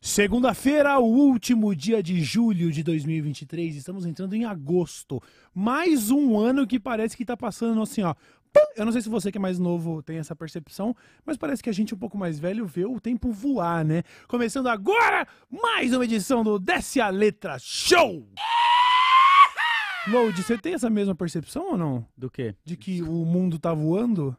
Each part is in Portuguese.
Segunda-feira, o último dia de julho de 2023. Estamos entrando em agosto. Mais um ano que parece que tá passando assim, ó. Eu não sei se você que é mais novo tem essa percepção, mas parece que a gente um pouco mais velho vê o tempo voar, né? Começando agora, mais uma edição do Desce a Letra Show! Load, você tem essa mesma percepção ou não? Do quê? De que o mundo tá voando?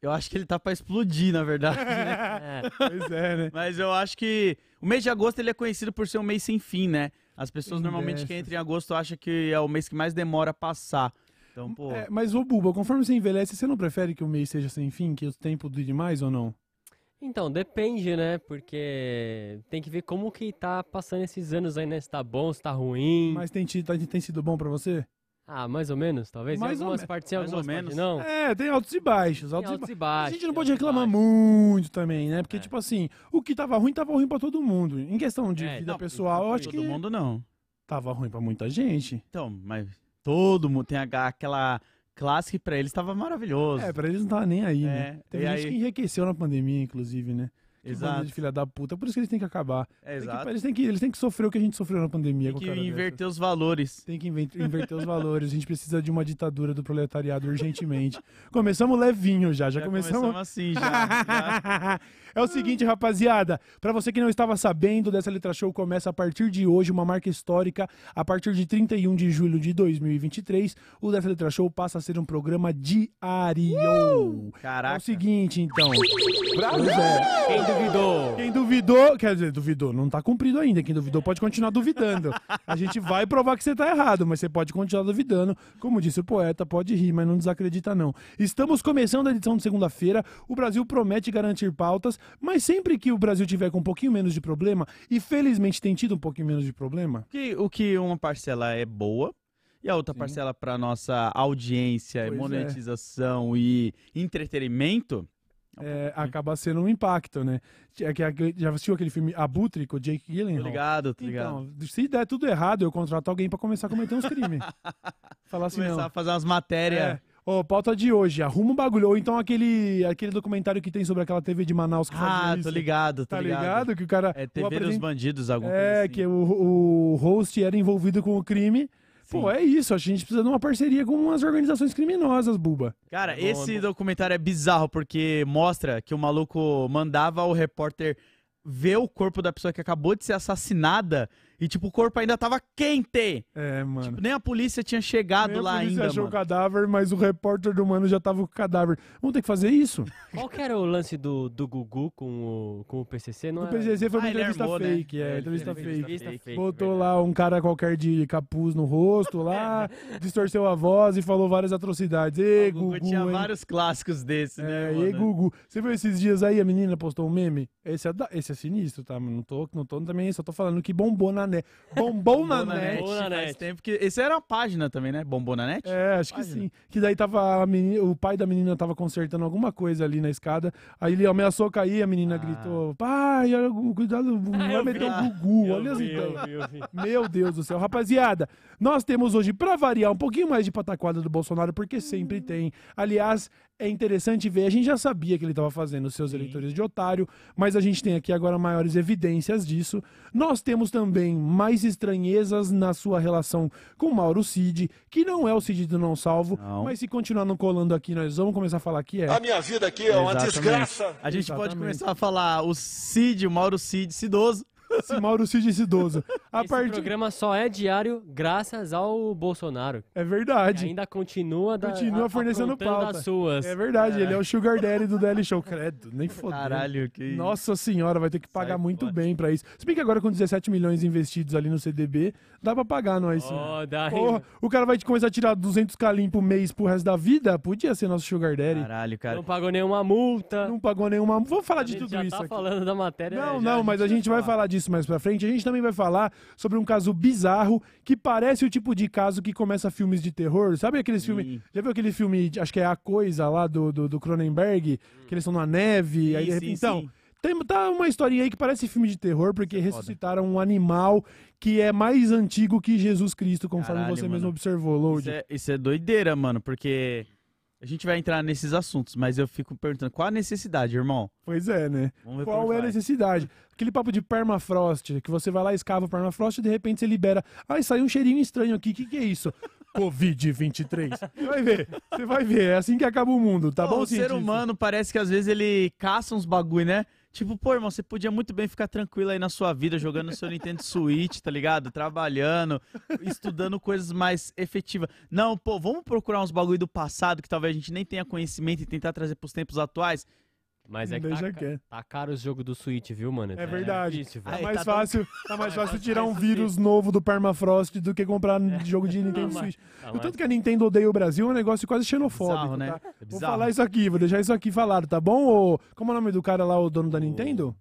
Eu acho que ele tá pra explodir, na verdade. né? É. Pois é, né? Mas eu acho que o mês de agosto ele é conhecido por ser um mês sem fim, né? As pessoas normalmente que entram em agosto acham que é o mês que mais demora a passar. Então, pô. É, mas, ô Buba, conforme você envelhece, você não prefere que o mês seja sem fim, que o tempo dure mais ou não? Então, depende, né? Porque tem que ver como que tá passando esses anos aí, né? Se tá bom, se tá ruim. Mas tem, ti- tá- tem sido bom pra você? Ah, mais ou menos, talvez. Mais em ou algumas me- partes sim, mais ou algumas partes menos. não. É, tem altos e baixos. Tem Altos e altos ba- e baixos. A gente não tem pode altos e reclamar baixos. muito também, né? Porque, É. tipo assim, o que tava ruim, tava ruim pra todo mundo. Em questão de É, vida Não, pessoal, eu acho todo que mundo não. tava ruim pra muita gente. Então, mas todo mundo tem a- aquela classe que pra eles tava maravilhoso. É, pra eles não tava nem aí, É, né? Teve e gente aí- que enriqueceu na pandemia, inclusive, né? Que Exato. de filha da puta. Por isso que eles têm que acabar. É, Tem que- exato. eles, têm que, eles têm que sofrer o que a gente sofreu na pandemia. Tem que inverter os valores. Tem que inverter os valores. A gente precisa de uma ditadura do proletariado urgentemente. Começamos levinho já. Já, começamos. assim, já. já. É o seguinte, rapaziada. Pra você que não estava sabendo, dessa letra show começa a partir de hoje uma marca histórica. A partir de 31 de julho de 2023, o dessa letra show passa a ser um programa diário. É o Caraca. seguinte, então. Pois é. Quem duvidou? Quem duvidou, quer dizer, duvidou, não tá cumprido ainda. Quem duvidou pode continuar duvidando. A gente vai provar que você tá errado, mas você pode continuar duvidando. Como disse o poeta, pode rir, mas não desacredita não. Estamos começando a edição de segunda-feira. O Brasil promete garantir pautas, mas sempre que o Brasil tiver com um pouquinho menos de problema, e felizmente tem tido um pouquinho menos de problema, Que- o que uma parcela é boa e a outra Sim. parcela para nossa audiência, Pois é. monetização e entretenimento. é, acaba sendo um impacto, né? É Já assistiu aquele filme Abutre com o Jake Gyllenhaal? tô ligado. Então, se der tudo errado, eu contrato alguém pra começar a cometer uns crimes. Falar assim, Começar não. a fazer umas matérias. É. Ô, pauta de hoje, arruma um bagulho. Ou então aquele, aquele documentário que tem sobre aquela TV de Manaus que Ah, tô ligado, tô Tá ligado. ligado? Que o cara. É o TV dos bandidos, alguma É, coisa assim. que o, o host era envolvido com o crime. Pô, Sim. é isso. A gente precisa de uma parceria com umas organizações criminosas, Buba. Cara, É bom, esse é bom. documentário é bizarro porque mostra que o maluco mandava o repórter ver o corpo da pessoa que acabou de ser assassinada e, tipo, o corpo ainda tava quente. É, mano. Tipo, nem a polícia tinha chegado Nem a lá polícia ainda, achou mano. o cadáver, mas o repórter do mano já tava com o cadáver. Vamos ter que fazer isso. Qual que era o lance do, do Gugu com o, com o PCC? Não O era? PCC foi uma Ah, entrevista armou, né? fake. É, É, ele entrevista fake. entrevista fake. Botou verdade. lá um cara qualquer de capuz no rosto lá, distorceu a voz e falou várias atrocidades. Ê, O Gugu Gugu, tinha hein? vários clássicos desses, né, É, mano? e Gugu. Você viu esses dias aí, a menina postou um meme? Esse é, da- esse é sinistro, tá? Não tô, não tô também, só tô falando que bombou na net. Bombou na Bombou net. Bombou na faz tempo que... Esse era uma página também, né? Bombou na net? É, acho que Página. sim. Que daí tava a menina, o pai da menina tava consertando alguma coisa ali na escada. Aí ele ameaçou cair, a menina Ah. gritou: Pai, olha, cuidado, vai meter o Gugu. Eu olha as vi, ideias. eu vi, eu vi. Meu Deus do céu. Rapaziada, nós temos hoje, pra variar, um pouquinho mais de pataquada do Bolsonaro, porque sempre tem. Aliás, é interessante ver, a gente já sabia que ele estava fazendo os seus Sim. eleitores de otário, mas a gente tem aqui agora maiores evidências disso. Nós temos também mais estranhezas na sua relação com Mauro Cid, que não é o Cid do Não Salvo, Não. mas se continuar não colando aqui, nós vamos começar a falar que é. A minha vida aqui é uma Exatamente. desgraça. A gente pode Exatamente. começar a falar o Cid, o Mauro Cid, Cidoso. Esse Mauro Cid esse idoso. A Esse partir... programa só é diário graças ao Bolsonaro. É verdade. ainda continua, da, Continua a- fornecendo aprontando pauta. das suas. É verdade, ele é o Sugar Daddy do DL Show. Credo, nem fodeu. Caralho, que... Nossa senhora, vai ter que pagar Sai muito fora. bem pra isso. Se bem que agora com 17 milhões investidos ali no CDB, dá pra pagar nós sim. Ó, dá Porra, o cara vai te começar a tirar 200 calim por mês pro resto da vida? Podia ser nosso Sugar Daddy. Caralho, cara. Não pagou nenhuma multa. Não pagou nenhuma. Vamos falar a de gente tudo já isso tá aqui. falando da matéria. Não, né? Já não, mas a gente vai falar disso mais pra frente. A gente também vai falar sobre um caso bizarro que parece o tipo de caso que começa filmes de terror. Sabe aqueles filmes. Já viu aquele filme, acho que é A Coisa lá do, do, do Cronenberg? Que eles estão na neve. Sim, aí, sim, então, sim. tem, tá uma historinha aí que parece filme de terror, porque Isso é ressuscitaram um animal que é mais antigo que Jesus Cristo, conforme Caralho, você mano. mesmo observou, Isso Load. é, isso é doideira, mano, porque a gente vai entrar nesses assuntos, mas eu fico perguntando, qual a necessidade, irmão? Pois é, né? Qual é a necessidade? Aquele papo de permafrost, que você vai lá, escava o permafrost e de repente você libera. Ai, saiu um cheirinho estranho aqui, o que, que é isso? Covid-23. Você vai ver, você vai ver, é assim que acaba o mundo, tá Pô, bom, O ser cientista? humano parece que às vezes ele caça uns bagulho, né? Tipo, pô, irmão, você podia muito bem ficar tranquilo aí na sua vida, jogando no seu Nintendo Switch, tá ligado? Trabalhando, estudando coisas mais efetivas. Não, pô, vamos procurar uns bagulho do passado que talvez a gente nem tenha conhecimento e tentar trazer pros tempos atuais. Mas é que Deixa tá, ca- quieto. tá caro o jogo do Switch, viu, mano? É Tá verdade. difícil, Tá velho. Aí, mais tá tão- fácil, tá mais fácil tirar um vírus novo do permafrost do que comprar jogo de Nintendo Não, mas- Switch. Tá O mais- tanto que a Nintendo odeia o Brasil é um negócio quase xenofóbico, Bizarro, né? tá? É Vou bizarro. falar isso aqui, vou deixar isso aqui falado, tá bom? Ô, como é o nome do cara lá, o dono da Nintendo?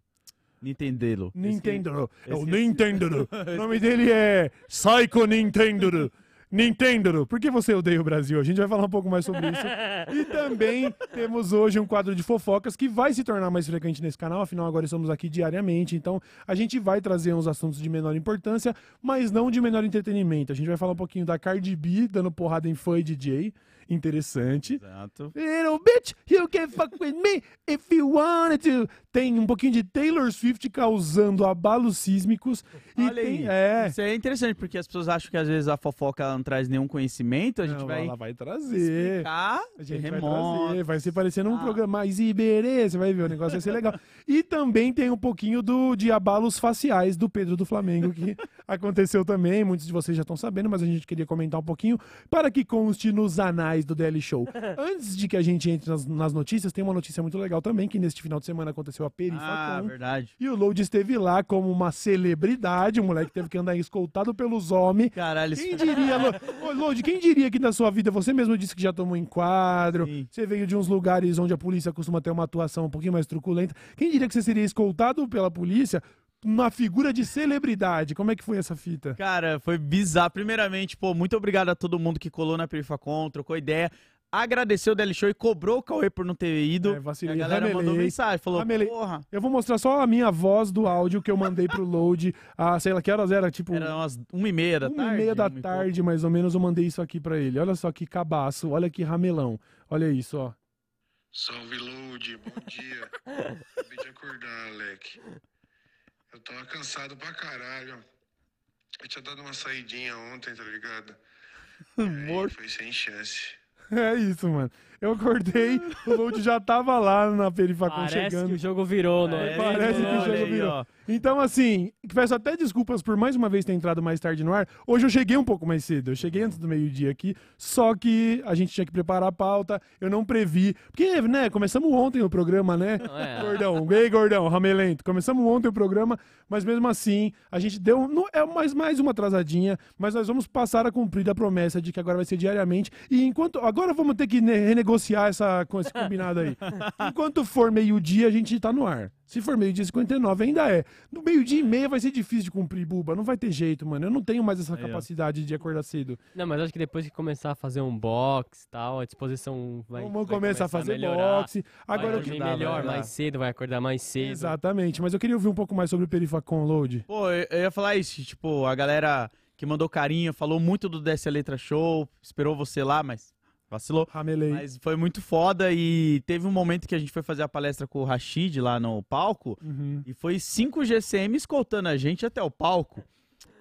Nintendelo. Nintendo. É o. Nintendo. O nome dele é Psycho Nintendo. Nintendo. Por que você odeia o Brasil? A gente vai falar um pouco mais sobre isso. E também temos hoje um quadro de fofocas que vai se tornar mais frequente nesse canal, afinal agora estamos aqui diariamente, então a gente vai trazer uns assuntos de menor importância, mas não de menor entretenimento. A gente vai falar um pouquinho da Cardi B dando porrada em fã e DJ, interessante. Exato. Little bitch, you can fuck with me if you wanted to. Tem um pouquinho de Taylor Swift causando abalos sísmicos. E Olha tem, aí. é. Isso é interessante, porque as pessoas acham que às vezes a fofoca não traz nenhum conhecimento, a gente Não, vai ela vai trazer. explicar A gente vai trazer, vai ser parecendo um Ah. programa mais Iberê, você vai ver, o negócio vai ser legal. E também tem um pouquinho do, de abalos faciais do Pedro do Flamengo, que aconteceu também, muitos de vocês já estão sabendo, mas a gente queria comentar um pouquinho para que conste nos anais do DL Show. Antes de que a gente entre nas, nas notícias, tem uma notícia muito legal também, que neste final de semana aconteceu a Ah, Perifacon. verdade. E o Load esteve lá como uma celebridade, o moleque teve que andar escoltado pelos homens. Caralho, isso Quem diria, Lo... Ô, Lodi, quem diria que na sua vida você mesmo disse que já tomou enquadro, Sim. você veio de uns lugares onde a polícia costuma ter uma atuação um pouquinho mais truculenta. Quem diria que você seria escoltado pela polícia uma figura de celebridade? Como é que foi essa fita? Cara, foi bizarro. Primeiramente, pô, muito obrigado a todo mundo que colou na Perifacon, trocou ideia. Agradeceu o DL Show e cobrou o Cauê por não ter ido. É, vacilei, a galera mandou ramelei. mensagem, falou, Ramelei. porra. Eu vou mostrar só a minha voz do áudio que eu mandei pro Load. A, sei lá, que horas era? Tipo, Era umas uma e meia da uma tarde. e meia da uma e tarde, mais ou menos, eu mandei isso aqui pra ele. Olha só que cabaço, olha que ramelão. Olha isso, ó. Salve Load, bom dia. Acabei de acordar, Alec. Eu tava cansado pra caralho. Eu tinha dado uma saidinha ontem, tá ligado? Aí Morto. foi sem chance. É isso, mano. Eu acordei, o Load já tava lá na Perifacon Parece chegando. que o jogo virou, não é? Parece que o jogo virou. Então, assim, peço até desculpas por mais uma vez ter entrado mais tarde no ar. Hoje eu cheguei um pouco mais cedo, eu cheguei antes do meio-dia aqui, só que a gente tinha que preparar a pauta, eu não previ. Porque, né, começamos ontem o programa, né? É? Gordão, ei, gordão, ramelento. Começamos ontem o programa, mas mesmo assim, a gente deu. Não, é mais, mais uma atrasadinha, mas nós vamos passar a cumprir a promessa de que agora vai ser diariamente. E enquanto. Agora vamos ter que ne- renegociar essa, com esse combinado aí. Enquanto for meio-dia, a gente tá no ar. Se for meio-dia e 59, ainda é. No meio-dia e meia vai ser difícil de cumprir, Buba. Não vai ter jeito, mano. Eu não tenho mais essa Aí, ó. capacidade de acordar cedo. Não, mas acho que depois que começar a fazer um box e tal, a disposição vai. Vamos vai começar a fazer melhorar. boxe. Vai Agora eu dormir que. dá, melhor, vai mais cedo, vai acordar mais cedo. Exatamente, mas eu queria ouvir um pouco mais sobre o Perifacon Load. Pô, eu eu ia falar isso, tipo, a galera que mandou carinho, falou muito do Desce a Letra Show, esperou você lá, mas vacilou. Ramelei. Mas foi muito foda e teve um momento que a gente foi fazer a palestra com o Rashid lá no palco Uhum. e foi 5 GCM escoltando a gente até o palco.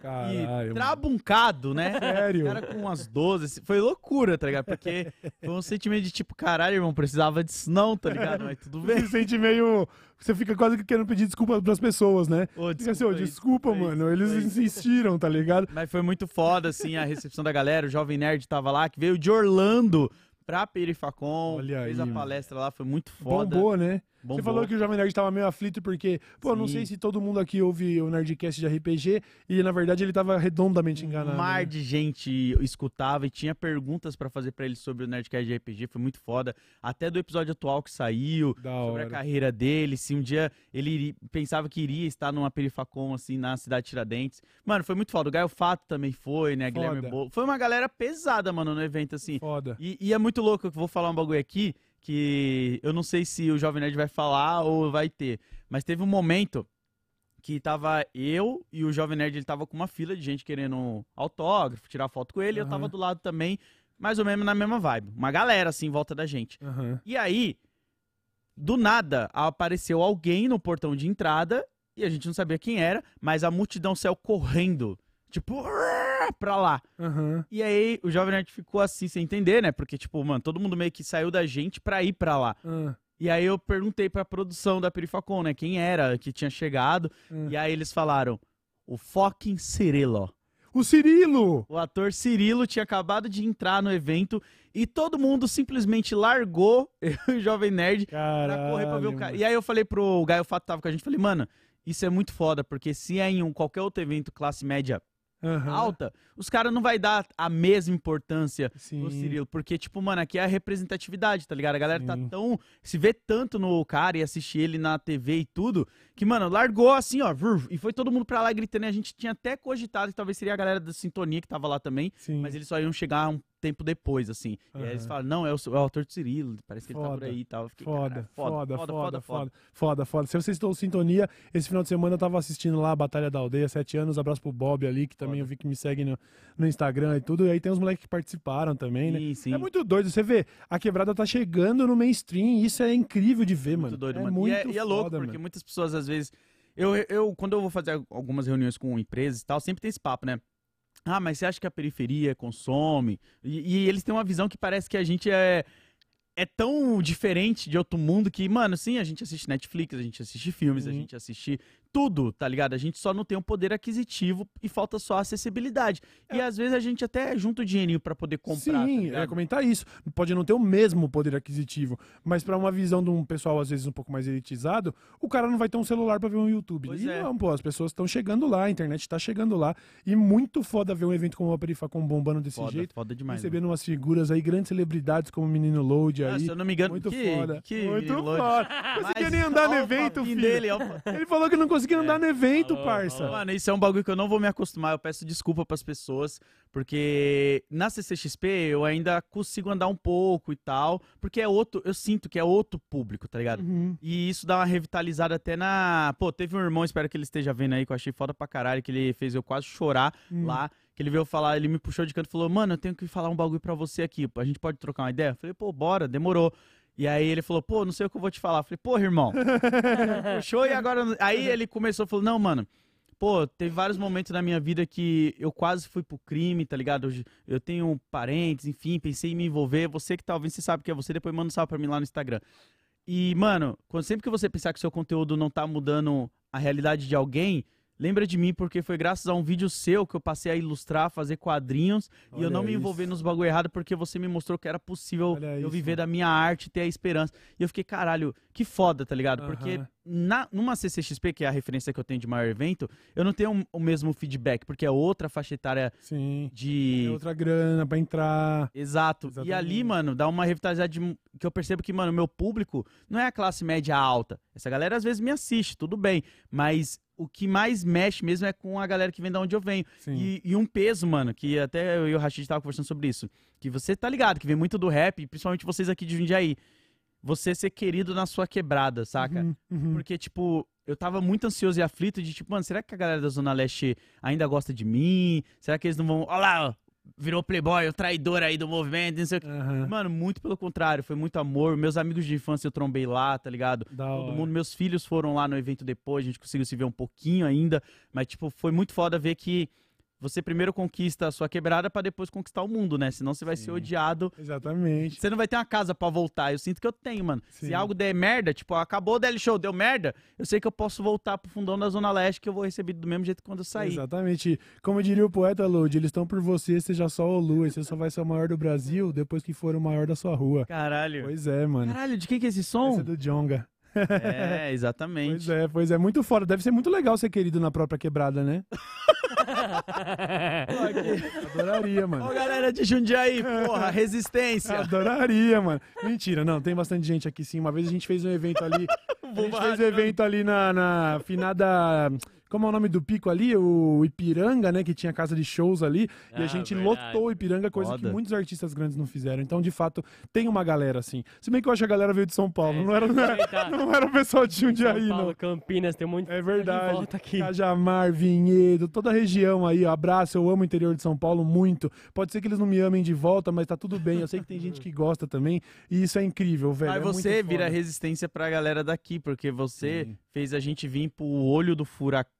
Caralho. e mano. trabuncado, né? Sério? O cara com umas 12, foi loucura, tá ligado? Porque foi um sentimento de tipo, caralho, irmão, precisava disso não, tá ligado? Mas tudo bem. Você se sente meio. Você fica quase que querendo pedir desculpa pras pessoas, né? Ô, Fica assim, desculpa, mano. Eles insistiram, tá ligado? Mas foi muito foda, assim, a recepção da galera. O Jovem Nerd tava lá, que veio de Orlando pra Perifacon. Olha fez aí, a palestra lá, foi muito foda. Bombou, né? Você Bombou. falou que o Jovem Nerd tava meio aflito porque, pô, não Sim. sei se todo mundo aqui ouve o Nerdcast de RPG e na verdade ele tava redondamente enganado. Um mar né? de gente escutava e tinha perguntas pra fazer pra ele sobre o Nerdcast de RPG, foi muito foda. Até do episódio atual que saiu, Da sobre a hora. carreira dele, se um dia ele pensava que iria estar numa perifacom, assim, na cidade de Tiradentes. Mano, foi muito foda. O Gaio Fato também foi, né? Guilherme. Bolo. Foi uma galera pesada, mano, no evento, assim. Foda. E, e é muito louco, eu vou falar um bagulho aqui, que eu não sei se o Jovem Nerd vai falar ou vai ter. Mas teve um momento que tava eu e o Jovem Nerd, ele tava com uma fila de gente querendo autógrafo, tirar foto com ele, e eu tava do lado também, mais ou menos na mesma vibe. Uma galera, assim, em volta da gente. Aham. E aí, do nada, apareceu alguém no portão de entrada, e a gente não sabia quem era, mas a multidão saiu correndo, tipo, pra lá. Aham. E aí, o Jovem Nerd ficou assim, sem entender, né? Porque, tipo, mano, todo mundo meio que saiu da gente pra ir pra lá. Ah, E aí eu perguntei pra produção da Perifacon, né, quem era que tinha chegado. Hum. E aí eles falaram, o fucking Cirilo. O Cirilo! O ator Cirilo tinha acabado de entrar no evento e todo mundo simplesmente largou o Jovem Nerd Caralho. pra correr pra ver o cara. mano. E aí eu falei pro Gaio Fato que tava com a gente, falei, mano, isso é muito foda, porque se é em um qualquer outro evento classe média Aham. alta, os caras não vai dar a mesma importância Sim. pro Cirilo, porque, tipo, mano, aqui é a representatividade, tá ligado? A galera tá Sim. tão. Se vê tanto no cara e assistir ele na TV e tudo, que, mano, largou assim, ó, e foi todo mundo pra lá gritando. E a gente tinha até cogitado que talvez seria a galera da Sintonia que tava lá também, Sim. mas eles só iam chegar um tempo depois, assim. E aí eles falaram, não, é o, é o autor do Cirilo, parece que ele tá por Foda. aí e tal. Fiquei, Foda, "Caralho, foda, foda, foda, foda, foda, foda. Se vocês estão em sintonia, esse final de semana eu tava assistindo lá a Batalha da Aldeia, sete anos, abraço pro Bob ali, que também Foda. eu vi que me segue no, no Instagram e tudo, e aí tem uns moleques que participaram também, né? Sim, sim. É muito doido, você vê, a quebrada tá chegando no mainstream, isso é incrível de ver, muito mano. doido, é mano. muito e, é, e é louco, foda, porque mano. muitas pessoas, às vezes. Eu, eu, quando eu vou fazer algumas reuniões com empresas e tal, sempre tem esse papo, né? Ah, mas você acha que a periferia consome? E, e eles têm uma visão que parece que a gente é. É tão diferente de outro mundo que, mano, sim, a gente assiste Netflix, a gente assiste filmes, a Uhum. gente assiste tudo, tá ligado? A gente só não tem um poder aquisitivo e falta só a acessibilidade. E às vezes a gente até junta o dinheirinho pra poder comprar. tá É. Sim, ia ligado? comentar isso. Pode não ter o mesmo poder aquisitivo, mas pra uma visão de um pessoal às vezes um pouco mais elitizado, o cara não vai ter um celular pra ver um YouTube. Pois e é. não, pô, as pessoas estão chegando lá, a internet tá chegando lá. E muito foda ver um evento como a Perifacom bombando desse foda, jeito. foda demais. mano. recebendo umas figuras aí, grandes celebridades como o Menino Load Ah, aí. se eu não me engano, muito que, foda. que muito foda. Não conseguia nem andar no o evento, filho. dele, o Ele falou que não conseguia andar no evento, Falou, parça. falou. Mano, isso é um bagulho que eu não vou me acostumar. Eu peço desculpa pras pessoas, porque na CCXP eu ainda consigo andar um pouco e tal, porque é outro, eu sinto que é outro público, tá ligado? Uhum. E isso dá uma revitalizada até na. Pô, teve um irmão, espero que ele esteja vendo aí, que eu achei foda pra caralho, que ele fez eu quase chorar Hum. lá. Que ele veio falar, ele me puxou de canto e falou: Mano, eu tenho que falar um bagulho pra você aqui. A gente pode trocar uma ideia? Eu falei, pô, bora, demorou. E aí ele falou, pô, não sei o que eu vou te falar. Eu falei, porra, irmão. Puxou e agora. Aí ele começou, falou, não, mano. Pô, teve vários momentos na minha vida que eu quase fui pro crime, tá ligado? Hoje Eu tenho parentes, enfim, pensei em me envolver. Você que talvez você sabe que é você, depois manda um salve pra mim lá no Instagram. E, mano, quando, sempre que você pensar que seu conteúdo não tá mudando a realidade de alguém, lembra de mim, porque foi graças a um vídeo seu que eu passei a ilustrar, fazer quadrinhos, e eu Olha não me envolver nos bagulho errado, porque você me mostrou que era possível Olha eu isso, viver da minha arte ter a esperança. E eu fiquei, caralho, que foda, tá ligado? Porque. Na, numa CCXP, que é a referência que eu tenho de maior evento, eu não tenho o mesmo feedback, porque é outra faixa etária Sim. de. É outra grana pra entrar. Exato. E Exatamente. ali, mano, dá uma revitalizada de- que eu percebo que, mano, meu público não é a classe média alta. Essa galera às vezes me assiste, tudo bem. Mas o que mais mexe mesmo é com a galera que vem da onde eu venho. E, e um peso, mano, que até eu e o Rashid tava conversando sobre isso. Que você tá ligado, que vem muito do rap, principalmente vocês aqui de Jundiaí. Você ser querido na sua quebrada, saca? Uhum, uhum. Porque, tipo, eu tava muito ansioso e aflito de, tipo, mano, será que a galera da Zona Leste ainda gosta de mim? Será que eles não vão. Olha lá, virou playboy, o traidor aí do movimento, não sei o quê. Aham. Mano, muito pelo contrário, foi muito amor. Meus amigos de infância eu trombei lá, tá ligado? Da Todo hora. mundo, meus filhos foram lá no evento depois, a gente conseguiu se ver um pouquinho ainda, mas tipo, foi muito foda ver que você primeiro conquista a sua quebrada pra depois conquistar o mundo, né? Senão você vai ser Sim. odiado. Exatamente. Você não vai ter uma casa pra voltar. Eu sinto que eu tenho, mano. Sim. Se algo der merda, tipo, acabou o DL Show, deu merda, eu sei que eu posso voltar pro fundão da Zona Leste que eu vou receber do mesmo jeito que quando eu sair. Exatamente. Como diria o poeta Lodi, eles estão por você, seja ou lua, e você só vai ser o maior do Brasil depois que for o maior da sua rua. Caralho. Pois é, mano. Caralho, de quem que é esse Esse som? é do Jonga. É, exatamente. Pois é, pois é. Muito foda. Deve ser muito legal ser querido na própria quebrada, né? Adoraria, Ó, mano. galera de Jundiaí, porra, resistência. Adoraria, mano. Mentira, não, tem bastante gente aqui sim. Uma vez a gente fez um evento ali. A gente fez um evento ali na, na finada como é o nome do pico ali? O Ipiranga, né? Que tinha casa de shows ali. e a Ah, gente verdade. lotou o Ipiranga, coisa que Foda. muitos artistas grandes não fizeram. Então, de fato, tem uma galera assim. Se bem que eu acho que a galera veio de São Paulo. É, não, era, não, era, aproveitar. não era o pessoal de Jundiaí, São Paulo, não. Campinas, tem um monte É de verdade. volta aqui. Cajamar, Vinhedo, toda a região aí. Abraço, eu amo o interior de São Paulo muito. Pode ser que eles não me amem de volta, mas tá tudo bem. Eu sei que tem gente que gosta também. E isso é incrível, velho. Aí é muito você vira foda. resistência pra galera daqui, porque você Sim. fez a gente vir pro olho do furacão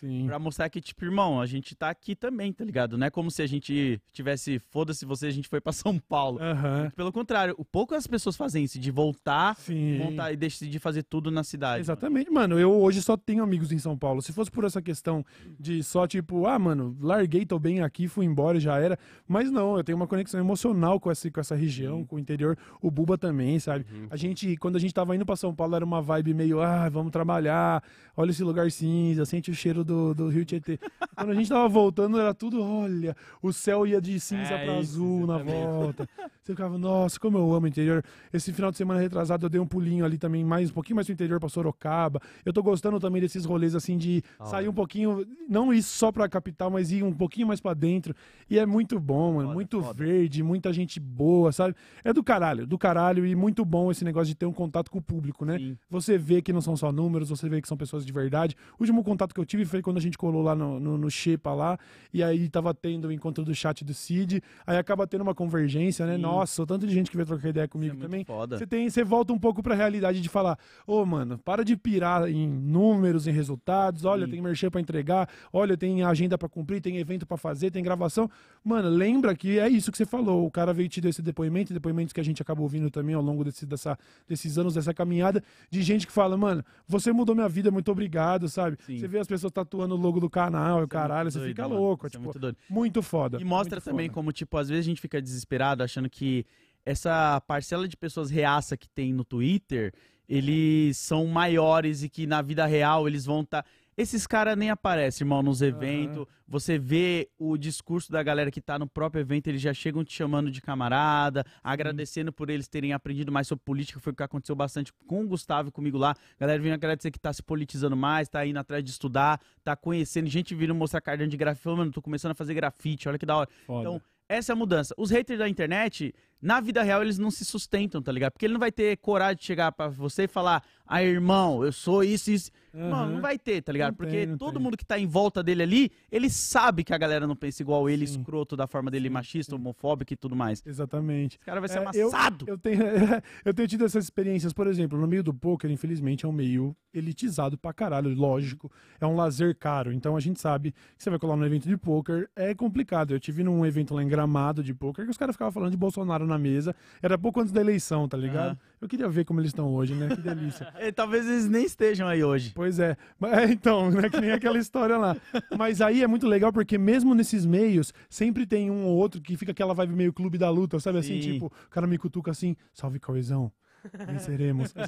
Sim. pra mostrar que, tipo, irmão, a gente tá aqui também, tá ligado? Não é como se a gente tivesse, foda-se você, a gente foi pra São Paulo. Aham. Pelo contrário, o poucas pessoas fazem isso, de voltar, Sim. montar e decidir fazer tudo na cidade. Exatamente, mano. Eu hoje só tenho amigos em São Paulo. Se fosse por essa questão de só, tipo, ah, mano, larguei, tô bem aqui, fui embora e já era. Mas não, eu tenho uma conexão emocional com essa, com essa região, com o interior. O Buba também, sabe? A gente, quando a gente tava indo pra São Paulo, era uma vibe meio, ah, vamos trabalhar, olha esse lugar cinza, sente o cheiro do, do Rio Tietê. quando a gente tava voltando, era tudo, olha, o céu ia de cinza É pra isso, azul na volta. Você ficava, nossa, como eu amo o interior. Esse final de semana retrasado eu dei um pulinho ali também, mais um pouquinho mais pro interior, pra Sorocaba. Eu tô gostando também desses rolês assim de sair um pouquinho, não ir só pra capital, mas ir um pouquinho mais pra dentro. E é muito bom, mano. Foda, muito foda. verde, muita gente boa, sabe? É do caralho, do caralho. E muito bom esse negócio de ter um contato com o público, né? Sim. Você vê que não são só números, você vê que são pessoas de verdade. O último contato que eu tive foi quando a gente colou lá no, no, no Shepa lá, e aí tava tendo o encontro do chat do Cid, aí acaba tendo uma convergência, né? Sim. Nossa, o tanto de gente que veio trocar ideia é comigo muito também. Você tem, você volta um pouco pra realidade de falar, ô mano, para de pirar em números, em resultados, olha, Sim. tem merchan pra entregar, olha, tem agenda pra cumprir, tem evento pra fazer, tem gravação. Mano, lembra que é isso que você falou, o cara veio te dar esse depoimento, depoimentos que a gente acabou ouvindo também ao longo desse, dessa, desses anos, dessa caminhada, de gente que fala, mano, você mudou minha vida, muito obrigado, sabe? Sim. Você vê as pessoas tatuando o logo do canal, e o é caralho, você doido, fica mano. louco, é tipo, muito doido. muito foda. E mostra também foda. como, tipo, às vezes a gente fica desesperado achando que essa parcela de pessoas reaça que tem no Twitter, eles são maiores e que na vida real eles vão estar. Esses caras nem aparecem, irmão, nos eventos. Você vê o discurso da galera que tá no próprio evento, eles já chegam te chamando de camarada, agradecendo por eles terem aprendido mais sobre política. Foi o que aconteceu bastante com o Gustavo e comigo lá. A galera vinha agradecer que tá se politizando mais, tá indo atrás de estudar, tá conhecendo. Gente vindo mostrar caderno de grafite, falando, mano, tô começando a fazer grafite, olha que da hora. Foda. Então, essa é a mudança. Os haters da internet, na vida real, eles não se sustentam, tá ligado? Porque ele não vai ter coragem de chegar pra você e falar, ah, irmão, eu sou isso, isso. Mano, Aham. não vai ter, tá ligado? Não Porque tem, todo tem. mundo que tá em volta dele ali, ele sabe que a galera não pensa igual ele, Sim. escroto da forma dele, Sim, machista, homofóbico e tudo mais. Exatamente. Esse cara vai ser É, eu- amassado. Eu tenho, eu tenho tido essas experiências, por exemplo, no meio do poker, infelizmente, é um meio elitizado pra caralho, lógico. É um lazer caro. Então a gente sabe que você vai colar num evento de poker, é complicado. Eu tive num evento lá em Gramado de poker que os caras ficavam falando de Bolsonaro na mesa. Era pouco antes da eleição, tá ligado? Eu queria ver como eles estão hoje, né? Que delícia. E talvez eles nem estejam aí hoje. Pois é. Mas, é, então, né? Que nem aquela história lá. Mas aí é muito legal porque mesmo nesses meios, sempre tem um ou outro que fica aquela vibe meio clube da luta, sabe? Assim, Sim. tipo, o cara me cutuca assim, salve Cauezão. Venceremos.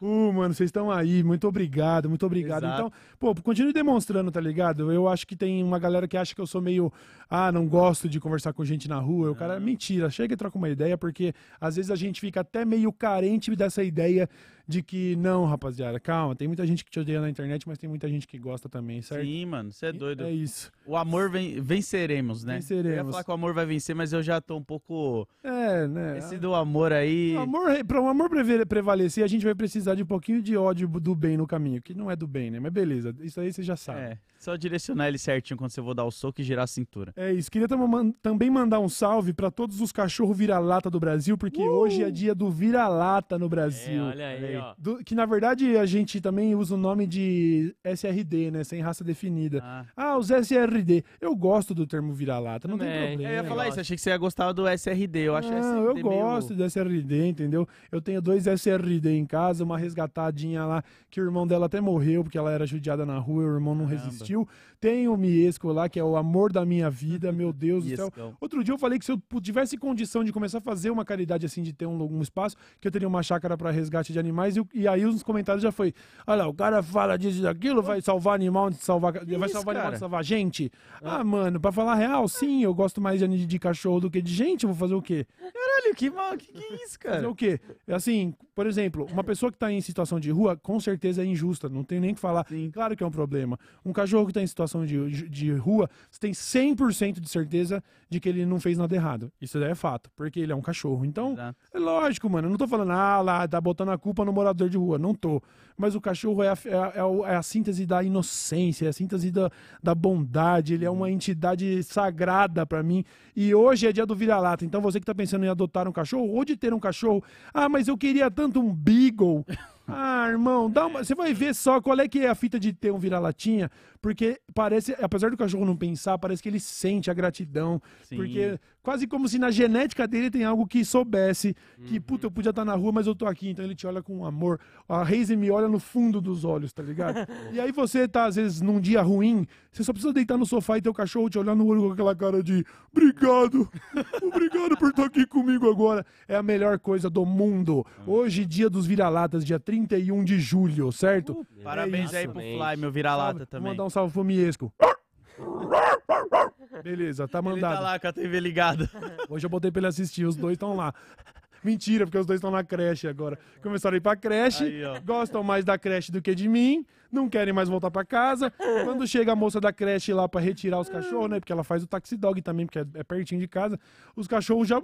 Uh, mano, vocês estão aí, muito obrigado, muito obrigado. Exato. Então, pô, continue demonstrando, tá ligado? Eu acho que tem uma galera que acha que eu sou meio, ah, não gosto de conversar com gente na rua. O cara, mentira, chega e troca uma ideia, porque às vezes a gente fica até meio carente dessa ideia de que, não, rapaziada, calma, tem muita gente que te odeia na internet, mas tem muita gente que gosta também, certo? Sim, mano, você é doido. É isso. O amor ven- venceremos, né? Eu ia Venceremos. falar que o amor vai vencer, mas eu já tô um pouco. É, né? Esse do amor aí. O amor, para o amor prevalecer, a gente vai precisar de um pouquinho de ódio do bem no caminho, que não é do bem, né? Mas beleza, isso aí você já sabe. É, só direcionar ele certinho quando você for dar o soco e girar a cintura. É isso. Queria tam- man- também mandar um salve pra todos os cachorros vira-lata do Brasil, porque hoje é dia do vira-lata no É, Brasil. olha aí, ó. Do- que na verdade a gente também usa o nome de SRD, né? Sem raça definida. Ah. Ah, os SRD. Eu gosto do termo vira-lata, não tem Também. problema. Eu ia falar isso, achei que você ia gostar do SRD. Eu acho Não, SRD eu meio- gosto do SRD, entendeu? Eu tenho dois SRD em casa, uma resgatadinha lá, que o irmão dela até morreu porque ela era judiada na rua, e o irmão não Caramba. resistiu. Tem o Miesco lá, que é o amor da minha vida, meu Deus do céu. Outro dia eu falei que se eu tivesse condição de começar a fazer uma caridade assim, de ter um, um espaço, que eu teria uma chácara para resgate de animais, e, e aí os comentários já foi: olha lá, o cara fala disso e daquilo, vai salvar animal antes de salvar. vai isso, salvar animal cara? de salvar gente. Ah, mano, pra falar real, sim, eu gosto mais de, de cachorro do que de gente, vou fazer o quê? Caralho, que mal, que, que é isso, Fazer cara? o quê? É Assim, Por exemplo, uma pessoa que tá em situação de rua, com certeza é injusta, não tem nem que falar. Sim. Claro que é um problema. Um cachorro que tá em situação de, de rua, você tem 100% de certeza de que ele não fez nada errado. Isso daí é fato, porque ele é um cachorro. Então, Exato. é lógico, mano. Eu não tô falando, ah, lá, tá botando a culpa no morador de rua. Não tô. Mas o cachorro é a, é a- é é a síntese da inocência, é a síntese da, da bondade. Ele é uma entidade sagrada pra mim. E hoje é dia do vira-lata. Então você que tá pensando em adotar um cachorro ou de ter um cachorro, ah, mas eu queria tanto um beagle. Ah, irmão, dá uma... você vai ver só qual é que é a fita de ter um vira-latinha, porque parece, apesar do cachorro não pensar, parece que ele sente a gratidão, Sim. porque quase como se na genética dele tem algo que soubesse que, puta, eu podia estar na rua, mas eu tô aqui, então ele te olha com amor. A Reise me olha no fundo dos olhos, tá ligado? e aí você tá, às vezes, num dia ruim, você só precisa deitar no sofá e ter o cachorro te olhar no olho com aquela cara de obrigado, obrigado por estar aqui comigo agora. É a melhor coisa do mundo. Hoje, dia dos vira-latas, dia 31 de julho, certo? Parabéns É aí pro Fly, meu vira-lata Vou também. mandar um salve pro Miesco. Beleza, tá Ele mandado. tá lá com a TV ligada. Hoje eu botei pra ele assistir, os dois estão lá. Mentira, porque os dois estão na creche agora. Começaram a ir pra creche, Aí, gostam mais da creche do que de mim, não querem mais voltar pra casa. Quando chega a moça da creche lá pra retirar os cachorros, né? Porque ela faz o taxi dog também, porque é, é pertinho de casa. Os cachorros já.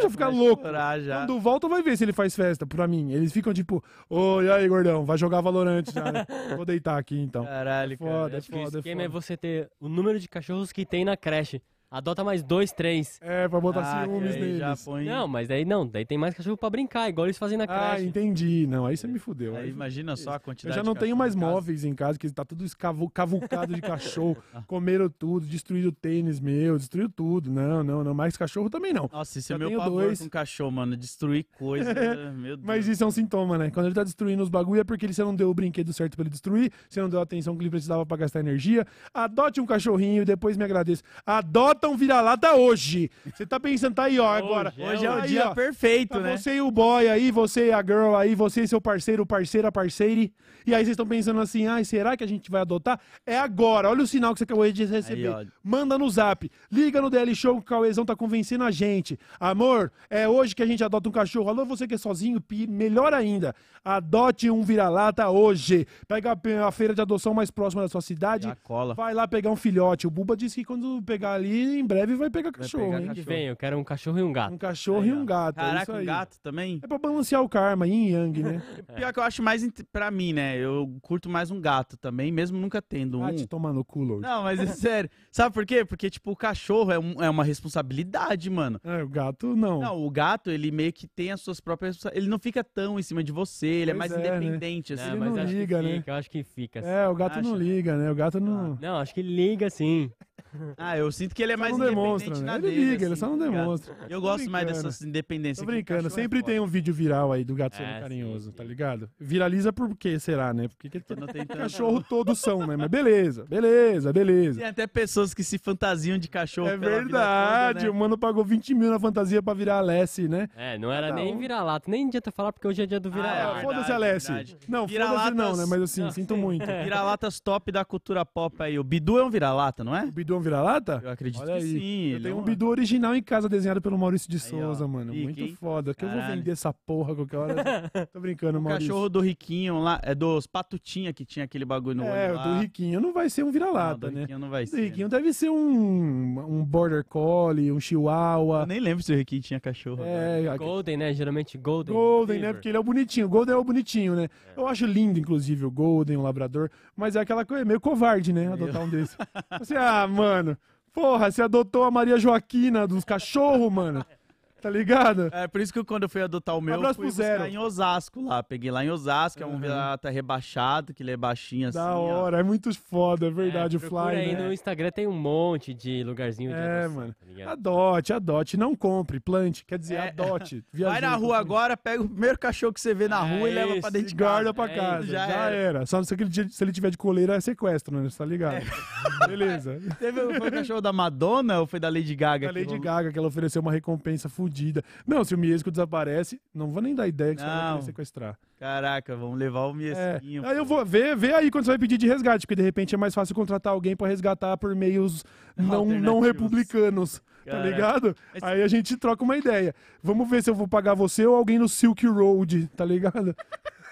Já fica Vai louco. já. Quando volta, vai ver se ele faz festa pra mim. Eles ficam tipo, ô, e aí, gordão, vai jogar Valorante já, né? Vou deitar aqui então. Caralho, cara. Foda, Acho que o foda, esquema é foda. você ter o número de cachorros que tem na creche. Adota mais dois, três. É, pra botar Ah, ciúmes neles. põe... Não, mas aí não, daí tem mais cachorro pra brincar, igual eles fazem na Ah, creche. entendi. Não, aí você me fudeu. Aí Aí imagina só a Eu quantidade já não de tenho mais móveis em casa, que tá tudo escavu- cavucado de cachorro. Ah. Comeram tudo, destruíram o tênis meu, destruiu tudo. Não, não, não. Mais cachorro também não. Nossa, esse Já é meu tenho pavor dois. com cachorro, mano. Destruir coisa. meu Deus. Mas isso é um sintoma, né? Quando ele tá destruindo os bagulho é porque ele, você não deu o brinquedo certo pra ele destruir, você não deu a atenção que ele precisava pra gastar energia. Adote um cachorrinho e depois me agradeça. Adota um vira-lata hoje. Você tá pensando, tá aí, ó, agora. Hoje é o Aí, dia ó. perfeito, Tá né? você e o boy aí, você e a girl aí, você e seu parceiro, parceira, parceire. E aí vocês estão pensando assim, ai, será que a gente vai adotar? É agora, olha o sinal que você acabou de receber. Aí. Manda no zap, liga no DL Show que o Cauezão tá convencendo a gente. Amor, é hoje que a gente adota um cachorro. Alô, você que é sozinho, melhor ainda, adote um vira-lata hoje. Pega a feira de adoção mais próxima da sua cidade. Vai lá pegar um filhote. O Buba disse que quando pegar ali, em breve vai pegar cachorro, pegar hein? Que vem, eu quero um cachorro e um gato. Um cachorro Aí, e um gato. é isso Caraca, um aí. gato também? É pra balancear o karma, yin yang, né? Pior que eu acho mais pra mim, né? Eu curto mais um gato também, mesmo nunca tendo um. Ah, te tomar no cu, Lord. Não, mas é sério. Sabe por quê? Porque, tipo, o cachorro é, um- é uma responsabilidade, mano. É, o gato não. Não, o gato, ele meio que tem as suas próprias. Ele não fica tão em cima de você, ele é mais é, né? independente, assim. Não, ele mas não acho liga, que né? fica, eu acho que fica. assim. É, o gato não liga, né? O gato não. Não, acho que liga sim. Ah, eu sinto que ele é mais não independente demonstra, na né? Ele dele, liga, ele assim, só não tá demonstra. Eu gosto mais dessas independências. Tô brincando, é sempre foda. tem um vídeo viral aí do gato sendo É, sim, carinhoso, sim. tá ligado? Viraliza por quê, será, né? Porque que não tanto- cachorro todos são, né? Mas beleza, beleza, beleza. Tem até pessoas que se fantasiam de cachorro É verdade, toda, o né? mano pagou 20 mil na fantasia pra virar a Lessie, né? É, não era Cada nem um. vira-lata, nem adianta falar porque hoje é dia do Ah, é vira-lata. Ah, verdade, foda-se a Lessie. verdade. Não, foda-se Vira-latas- não, né? Mas assim, Não. sinto muito. Vira-latas top da cultura pop aí. O Bidu é um vira-lata, não é? O Bidu é um vira-lata? Eu acredito Olha que aí. sim. Eu tenho é um Bidu original em casa, desenhado pelo Maurício de Aí, Souza, ó. mano. Muito hein? foda. Que eu vou vender essa porra qualquer hora. Tô brincando, O Maurício. cachorro do Riquinho lá, é dos Patutinha que tinha aquele bagulho no É, olho o lá. do Riquinho não vai ser um vira-lata, né? Riquinho não vai O ser. do Riquinho deve ser um, um Border Collie, um Chihuahua. Eu nem lembro se o Riquinho tinha cachorro. É, a- Golden, né? Geralmente Golden. Golden, né? Porque ele é o bonitinho. O Golden é o bonitinho, né? É. Eu acho lindo, inclusive, o Golden, o Labrador. Mas é aquela coisa, meio covarde, né? Adotar um desse. Você, ah, mano. Porra, você adotou a Maria Joaquina dos cachorros, mano. Tá ligado? É, por isso que quando eu fui adotar o meu, eu fui Zero. em Osasco lá. Peguei lá em Osasco, é um Aham. vira-lata rebaixado, que ele é baixinho assim. da ó. hora, é muito foda, é verdade, É, o procura Fly, aí né? no Instagram tem um monte de lugarzinho de É, adoção, mano. tá? Adote, adote, não compre, plante. Quer dizer, É. adote. Vai na rua agora, pega o primeiro cachorro que você vê na É rua e leva pra dentro de casa. guarda pra É casa. isso, já, já era. era. Só se, dia- se ele tiver de coleira, é sequestro, né? Você tá ligado? Beleza. Teve, foi o cachorro da Madonna ou foi da Lady Gaga? A que Lady rolou? Gaga, que ela ofereceu uma recompensa fodida. Não, se o Miesco desaparece, não vou nem dar ideia que você vai querer sequestrar. Caraca, vamos levar o É. Miesquinho. Aí eu vou ver, vê aí quando você vai pedir de resgate, porque de repente é mais fácil contratar alguém pra resgatar por meios não, não republicanos. tá Caraca. ligado? Mas- Aí a gente troca uma ideia. Vamos ver se eu vou pagar você ou alguém no Silk Road, tá ligado?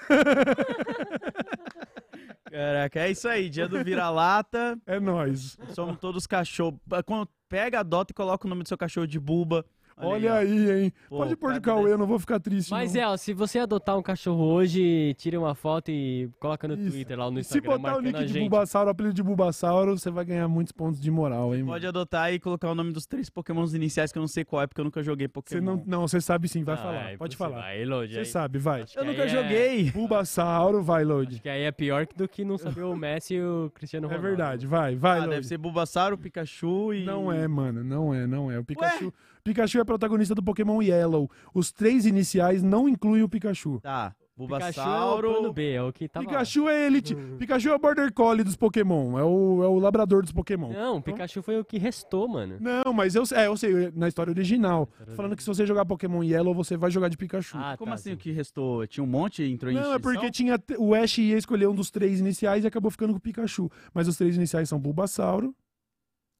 Caraca, é isso aí. Dia do vira-lata. É nóis. Somos todos cachorro. Quando pega, adota e coloca o nome do seu cachorro de buba. Olha aí. aí, hein? Pô, Pode pôr de Cauê, eu não vou ficar triste. Mas não. é, ó, se você adotar um cachorro hoje, tira uma foto e coloca no Isso. Twitter, lá no E se Instagram, botar o a de. Bulbasauro, o apelido de Bulbasauro, você vai ganhar muitos pontos de moral, hein, mano? Pode adotar e colocar o nome dos três pokémons iniciais que eu não sei qual é, porque eu nunca joguei Você Pokémon. não, não, você sabe sim, vai Não, falar. é Pode falar. Aí, Lodi, Você aí- sabe, vai. Eu que nunca é- joguei. Bulbasauro, vai. Acho que aí é pior do que não saber o Messi e o Cristiano É Ronaldo. verdade, vai, vai, Ah, Load. deve ser Bulbasauro, Pikachu e... Não é, mano, não é, não é. O Pikachu, Pikachu é protagonista do Pokémon Yellow. Os três iniciais não incluem o Pikachu. Tá, Pikachu é o Bulbasauro... B, é o que lá. Pikachu é elite. Pikachu é o Border Collie dos Pokémon. É o, é o labrador dos Pokémon. Não, o Pikachu foi o que restou, mano. Não, mas eu, é, eu sei, na história original. Tô falando que se você jogar Pokémon Yellow, você vai jogar de Pikachu. Ah, Como tá, assim sim. o que restou? Tinha um monte e entrou em Não, é porque tinha o Ash ia escolher um dos três iniciais e acabou ficando com o Pikachu. Mas os três iniciais são Bulbasauro,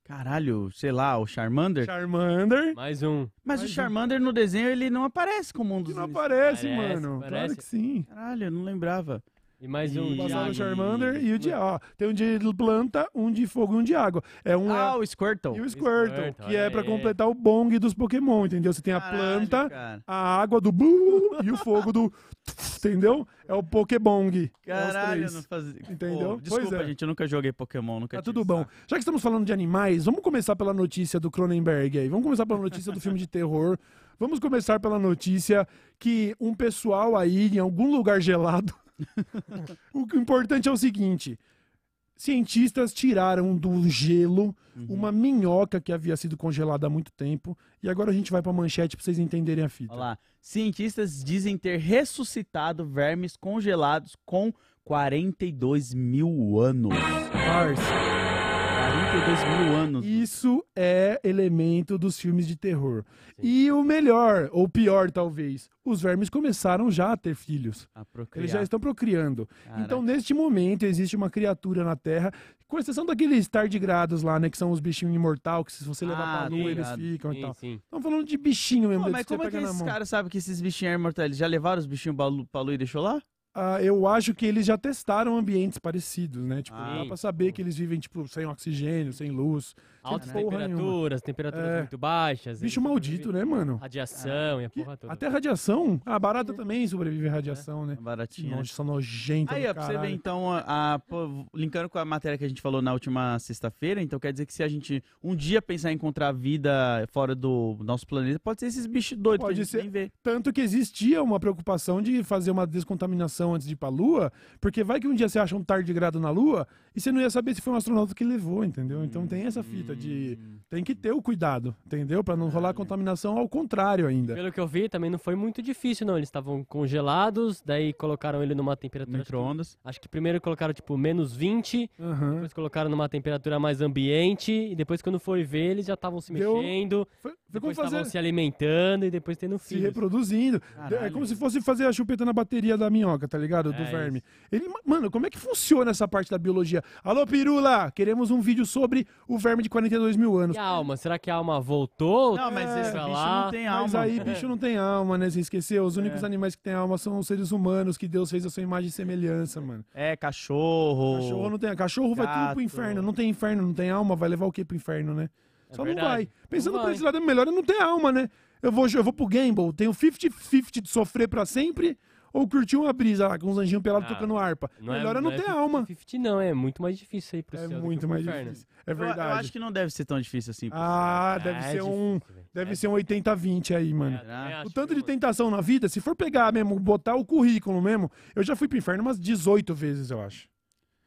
Caralho, sei lá, o Charmander? Charmander. Mais um. Mas o Mais um. Charmander no desenho ele não aparece como um Que dos... não iniciais. aparece, Parece, mano. Claro parece. que sim. Caralho, eu não lembrava. E mais um. E- Bulbasauro, e- Charmander e o de ó, Tem um de planta, um de fogo e um de água. É um Ah, é, o Squirtle. e o Squirtle, Squirtle, que é pra aí. completar o bong dos Pokémon, entendeu? Você tem a Caralho, planta, cara. a água do bu e o fogo do entendeu? É o Pokébong. É Caralho, eu não fazia. Entendeu? Pô, desculpa, Pois é. gente, eu nunca joguei Pokémon, nunca Tá tudo bom. saco. Já que estamos falando de animais, vamos começar pela notícia do Cronenberg aí. Vamos começar pela notícia do filme de terror. Vamos começar pela notícia que um pessoal aí em algum lugar gelado. O que importante é o seguinte: cientistas tiraram do gelo Uhum. uma minhoca que havia sido congelada há muito tempo. E agora a gente vai pra manchete pra vocês entenderem a fita. Olha lá. Cientistas dizem ter ressuscitado vermes congelados com 42 mil anos. Parça. 42 mil anos. Isso é elemento dos filmes de terror. E o melhor, ou pior talvez, os vermes começaram já a ter filhos. A. Eles já estão procriando. Caraca. Então, neste momento, existe uma criatura na Terra, com exceção daqueles tardigrados lá, né? Que são os bichinhos imortal, que se você levar Ah, pra lua, eles ligado. ficam e Sim, tal. sim. Estamos falando de bichinho mesmo, Pô, mas como é que esses caras sabem que esses bichinhos são imortais? Eles já levaram os bichinhos pra lua e deixou lá? Ah, eu acho que eles já testaram ambientes parecidos, né? Tipo, Ah, dá pra saber que eles vivem, tipo, sem oxigênio, sem luz. Altas porra nenhuma. temperaturas, temperaturas É. muito baixas. Bicho maldito, né, mano? Radiação e a Que- porra toda. Até radiação. A barata também sobrevive à radiação, né? Baratinho. né? Nossa, são nojenta Aí, ó, pra você ver, então, a, a- pô, linkando com a matéria que a gente falou na última sexta-feira, então quer dizer que se a gente um dia pensar em encontrar vida fora do nosso planeta, pode ser esses bichos doidos Pode que a gente ser. nem vê. Tanto que existia uma preocupação de fazer uma descontaminação antes de ir pra Lua, porque vai que um dia você acha um tardigrado na Lua e você não ia saber se foi um astronauta que levou, entendeu? Então tem essa fita de. Hum. Tem que ter o cuidado, entendeu? Pra não rolar contaminação ao contrário ainda. Pelo que eu vi, também não foi muito difícil, não. Eles estavam congelados, daí colocaram ele numa temperatura. acho que- Micro-ondas. Acho que primeiro colocaram, tipo, menos 20, Aham. depois colocaram numa temperatura mais ambiente, e depois, quando foi ver, eles já estavam se Deu- mexendo, Foi, foi como depois fazer. estavam se alimentando e depois tendo Se filhos. reproduzindo. É Caralho. como se fosse fazer a chupeta na bateria da minhoca, tá ligado? Do É verme. Ele, mano, como é que funciona essa parte da biologia? Alô, Pirula! Queremos um vídeo sobre o verme de 42 mil anos. E a alma? Será que a alma voltou? Não, mas É, esse bicho lá. não tem Mas alma. aí, bicho não tem alma, né? Você esqueceu? Os únicos É. animais que têm alma são os seres humanos que Deus fez a sua imagem e semelhança, mano. É, cachorro. Cachorro não tem. Cachorro vai tudo pro gato. inferno. Não tem inferno, não tem alma, vai levar o quê pro inferno, né? É Só verdade. não vai. Pensando Não por vai. esse lado, é melhor eu não ter alma, né? Eu vou, eu vou pro Gamble, tenho 50-50 de sofrer pra sempre ou curtir uma brisa lá com os anjinhos pelados Ah, tocando harpa. Não melhor é, eu não, é ter alma. 50, não, é muito mais difícil aí pro É muito mais inferno. difícil. É Eu- verdade. Eu, acho que não deve ser tão difícil assim. Ah, É, deve é ser um. difícil. Deve É ser um 80-20 aí, mano. É, também O tanto de não. tentação na vida, se for pegar mesmo, botar o currículo mesmo, eu já fui pro inferno umas 18 vezes, eu acho.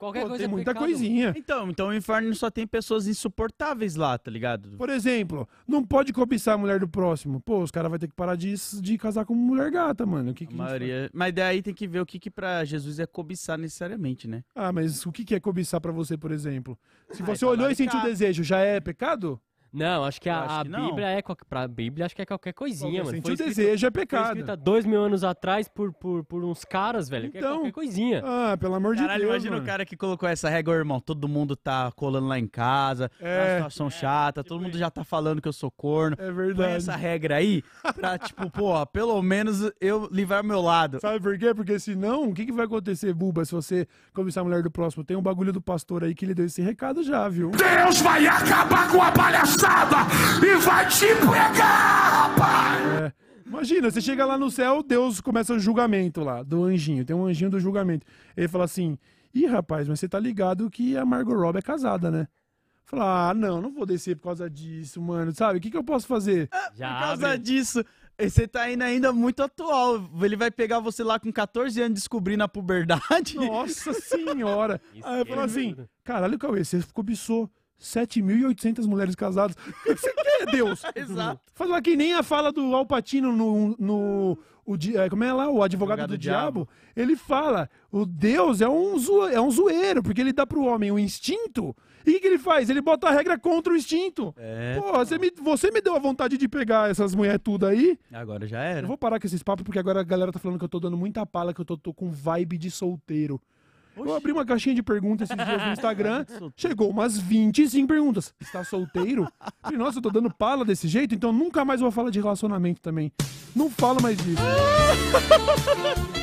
Qualquer Pô, coisa tem é muita pecado. coisinha. Então, então o inferno só tem pessoas insuportáveis lá, tá ligado? Por exemplo, não pode cobiçar a mulher do próximo. Pô, os caras vão ter que parar de, de casar com mulher gata, mano. O que A que a maioria. Mas daí tem que ver o que, que pra Jesus é cobiçar necessariamente, né? Ah, mas o que que é cobiçar pra você, por exemplo? Se Ah, você é olhou e sentiu desejo, já é pecado? Não, acho que a, acho a que não. Bíblia é. qualquer- Pra Bíblia, acho que é qualquer coisinha, mano. Sentir Foi o escrito, desejo é foi pecado. escrito há dois mil anos atrás por, por, por uns caras, velho. que é Então. qualquer coisinha. Ah, pelo amor de Caralho, Deus. imagina mano. o cara que colocou essa regra, irmão. Todo mundo tá colando lá em casa, tá uma É, situação chata, todo mundo já tá falando que eu sou corno. é Põe verdade. essa regra aí pra, tipo, pô, pelo menos eu livrar meu lado. Sabe por quê? Porque senão, o que, que vai acontecer, Buba, se você começar a mulher do próximo? Tem um bagulho do pastor aí que ele deu esse recado já, viu? Deus vai acabar com a palhaçada e vai te pegar, rapaz! É. Imagina, você chega lá no céu, Deus começa o julgamento lá, do anjinho. Tem um anjinho do julgamento. Ele fala assim: Ih, rapaz, mas você tá ligado que a Margot Robbie é casada, né? Fala, ah, não, não vou descer por causa disso, mano. Sabe? O que, que eu posso fazer? Já Por causa abre. disso, você tá indo ainda muito atual. Ele vai pegar você lá com 14 anos descobrindo a puberdade. Nossa senhora! Aí eu falo assim: caralho, Cauê, você cobiçou 7.800 mulheres casadas. O que você quer, Deus? Exato. Faz lá que nem a fala do Alpatino no. no o, é, como é lá? O advogado, Advogado do do Diabo. diabo. Ele fala: o Deus é um, é um zoeiro, porque ele dá pro homem o instinto. E o que, ele faz? Ele bota a regra contra o instinto. É, Pô, você me, você me deu a vontade de pegar essas mulheres tudo aí. agora já Eu era. vou parar com esses papos, porque agora a galera tá falando que eu tô dando muita pala, que eu tô, tô com vibe de solteiro. Eu abri uma caixinha de perguntas esses dias no Instagram. Chegou umas 25 perguntas. Está solteiro? Falei, nossa, eu tô dando pala desse jeito, então nunca mais vou falar de relacionamento também. Não falo mais disso.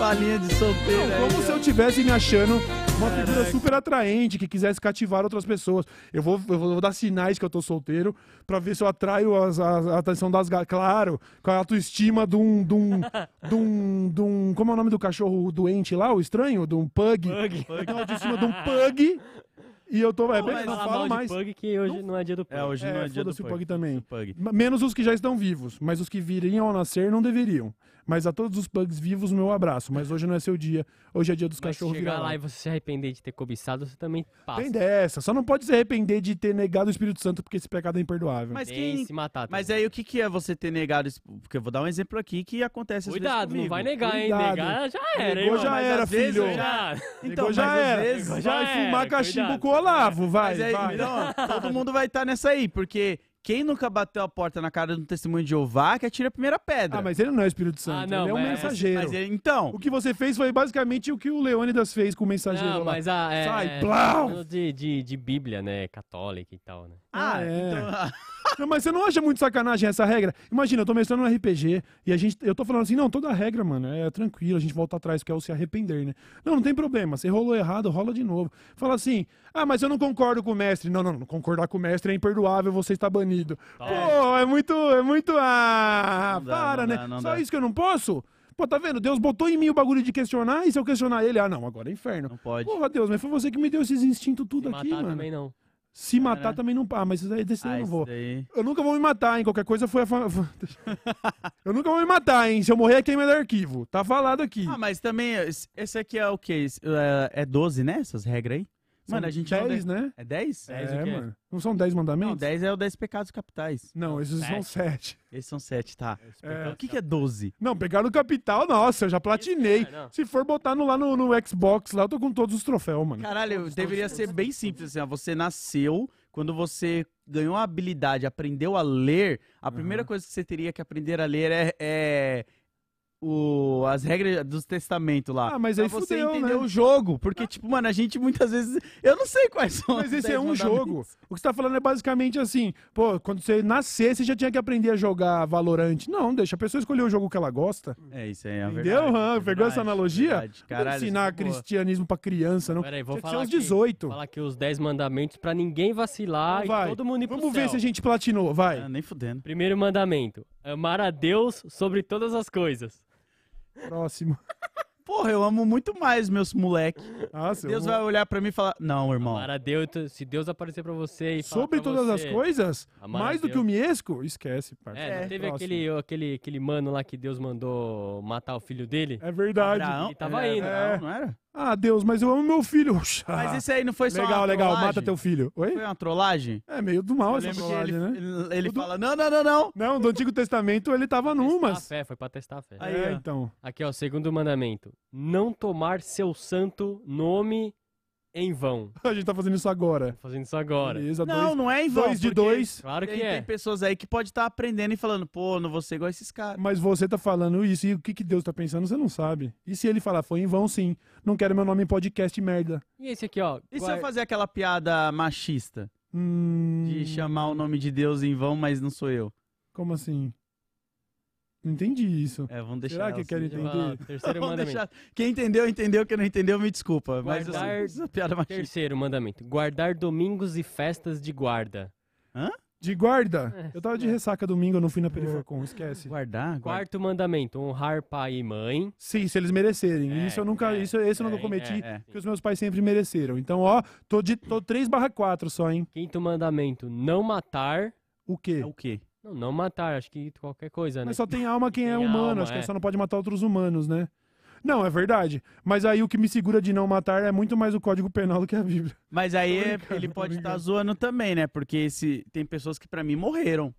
Palinha de solteiro. Não, aí, como ó. se eu tivesse me achando uma figura super atraente, que quisesse cativar outras pessoas. Eu vou, eu vou dar sinais que eu tô solteiro pra ver se eu atraio as- as- a, atenção das gatas. Claro, com a autoestima de um, de um, de um, de um- Como é o nome do cachorro doente lá, o estranho? De um pug. Pug. Eu tenho a autoestima de um pug. E eu tô. É, bem, mas não Fala falo mais. de pug que hoje não é dia do pug. É, hoje É, não é dia do pug. pug também. Pug. Menos os que já estão vivos, mas os que viriam ao nascer não deveriam. Mas a todos os pugs vivos, meu abraço. Mas hoje não é seu dia. Hoje é dia dos Mas se cachorros chegar virar lá e você se arrepender de ter cobiçado, você também passa. Tem dessa. Só não pode se arrepender de ter negado o Espírito Santo porque esse pecado é imperdoável. Mas Tem quem. se matar. Mas também. aí o que, que é você ter negado isso? Porque eu vou dar um exemplo aqui que acontece às vezes Cuidado, não comigo. vai negar, hein? Cuidado. Negar já era, Negou hein, já mano? Mas era, às vezes filho. eu já- Negou Então, já mas às era. vezes- vai já fumar era, cachimbo cuidado. com o Olavo, vai, Mas aí, vai. então, todo mundo vai estar nessa aí, porque quem nunca bateu a porta na cara do testemunho de Jeová que atira a primeira pedra. Ah, mas ele não é o Espírito Santo, Ah, não, ele é um mas- mensageiro. Mas ele- então, O que você fez foi basicamente o que o Leônidas fez com o mensageiro Não, lá. mas a. É, Sai, é, falando de, de, de Bíblia, né? Católica e tal, né? Ah, é. então, Não, mas você não acha muito sacanagem essa regra? Imagina, eu tô mestrando um RPG e a gente, eu tô falando assim, não, toda regra, mano, é tranquilo, a gente volta atrás, que é o se arrepender, né? Não, não tem problema, você rolou errado, rola de novo. Fala assim, ah, mas eu não concordo com o mestre. Não, não, não, concordar com o mestre é imperdoável, você está banido. Pô, é muito, é muito, ah, Não dá, para, não né? dá, não Só dá. isso que eu não posso? Pô, tá vendo? Deus botou em mim o bagulho de questionar e se eu questionar ele, ah, não, agora é inferno. não pode. Porra, Deus, mas foi você que me deu esses instintos tudo Se aqui, matar mano. também não. Se matar Cara. também não. Ah, mas isso aí desse eu Ah, não vou. daí. Eu nunca vou me matar, hein? Qualquer coisa foi a. fa- eu nunca vou me matar, hein? Se eu morrer, é queima do arquivo. Tá falado aqui. Ah, mas também, esse aqui é o quê? É, é 12, né? Essas regras aí? Mano, a gente não 10, deve- né? É 10? Dez o é, quê? mano. Não são 10 Não, mandamentos? 10 é o 10 pecados capitais. Não, esses são 7. Esses são 7, tá. É. O que, que é 12? Não, pegar no capital, nossa, eu já platinei. é, não. Se for botar no, lá no, no Xbox, lá eu tô com todos os troféus, mano. Caralho, deveria ser bem simples assim, ó. Você nasceu, quando você ganhou a habilidade, aprendeu a ler, a primeira coisa que você teria que aprender a ler é, é o, as regras dos testamentos lá. Ah, mas Pra aí você fudeu, entender né? o jogo. Porque, tipo, mano, a gente muitas vezes. Eu não sei quais são Mas os esse 10 é um jogo. O que você tá falando é basicamente assim, pô, quando você nascer, você já tinha que aprender a jogar Valorant. Não, deixa a pessoa escolher o jogo que ela gosta. É, isso aí é a Entendeu? verdade. É Pegou essa analogia? verdade. Não Caralho, ensinar isso é boa. cristianismo pra criança, não. Peraí, vou Tinha que falar uns aqui, 18. falar aqui os 10 mandamentos pra ninguém vacilar Então vai. e todo mundo ir pro Vamos ver céu. se a gente platinou, vai. Ah, nem fudendo. Primeiro mandamento: amar a Deus sobre todas as coisas. Próximo. Porra, eu amo muito mais meus moleque. Nossa, Deus eu- vai olhar pra mim e falar: Não, irmão. Amar a Deus, se Deus aparecer pra você e falar Sobre todas você- as coisas, mais do que o Miesco, esquece, parça. É, não É, teve próximo. aquele, aquele, aquele mano lá que Deus mandou matar o filho dele? É verdade. Abraão? Ele tava Era indo. Abraão, não era? Ah, Deus, mas eu amo meu filho. Mas esse aí não foi só legal, uma legal, trollagem? mata teu filho. Oi? Foi uma trollagem? É meio do mal Eu essa lembro que trollagem, ele, né? ele, ele fala: Não, não, não, não. Não, do Antigo Testamento ele tava Testar a numas. fé, foi pra testar a fé. Aí, é, ó. então. Aqui, ó, segundo mandamento. Não tomar seu santo nome em vão. A gente tá fazendo isso agora. Tô fazendo isso agora. Beleza, Não, dois, não é em vão. dois de dois. Claro que tem, é. tem pessoas aí que pode estar aprendendo e falando, pô, não vou ser igual esses caras. Mas você tá falando isso e o que, que Deus tá pensando, você não sabe. E se ele falar, foi em vão sim. Não quero meu nome em podcast merda. E esse aqui, ó. E se eu fazer aquela piada machista? Hum, De chamar o nome de Deus em vão, mas não sou eu. Como assim? Não entendi isso. É, vamos deixar. Será que querem assim. Eu entender? Terceiro Vamos mandamento. deixar- Quem entendeu, entendeu. Quem não entendeu, me desculpa. Mas Guardar- essa piada machista. Terceiro mandamento. Guardar domingos e festas de guarda. De guarda? É, Eu tava de ressaca domingo, eu não fui na Perifacom, esquece. Guardar? guardar. Quarto mandamento. Honrar pai e mãe. Sim, se eles merecerem. É, isso eu nunca. é, isso, esse eu nunca é, cometi, É, é. que os meus pais sempre mereceram. Então, ó, tô de tô 3 barra 4 só, hein? Quinto mandamento. Não matar. O quê? É o quê? Não, não matar. Acho que qualquer coisa, né? Mas só tem alma quem é Tem humano, alma, acho que é. só não pode matar outros humanos, né? Não, é verdade. Mas aí o que me segura de não matar é muito mais o Código Penal do que a Bíblia. Mas aí é- brincando, ele tô pode estar brincando. zoando também, né? Porque esse, tem pessoas que pra mim morreram.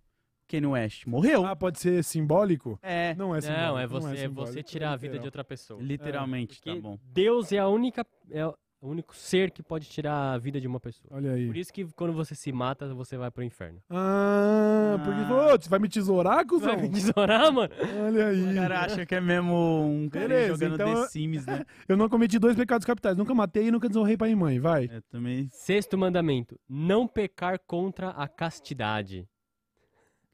Kanye West morreu. Ah, pode ser simbólico? é, Não é simbólico. Não, é você, é simbólico, você tirar a vida de literal. outra pessoa. literalmente, tá Porque bom. Deus é a única. É o único ser que pode tirar a vida de uma pessoa. Olha aí. Por isso que quando você se mata, você vai pro inferno. Ah, porque Ah. falou, "Ô, você vai me tesourar, cuzão? Vai me tesourar, mano? Olha aí. O cara acha que é mesmo um cara Beleza, jogando então The Sims, né? Eu não cometi dois pecados capitais. Nunca matei e nunca desonrei pai e mãe. Vai. É, também. Sexto mandamento: não pecar contra a castidade.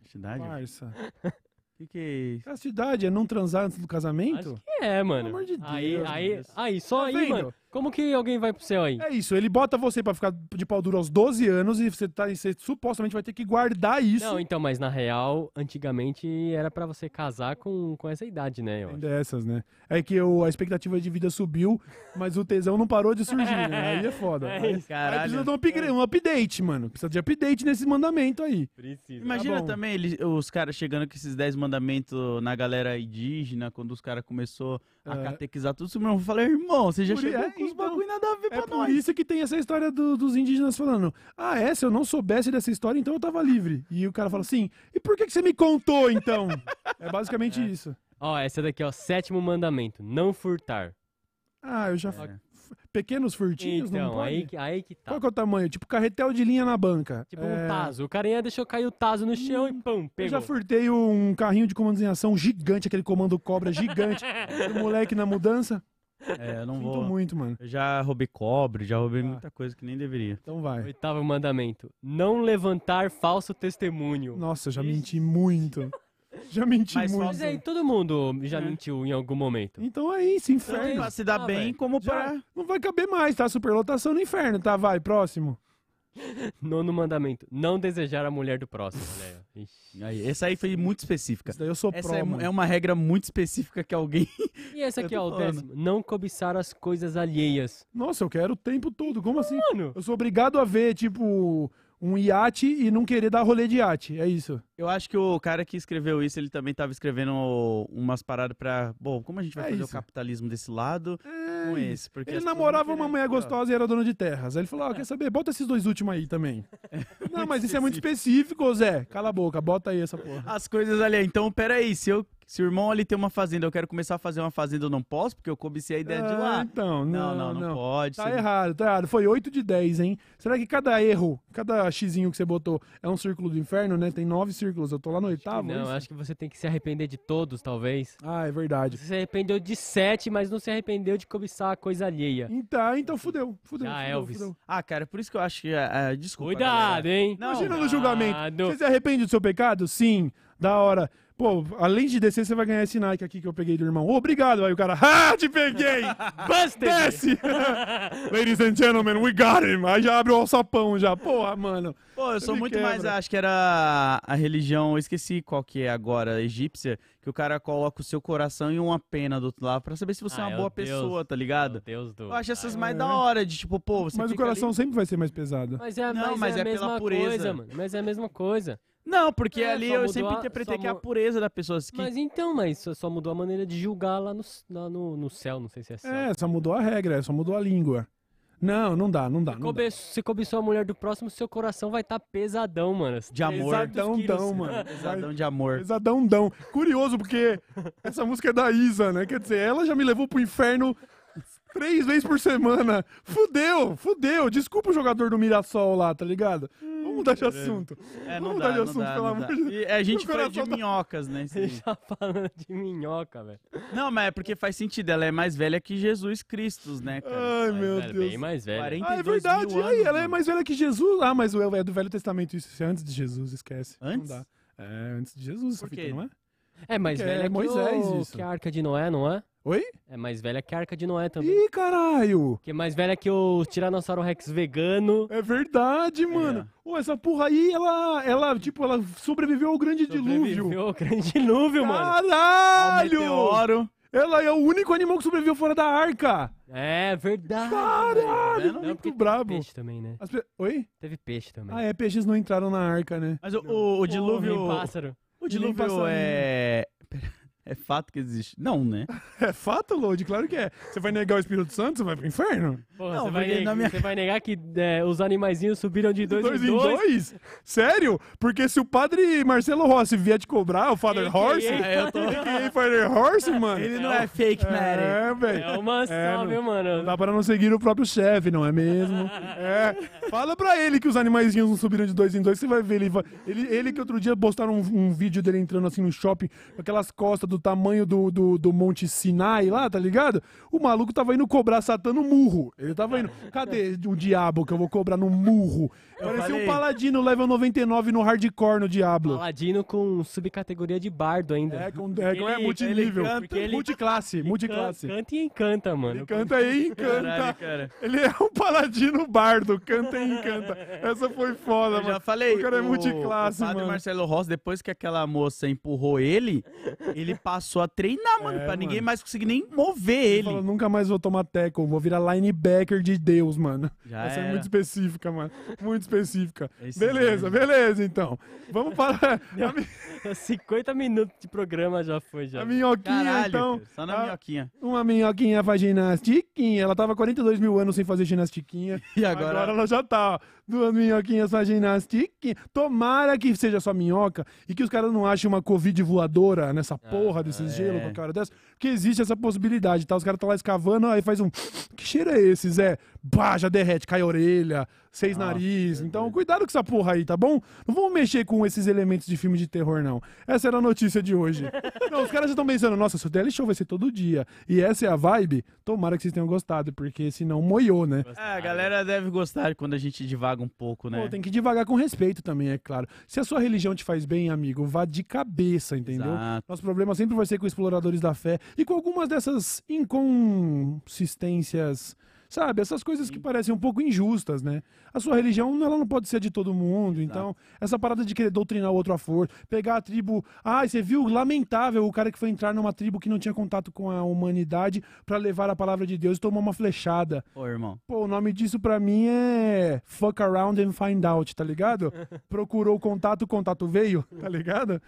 Castidade? O Parça. que, que é isso? Castidade é não transar antes do Acho casamento? que é, mano. amor de aí, Deus, aí, Deus. aí, só Tá aí, vendo? mano. Como que alguém vai pro céu aí? É isso, ele bota você pra ficar de pau duro aos 12 anos e você, tá, você supostamente vai ter que guardar isso. Não, então, mas na real, antigamente era pra você casar com, com essa idade, né? Eu acho. dessas, né? É que o- a expectativa de vida subiu, mas o tesão não parou de surgir, né? Aí é foda. É Aí, isso. aí precisa de um upgrade, um update, mano. Precisa de update nesse mandamento aí. Precisa. Imagina Tá também ele- os caras chegando com esses 10 mandamentos na galera indígena, quando os caras começou a É. catequizar tudo isso, meu irmão, eu falei, irmão, você já Por- chegou é, com os então, bagulho nada a ver É pra por nós. isso que tem essa história do- dos indígenas falando: Ah, é? Se eu não soubesse dessa história, então eu tava livre. E o cara fala assim: E por que, que você me contou então? é basicamente isso. Ó, essa daqui, ó, sétimo mandamento: não furtar. Ah, eu já. É. Pequenos furtinhos, não Então, pode? aí, que- aí que tá. Qual que é o tamanho? Tipo carretel de linha na banca. Tipo É, um taso. O carinha deixou cair o taso no chão e pum, Eu pegou. já furtei um carrinho de comandos em ação gigante, aquele comando cobra gigante. do moleque na mudança. É, eu não Sinto vou. muito, mano. Eu já roubei cobre, já roubei Ah. muita coisa que nem deveria. Então vai. Oitavo mandamento: não levantar falso testemunho. Nossa, eu já menti muito. Já menti Mas muito. Mas aí, todo mundo já É. mentiu em algum momento. Então é isso, Tanto inferno. pra se dar Ah, bem, velho. como Já pra. não vai caber mais, tá? Superlotação no inferno, tá? Vai, próximo. Nono mandamento: não desejar a mulher do próximo. Né? Aí, essa aí foi muito específica. Isso daí eu sou Essa pró, é, é uma regra muito específica que alguém. E esse Eu aqui, ó, o décimo: não cobiçar as coisas alheias. Nossa, eu quero o tempo todo. Como assim? Mano, Eu sou obrigado a ver, tipo, um iate e não querer dar rolê de iate. É isso. Eu acho que o cara que escreveu isso, ele também tava escrevendo umas paradas pra. Bom, como a gente vai É fazer isso. o capitalismo desse lado É com isso. esse? Porque Ele namorava uma mulher gostosa e era dono de terras. Aí ele falou: Ó, quer saber? Bota esses dois últimos aí também. Não, mas isso é muito específico, Zé. Cala a boca, bota aí essa porra. As coisas ali. Então, peraí, se, eu, se o irmão ali tem uma fazenda, eu quero começar a fazer uma fazenda, eu não posso, porque eu cobicei a ideia de Ah, lá. Então, Não, não, não, não, pode. Tá errado, tá errado. Foi 8 de 10, hein? Será que cada erro, cada xizinho que você botou é um círculo do inferno, né? Tem nove círculos. Eu tô lá no oitavo. é não, isso? acho que você tem que se arrepender de todos, talvez. Ah, é verdade. Você se arrependeu de sete, mas não se arrependeu de cobiçar a coisa alheia. Então, então fudeu, fudeu. Já, fudeu, Elvis. fudeu. Ah, cara, por isso que eu acho que. ah, desculpa. Cuidado, galera. hein? Não, Imagina no julgamento. Você se arrepende do seu pecado? Sim. Da hora. Pô, além de descer, você vai ganhar esse Nike aqui que eu peguei do irmão. Obrigado. Aí o cara, ah, te peguei! Busted! Desce! Ladies and gentlemen, we got him! Aí já abre o alçapão já. Porra, mano. Pô, eu sou muito quebra. mais. Acho que era a religião, eu esqueci qual que é agora, a egípcia, que o cara coloca o seu coração em uma pena do outro lado pra saber se você é Ah, uma é boa Deus. pessoa, tá Meu ligado? Deus do... Eu acho essas Ah, mais é. da hora, de tipo, pô, você mas o coração ali- sempre vai ser mais pesado. Mas é, Não, mas mas é é a pela mesma pureza. coisa, mano. Mas é a mesma coisa. Não, porque É, ali eu sempre a- interpretei que é a pureza da pessoa. Que... Mas então, mas só, mudou a maneira de julgar lá no, lá no, no céu, não sei se é céu. É, só mudou a regra, só mudou a língua. Não, não dá, não dá. Não dá. Cobe se cobiçou a mulher do próximo, seu coração vai estar pesadão, mano. De amor. 300 Pesadão, dão, mano. Pesadão de amor. Pesadão, dão. Curioso, porque essa música é da Isa, né? Quer dizer, ela já me levou pro inferno Três vezes por semana. Fudeu, fudeu. Desculpa o jogador do Mirassol lá, tá ligado? Vamos mudar de assunto. É, não Vamos dá, mudar de não assunto, dá, pelo amor dá. de Deus. E a gente foi de tá- minhocas, né? isso. Você tá falando de minhoca, velho. Não, mas é porque faz sentido. Ela é mais velha que Jesus Cristo, né, cara? Ai, Mais meu velho, Deus. Bem mais velho. 40 Ah, é 42 verdade. mil E aí, anos, ela é mais velha que Jesus. Ah, mas o- é do Velho Testamento, isso é antes de Jesus, esquece. Antes? Não dá. É, antes de Jesus, essa fita, não é? É mais Porque é velha que, Moisés, o- isso. que a Arca de Noé, não é? Oi? É mais velha que a Arca de Noé também. Ih, caralho! Porque é mais velha que o Tiranossauro Rex vegano. É verdade, mano. Ô, essa porra aí, ela, ela, tipo, ela sobreviveu ao grande dilúvio. Sobreviveu ao grande dilúvio, mano. O Caralho! meteoro. Ela é o único animal que sobreviveu fora da arca. É verdade. Caralho? Não, muito porque teve brabo. peixe também, né? As pe- Oi? Teve peixe também. Ah, é, peixes não entraram na arca, né? Mas o, o, o dilúvio. Homem pássaro. O dilúvio é. É fato que existe. Não, né? É fato, Lodi? Claro que é. Você vai negar o Espírito Santo, você vai pro inferno? Porra, Não, você, vai porque neg- na minha- você vai negar que é, os animaizinhos subiram de dois, dois em dois? Sério? Porque se o padre Marcelo Rossi vier te cobrar, o Father AKA. Horse, É, eu tô- AKA Father Horse, mano. Ele não é fake matter. É, velho. É uma só, É, viu, mano? Não dá pra não seguir o próprio chefe, não é mesmo? É. Fala pra ele que os animaizinhos não subiram de dois em dois, você vai ver. Ele, ele, ele que outro dia postaram um, um vídeo dele entrando assim no shopping, com aquelas costas do tamanho do, do, do Monte Sinai lá, tá ligado? O maluco tava indo cobrar Satã no murro. Ele tava indo. Cadê o diabo que eu vou cobrar no murro? Parecia falei. um paladino level 99 no hardcore no Diablo. Paladino com subcategoria de bardo ainda. É, com, é, é Ele- multinível. ele canta, porque ele- multiclasse, Ele multiclasse. can- Canta e encanta, mano. Ele canta e encanta. Caralho, cara. Ele é um paladino bardo, canta e encanta. Essa foi foda, Eu mano. já falei, O cara é multiclasse, o padre mano. Marcelo Rossi, depois que aquela moça empurrou ele, ele passou a treinar, mano, É, pra mano. ninguém mais conseguir nem mover Ele ele. falou, nunca mais vou tomar tackle, vou virar linebacker de Deus, mano. Já Essa é era. muito específica, mano. Muito específica. Esse beleza, mano. beleza, então. Vamos para mi- 50 minutos de programa já foi, já. a minhoquinha, Caralho, então. só na a- minhoquinha. Uma minhoquinha faz ginastiquinha. Ela tava 42 mil anos sem fazer ginastiquinha. E Agora, agora, ela já tá, ó. Duas minhoquinhas faz ginastiquinha. Tomara que seja só minhoca e que os caras não achem uma covid voadora nessa porra desses gelos com a cara dessa. Porque existe essa possibilidade, tá? Os caras estão lá escavando, aí faz um. Que cheiro é esse, Zé? Bah, já derrete, cai a orelha, seis Nossa, nariz. é Então, cuidado com essa porra aí, tá bom? Não vamos mexer com esses elementos de filme de terror, não. Essa era a notícia de hoje. não, os caras já estão pensando, nossa, se o daily show vai ser todo dia. E essa é a vibe. Tomara que vocês tenham gostado, porque senão moiou, né? É, a galera deve gostar quando a gente divaga um pouco, né? Pô, tem que devagar com respeito também, é claro. Se a sua religião te faz bem, amigo, vá de cabeça, entendeu? Exato. Nosso problema sempre vai ser com exploradores da fé e com algumas dessas inconsistências, sabe? Essas coisas que parecem um pouco injustas, né? A sua religião, ela não pode ser de todo mundo, então essa parada de querer doutrinar o outro à força, pegar a tribo... Ah, você viu? Lamentável o cara que foi entrar numa tribo que não tinha contato com a humanidade pra levar a palavra de Deus e tomar uma flechada. Pô, irmão. Pô, o nome disso pra mim é fuck around and find out, tá ligado? Procurou o contato, o contato veio, tá ligado?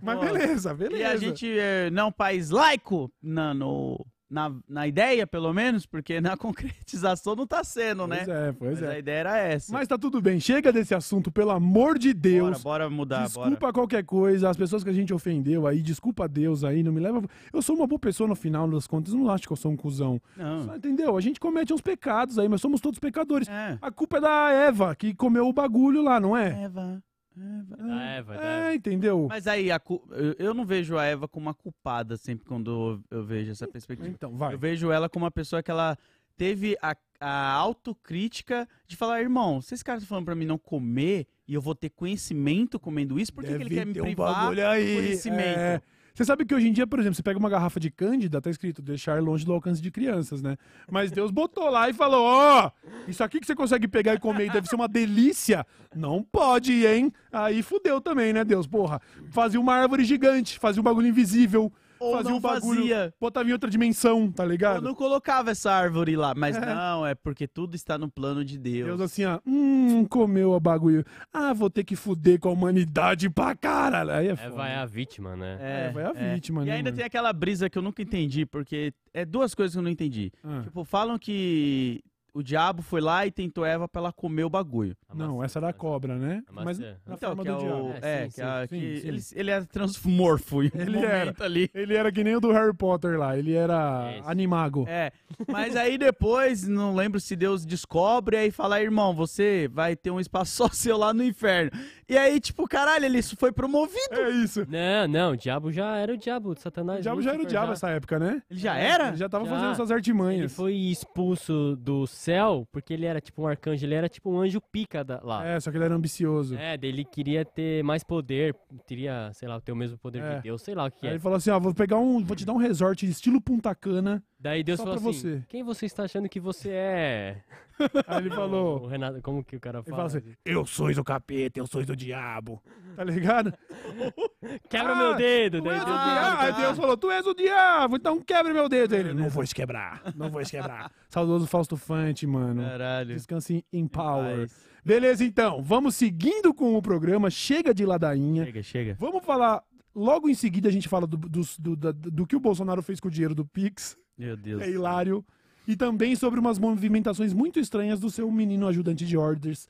Mas Pô, beleza, beleza. E a gente é, não país laico na, no, na, na ideia, pelo menos, porque na concretização não tá sendo, né? Pois é, pois Mas a é. ideia era essa. Mas tá tudo bem, chega desse assunto, pelo amor de Deus. Bora, bora mudar, Desculpa bora. qualquer coisa, as pessoas que a gente ofendeu aí, desculpa a Deus aí, não me leva. Eu sou uma boa pessoa no final das contas, não acho que eu sou um cuzão. Não. Entendeu? A gente comete uns pecados aí, mas somos todos pecadores. É. A culpa é da Eva, que comeu o bagulho lá, não é? Eva. Eva. Da Eva, da É, Eva. entendeu? Mas aí, a cu- eu- eu não vejo a Eva como uma culpada sempre quando eu vejo essa perspectiva. Então, vai. Eu vejo ela como uma pessoa que ela teve a, a autocrítica de falar, irmão, se esse cara tá falando pra mim não comer e eu vou ter conhecimento comendo isso, por que, que ele quer me um privar bagulho aí, do conhecimento? é. Você sabe que hoje em dia, por exemplo, você pega uma garrafa de cândida, tá escrito deixar longe do alcance de crianças, né? Mas Deus botou lá e falou: ó, isso aqui que você consegue pegar e comer e deve ser uma delícia. Não pode, hein? Aí fudeu também, né, Deus? Porra. Fazia uma árvore gigante, fazia um bagulho invisível. Ou fazia não um bagulho. fazia. Botava em outra dimensão, tá Eu ligado? não colocava essa árvore lá, mas não, é porque tudo está no plano de Deus. Deus assim, ó, hum, comeu o bagulho. Ah, vou ter que fuder com a humanidade pra caralho. Aí é foda. Eva é a vítima, né? É, vai a vítima, E né, ainda mano? tem aquela brisa que eu nunca entendi, porque é duas coisas que eu não entendi. Ah. Tipo, falam que o diabo foi lá e tentou Eva pra ela comer o bagulho. Não, essa era a maçã. cobra, né? A Mas maçã. na Então, forma que é do diabo. o. É, É, sim, que, a- sim, que sim. Ele, ele era transmorfo em um Ele era. momento ali. Ele era que nem o do Harry Potter lá, ele era Esse. animago. É, mas aí depois, não lembro se Deus descobre, aí fala, irmão, você vai ter um espaço só seu lá no inferno. E aí, tipo, caralho, ele isso foi promovido. É isso. Não, não, o diabo já era o diabo, o Satanás. O diabo já era o diabo nessa época, né? Ele já era? Ele já tava Já. fazendo suas Ele artimanhas. foi expulso do céu porque ele era tipo um arcanjo, ele era tipo um anjo pica da- lá. É, só que ele era ambicioso. É, daí ele queria ter mais poder, queria, sei lá, ter o mesmo poder É. de Deus, sei lá o que Aí é. ele falou assim: ó, vou pegar um. Vou te dar um resort estilo Punta Cana. Daí Deus só falou assim: você. Quem você está achando que você é? Aí ele O falou. Renato, como que o cara Ele fala? fala assim: Eu sou o capeta, eu sou o diabo. Tá ligado? Quebra Ah, meu dedo! Daí o Deus- diabo. Aí Deus falou: Tu és o diabo, então quebre meu dedo. Ele: Não vou quebrar, não vou quebrar. Saudoso Fausto Fante, mano. Caralho. Descanse em power. Paz. Beleza, então. Vamos seguindo com o programa. Chega de ladainha. Chega, chega. Vamos falar. Logo em seguida a gente fala do, dos- do, da- do que o Bolsonaro fez com o dinheiro do Pix. Meu Deus. É hilário. E também sobre umas movimentações muito estranhas do seu menino ajudante de ordens,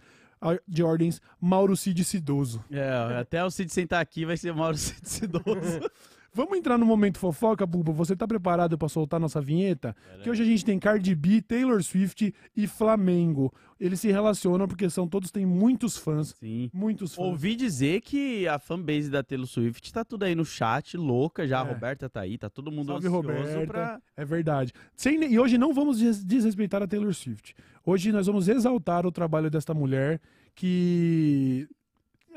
de ordens, Mauro Cid Cidoso. É, até o Cid sentar aqui vai ser Mauro Cid Cidoso. Vamos entrar no momento fofoca, Buba? Você tá preparado pra soltar nossa vinheta? Que hoje a gente tem Cardi B, Taylor Swift e Flamengo. Eles se relacionam porque são todos têm muitos fãs, Sim. muitos fãs. Ouvi dizer que a fanbase da Taylor Swift tá tudo aí no chat, louca já. A É. Roberta tá aí, tá todo mundo Salve, Roberta. pra... É verdade. Sem- e hoje não vamos des- desrespeitar a Taylor Swift. Hoje nós vamos exaltar o trabalho desta mulher que.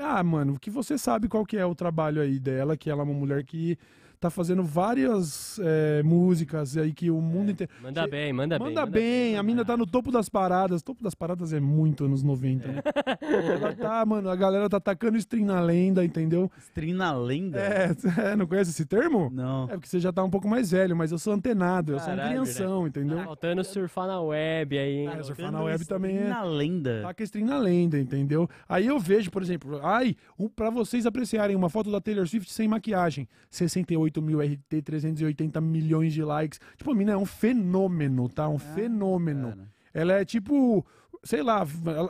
Ah, mano, que você sabe qual que é o trabalho aí dela, que ela é uma mulher que tá fazendo várias é, músicas aí que o mundo inteiro. Manda bem, manda, bem. Manda bem, a mina tá no topo das paradas. Topo das paradas é muito anos 90, né? Ela tá, mano, a galera tá tacando stream na lenda, entendeu? Stream na lenda? É, é, não conhece esse termo? Não. É porque você já tá um pouco mais velho, mas eu sou antenado, eu sou um Caralho, crianção, entendeu? Tá faltando surfar na web aí, hein? Ah, surfar na web também stream é. na lenda. Taca stream na lenda, entendeu? Aí eu vejo, por exemplo, ai, um, pra vocês apreciarem uma foto da Taylor Swift sem maquiagem, 68 mil RT, 380 milhões de likes. Tipo, a mina é um fenômeno, tá? Um Ah, fenômeno. Cara. Ela é tipo, sei lá,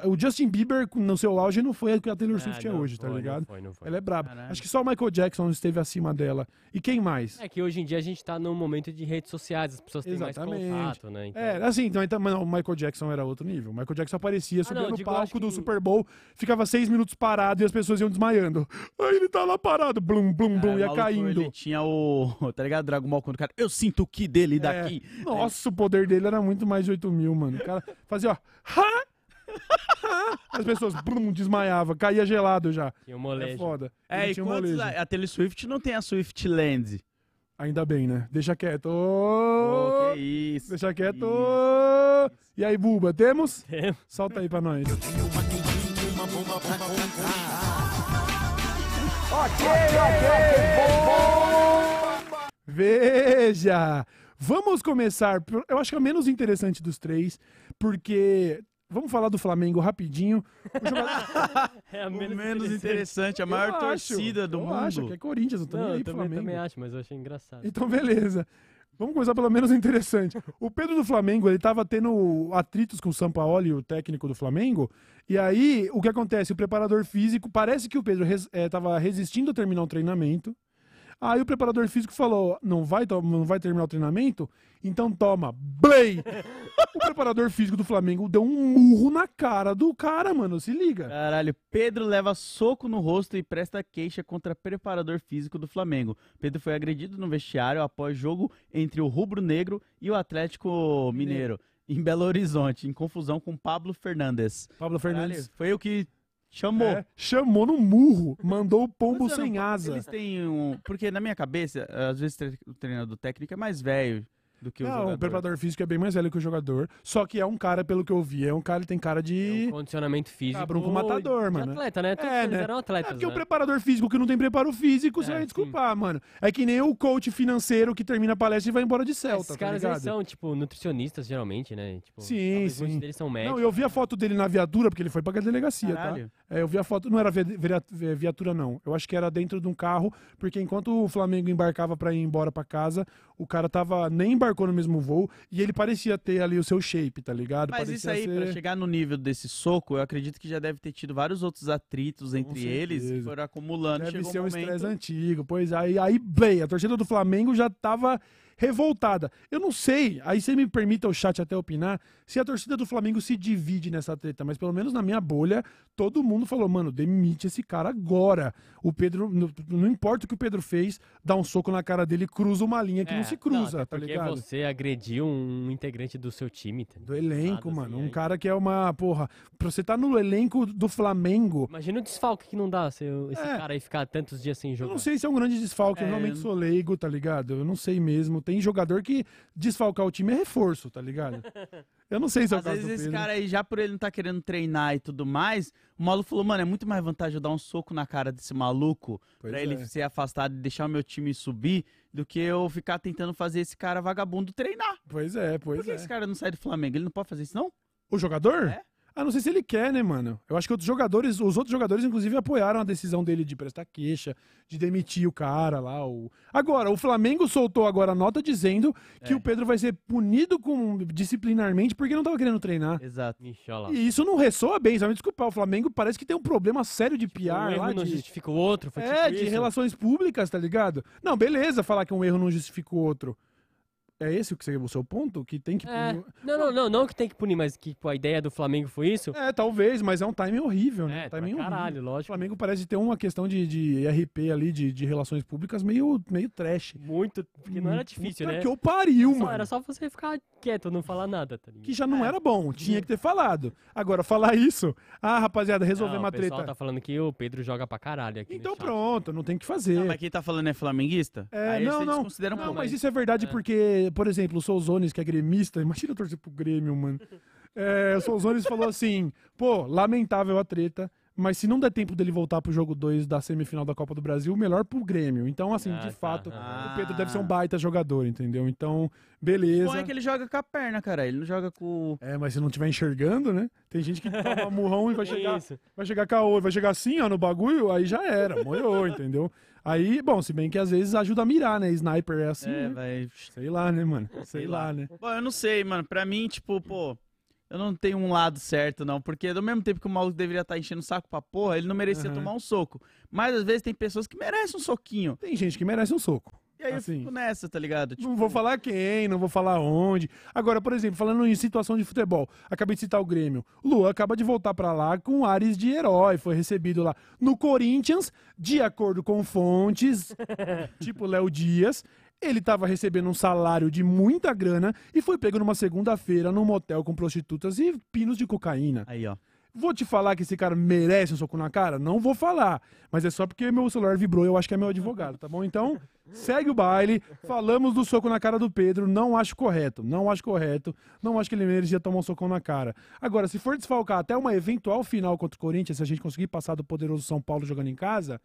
o Justin Bieber no seu auge não foi o que a Taylor Ah, Swift é não hoje, tá foi, não ligado? foi, não foi. Ela é braba. Acho que só o Michael Jackson esteve acima dela. E quem mais? É que hoje em dia a gente tá num momento de redes sociais, as pessoas têm Exatamente. mais contato, né? Então- É, assim, então, então mas não, o Michael Jackson era outro nível. O Michael Jackson aparecia, subia Ah, não, no digo, palco do que- Super Bowl, ficava seis minutos parado e as pessoas iam desmaiando. Aí ele tá lá parado, blum, blum, blum, É, ia maluco, caindo. Ele tinha o. Tá ligado? Dragon Ball quando o cara. Eu sinto o ki dele É. daqui. Nossa, o poder dele era muito mais de 8 mil, mano. O cara fazia, ó. "Ha! Ha!" As pessoas blum, desmaiava, caía gelado já. Tinha um É molejo. foda. É, Ele e tinha um quantos. molejo. A Taylor Swift não tem a Swift Land. Ainda bem, né? Deixa quieto. Pô, que isso. Deixa quieto. Isso. E aí, Buba, temos? Temos. Solta aí pra nós. Veja! Vamos começar. por- Eu acho que é a menos interessante dos três, porque. Vamos falar do Flamengo rapidinho. O jogador- É a O menos, menos interessante, a maior Eu acho, torcida do eu mundo. acho que é Corinthians, eu tô nem Não, aí eu pro também, Flamengo. também acho, mas eu achei engraçado. Então, beleza. Vamos começar pelo menos interessante. O Pedro do Flamengo, ele tava tendo atritos com o Sampaoli, o técnico do Flamengo. E aí, o que acontece? O preparador físico, parece que o Pedro res, eh, tava resistindo a terminar o treinamento. Aí o preparador físico falou: não vai, não vai terminar o treinamento? Então toma, Blay! o preparador físico do Flamengo deu um murro na cara do cara, mano. Se liga. Caralho, Pedro leva soco no rosto e presta queixa contra preparador físico do Flamengo. Pedro foi agredido no vestiário após jogo entre o Rubro Negro e o Atlético Mineiro, em Belo Horizonte, em confusão com Pablo Fernandes. Pablo Caralho, Fernandes foi o que chamou. é, chamou no murro, mandou o pombo Mas sem não- asa. Eles têm um. Porque na minha cabeça, às vezes o treinador técnico é mais velho do que o Não, jogador. o preparador físico é bem mais velho que o jogador. Só que é um cara, pelo que eu vi, é um cara que tem cara É de. um condicionamento físico. Cabrão com matador, mano. atleta, né? Todos É, eles né? eram É atletas, porque o né? preparador físico que não tem preparo físico, você É, vai sim. desculpar, mano. É que nem o coach financeiro que termina a palestra e vai embora de Celta, Esses tá caras eles são, tipo, nutricionistas, geralmente, né? Tipo, Sim, sim. Deles são médicos. Não, eu vi a foto dele na viatura, porque ele foi pra delegacia, Caralho. tá? É, eu vi a foto, não era vi- via- via- viatura, não. Eu acho que era dentro de um carro, porque enquanto o Flamengo embarcava pra ir embora pra casa, o cara tava nem embarcou no mesmo voo e ele parecia ter ali o seu shape, tá ligado? Mas parecia isso aí, ser... pra chegar no nível desse soco, eu acredito que já deve ter tido vários outros atritos entre eles que foram acumulando. Deve chegou ser um um momento... estresse antigo. Pois aí, aí, bem, a torcida do Flamengo já tava revoltada. Eu não sei, aí você me permita o chat até opinar, se a torcida do Flamengo se divide nessa treta, mas pelo menos na minha bolha, todo mundo falou, mano, demite esse cara agora. O Pedro, não, não importa o que o Pedro fez, dá um soco na cara dele e cruza uma linha que É, não se cruza, até tá porque ligado? você agrediu um integrante do seu time. tá? Do elenco, Nada mano. assim, um aí. cara que é uma, porra, pra você tá no elenco do Flamengo, Imagina o desfalque que não dá se eu- esse É. cara aí ficar tantos dias sem Eu jogar. não sei se é um grande desfalque, eu É, realmente eu- sou leigo, tá ligado? Eu não sei mesmo. Tem jogador que desfalcar o time é reforço, tá ligado? Eu não sei se é o Às caso vezes esse cara aí, já por ele não tá querendo treinar e tudo mais, o maluco falou, mano, é muito mais vantagem eu dar um soco na cara desse maluco Pois pra é. ele ser afastado e deixar o meu time subir, do que eu ficar tentando fazer esse cara vagabundo treinar. Pois é, Por pois que é. esse cara não sai do Flamengo? Ele não pode fazer isso, não? O jogador? É? Ah, não sei se ele quer, né, mano? Eu acho que outros jogadores, os outros jogadores, inclusive, apoiaram a decisão dele de prestar queixa, de demitir o cara lá. O... Agora, o Flamengo soltou agora a nota dizendo que É. o Pedro vai ser punido com, disciplinarmente porque não tava querendo treinar. Exato. Ixi, olha lá. E isso não ressoa bem, sabe? Desculpa, o Flamengo parece que tem um problema sério de um PR erro lá. não de... justifica o outro. Foi É, tipo de isso. relações públicas, tá ligado? Não, beleza falar que um erro não justifica o outro. É esse o, que você, o seu ponto? Que tem que É. punir. Não, não, não, não que tem que punir, mas que pô, a ideia do Flamengo foi isso. É, talvez, mas é um timing horrível, né? É, um timing horrível. caralho, O lógico. Flamengo parece ter uma questão de, de RP ali, de, de relações públicas, meio, meio trash. Muito, porque não era difícil, Puta né? que eu pariu, Só- mano. era só você ficar quieto, não falar nada, tá ligado? Que já não era bom, tinha que ter falado. Agora, falar isso, ah, rapaziada, resolver Não, uma o pessoal treta. tá falando que o Pedro joga pra caralho aqui Então pronto, não tem o que fazer. Não, mas quem tá falando é flamenguista? É, aí não, não. desconsidera um Não, pouco. mas isso é verdade É. porque, por exemplo, o Souzones, que é gremista, imagina eu torcer pro Grêmio, mano. É, o Souzones falou assim: pô, lamentável a treta, mas se não der tempo dele voltar pro jogo 2 da semifinal da Copa do Brasil, melhor pro Grêmio. Então, assim, Ah, de tá. fato, Ah. o Pedro deve ser um baita jogador, entendeu? Então, beleza. Bom é que ele joga com a perna, cara. Ele não joga com. É, mas se não estiver enxergando, né? Tem gente que toma murrão e vai chegar, isso. vai chegar caô, vai chegar assim, ó, no bagulho, aí já era, moiou, entendeu? Aí, bom, se bem que às vezes ajuda a mirar, né? Sniper é assim, É, né? vai. Sei lá, né, mano? Sei, Sei lá, lá. né? Bom, eu não sei, mano. Pra mim, tipo, pô. Eu não tenho um lado certo, não. Porque ao mesmo tempo que o maluco deveria estar enchendo o saco pra porra, ele não merecia Aham. tomar um soco. Mas às vezes tem pessoas que merecem um soquinho. Tem gente que merece um soco. E aí Assim. eu fico nessa, tá ligado? Tipo, Não vou falar quem, não vou falar onde. Agora, por exemplo, falando em situação de futebol, acabei de citar o Grêmio. Luan acaba de voltar pra lá com ares de herói, foi recebido lá no Corinthians, de acordo com fontes, tipo Léo Dias. Ele tava recebendo um salário de muita grana e foi pego numa segunda-feira num motel com prostitutas e pinos de cocaína. Aí, ó. Vou te falar que esse cara merece um soco na cara? Não vou falar. Mas é só porque meu celular vibrou e eu acho que é meu advogado, tá bom? Então, segue o baile. Falamos do soco na cara do Pedro. Não acho correto. Não acho correto. Não acho que ele merecia tomar um socão na cara. Agora, se for desfalcar até uma eventual final contra o Corinthians, se a gente conseguir passar do poderoso São Paulo jogando em casa.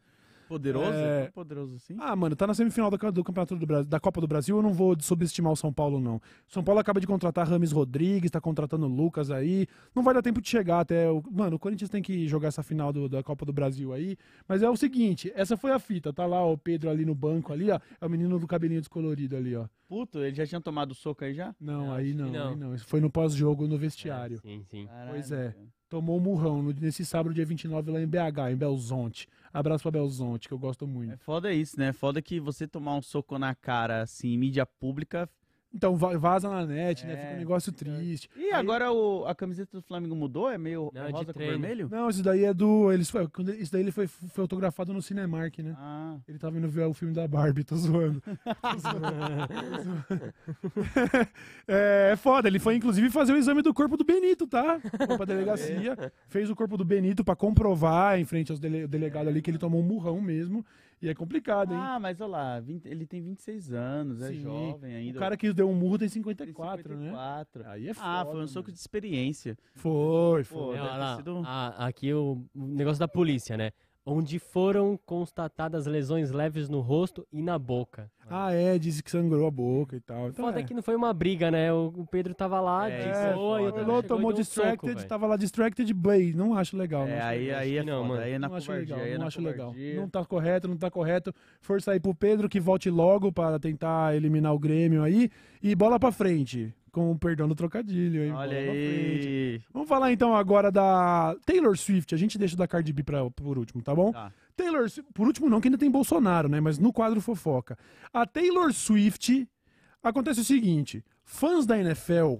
Poderoso? É. Poderoso assim? Ah, mano, tá na semifinal do, do Campeonato do Brasil, da Copa do Brasil. Eu não vou subestimar o São Paulo, não. São Paulo acaba de contratar Rames Rodrigues, tá contratando o Lucas aí. Não vai dar tempo de chegar até. O... Mano, o Corinthians tem que jogar essa final do- da Copa do Brasil aí. Mas é o seguinte: essa foi a fita. Tá lá o Pedro ali no banco ali, ó. É o menino do cabelinho descolorido ali, ó. Puto, ele já tinha tomado soco aí já? Não, Não, aí não, não. aí não. Isso foi no pós-jogo no vestiário. É, sim, sim. Pois Caralho, é. Tomou um murrão nesse sábado, dia 29, lá em BH, em Belzonte. Abraço pra Belzonte, que eu gosto muito. É foda isso, né? Foda que você tomar um soco na cara, assim, em mídia pública. Então va- vaza na net, né? É, Fica um negócio fica- triste. E Aí- agora o- a camiseta do Flamengo mudou? É meio Não, é de rosa com vermelho? Não, isso daí é do. Eles foi, quando- isso daí ele foi, foi autografado no Cinemark, né? Ah, Ele tava indo ver o filme da Barbie, tô zoando. Tô zoando. é, é foda, ele foi inclusive fazer o exame do corpo do Benito, tá? Foi pra delegacia, fez o corpo do Benito pra comprovar em frente aos dele, delegado ali que ele tomou um murrão mesmo. E é complicado, hein? ah mas olha lá, 20 ele tem 26 anos, é Sim. jovem o ainda. cara que deu um murro tem tem 54, né? 54. Aí é foda. Ah, foi um soco mano. de experiência. Foi, Pô, foi. É, olha ter lá, sido- a- aqui o, o negócio da polícia, né? Onde foram constatadas lesões leves no rosto e na boca. Ah, é, disse que sangrou a boca e tal. Então, Foda é. que não foi uma briga, né? O, Pedro tava lá, É, de isso é e foda, o outro né? Tomou e um distracted, soco, tava lá distracted play. Não acho legal. É, não aí, aí é Não, foda, mano. aí é na não acho legal, aí é não acho legal. Não tá correto, não tá correto. Força aí pro Pedro que volte logo para tentar eliminar o Grêmio aí. E bola pra frente. Com o perdão do trocadilho, hein? Olha aí. Vamos falar então agora da Taylor Swift. A gente deixa da Cardi B pra, por último, tá bom? Tá. Taylor, por último não, que ainda tem Bolsonaro, né? Mas no quadro fofoca. A Taylor Swift, acontece o seguinte, fãs da NFL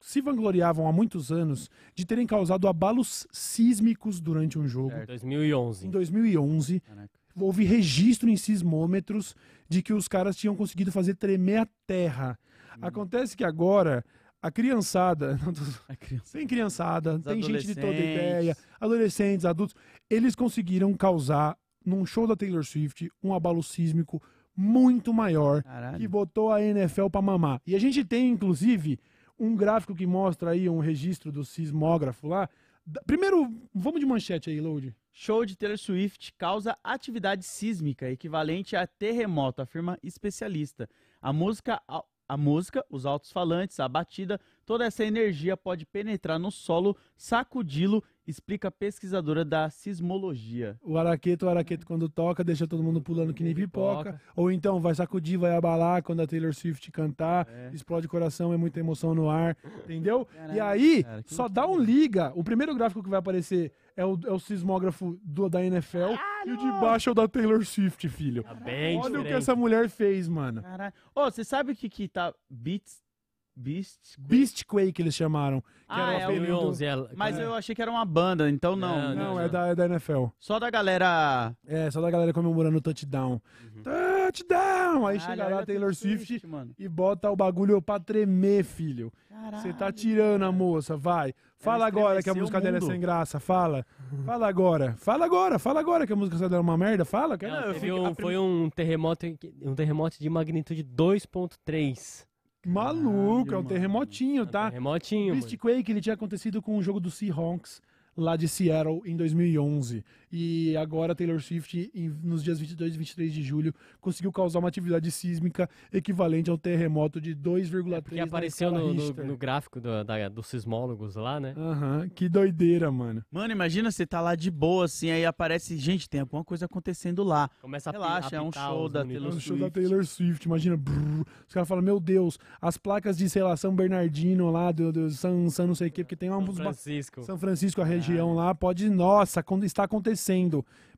se vangloriavam há muitos anos de terem causado abalos sísmicos durante um jogo. Em 2011. 2011, Caraca. houve registro em sismômetros de que os caras tinham conseguido fazer tremer a terra. Hum. Acontece que agora a criançada, não tô- A criança. tem criançada, Os tem gente de toda ideia, adolescentes, adultos, eles conseguiram causar num show da Taylor Swift um abalo sísmico muito maior Caralho. que botou a NFL pra mamar. E a gente tem inclusive um gráfico que mostra aí um registro do sismógrafo lá. Primeiro, vamos de manchete aí, Load. Show de Taylor Swift causa atividade sísmica equivalente a terremoto, afirma especialista. A música, a, música, os altos-falantes, a batida, toda essa energia pode penetrar no solo, sacudi-lo, explica a pesquisadora da sismologia. O araqueto, o araqueto quando toca, deixa todo mundo pulando que nem pipoca. Pipoca. Ou então vai sacudir, vai abalar quando a Taylor Swift cantar. É. Explode o coração, é muita emoção no ar. Entendeu? e Caralho, aí, cara, só dá um liga. O primeiro gráfico que vai aparecer é o, é o sismógrafo do, da NFL. E o de baixo é o da Taylor Swift, filho. Tá bem Olha o que diferente. essa mulher fez, mano. Caralho. Ô, você sabe o que que tá Beats Beast? Beastquake eles chamaram. Que Ah, era é o o apelido- 2011, ela- Mas É. eu achei que era uma banda, então não. Não, Não, é da, é da NFL. Só da galera. É, só da galera comemorando o touchdown. Touchdown! Aí Caralho, chega lá a Taylor Swift mano. e bota o bagulho pra tremer, filho. Você tá tirando a moça, vai. Fala agora que a música dela é sem graça, fala. Fala agora. Fala agora, fala agora que a música dela é uma merda, fala. Não, fiquei- um- foi um terremoto, um terremoto de magnitude 2.3. Maluco, é um terremotinho, tá? Terremotinho, mano. Beastquake, ele tinha acontecido com o jogo do Seahawks lá de Seattle em 2011. E agora Taylor Swift, em- nos dias 22 e 23 de julho, conseguiu causar uma atividade sísmica equivalente ao terremoto de 2,3 Porque na apareceu no, no- no gráfico do- da- dos sismólogos lá, né? Aham, que doideira, mano. Mano, imagina você tá lá de boa, assim, aí aparece, gente, tem alguma coisa acontecendo lá. Começa a pi- Relaxa, a é um show da É monitores. Taylor um show da Swift. Taylor Swift, imagina. brrr. os caras falam, meu Deus, as placas de, sei lá, São Bernardino lá, do, do São, São não sei o quê, porque tem uma, São Francisco. São Francisco, a região lá, pode, nossa, quando está acontecendo.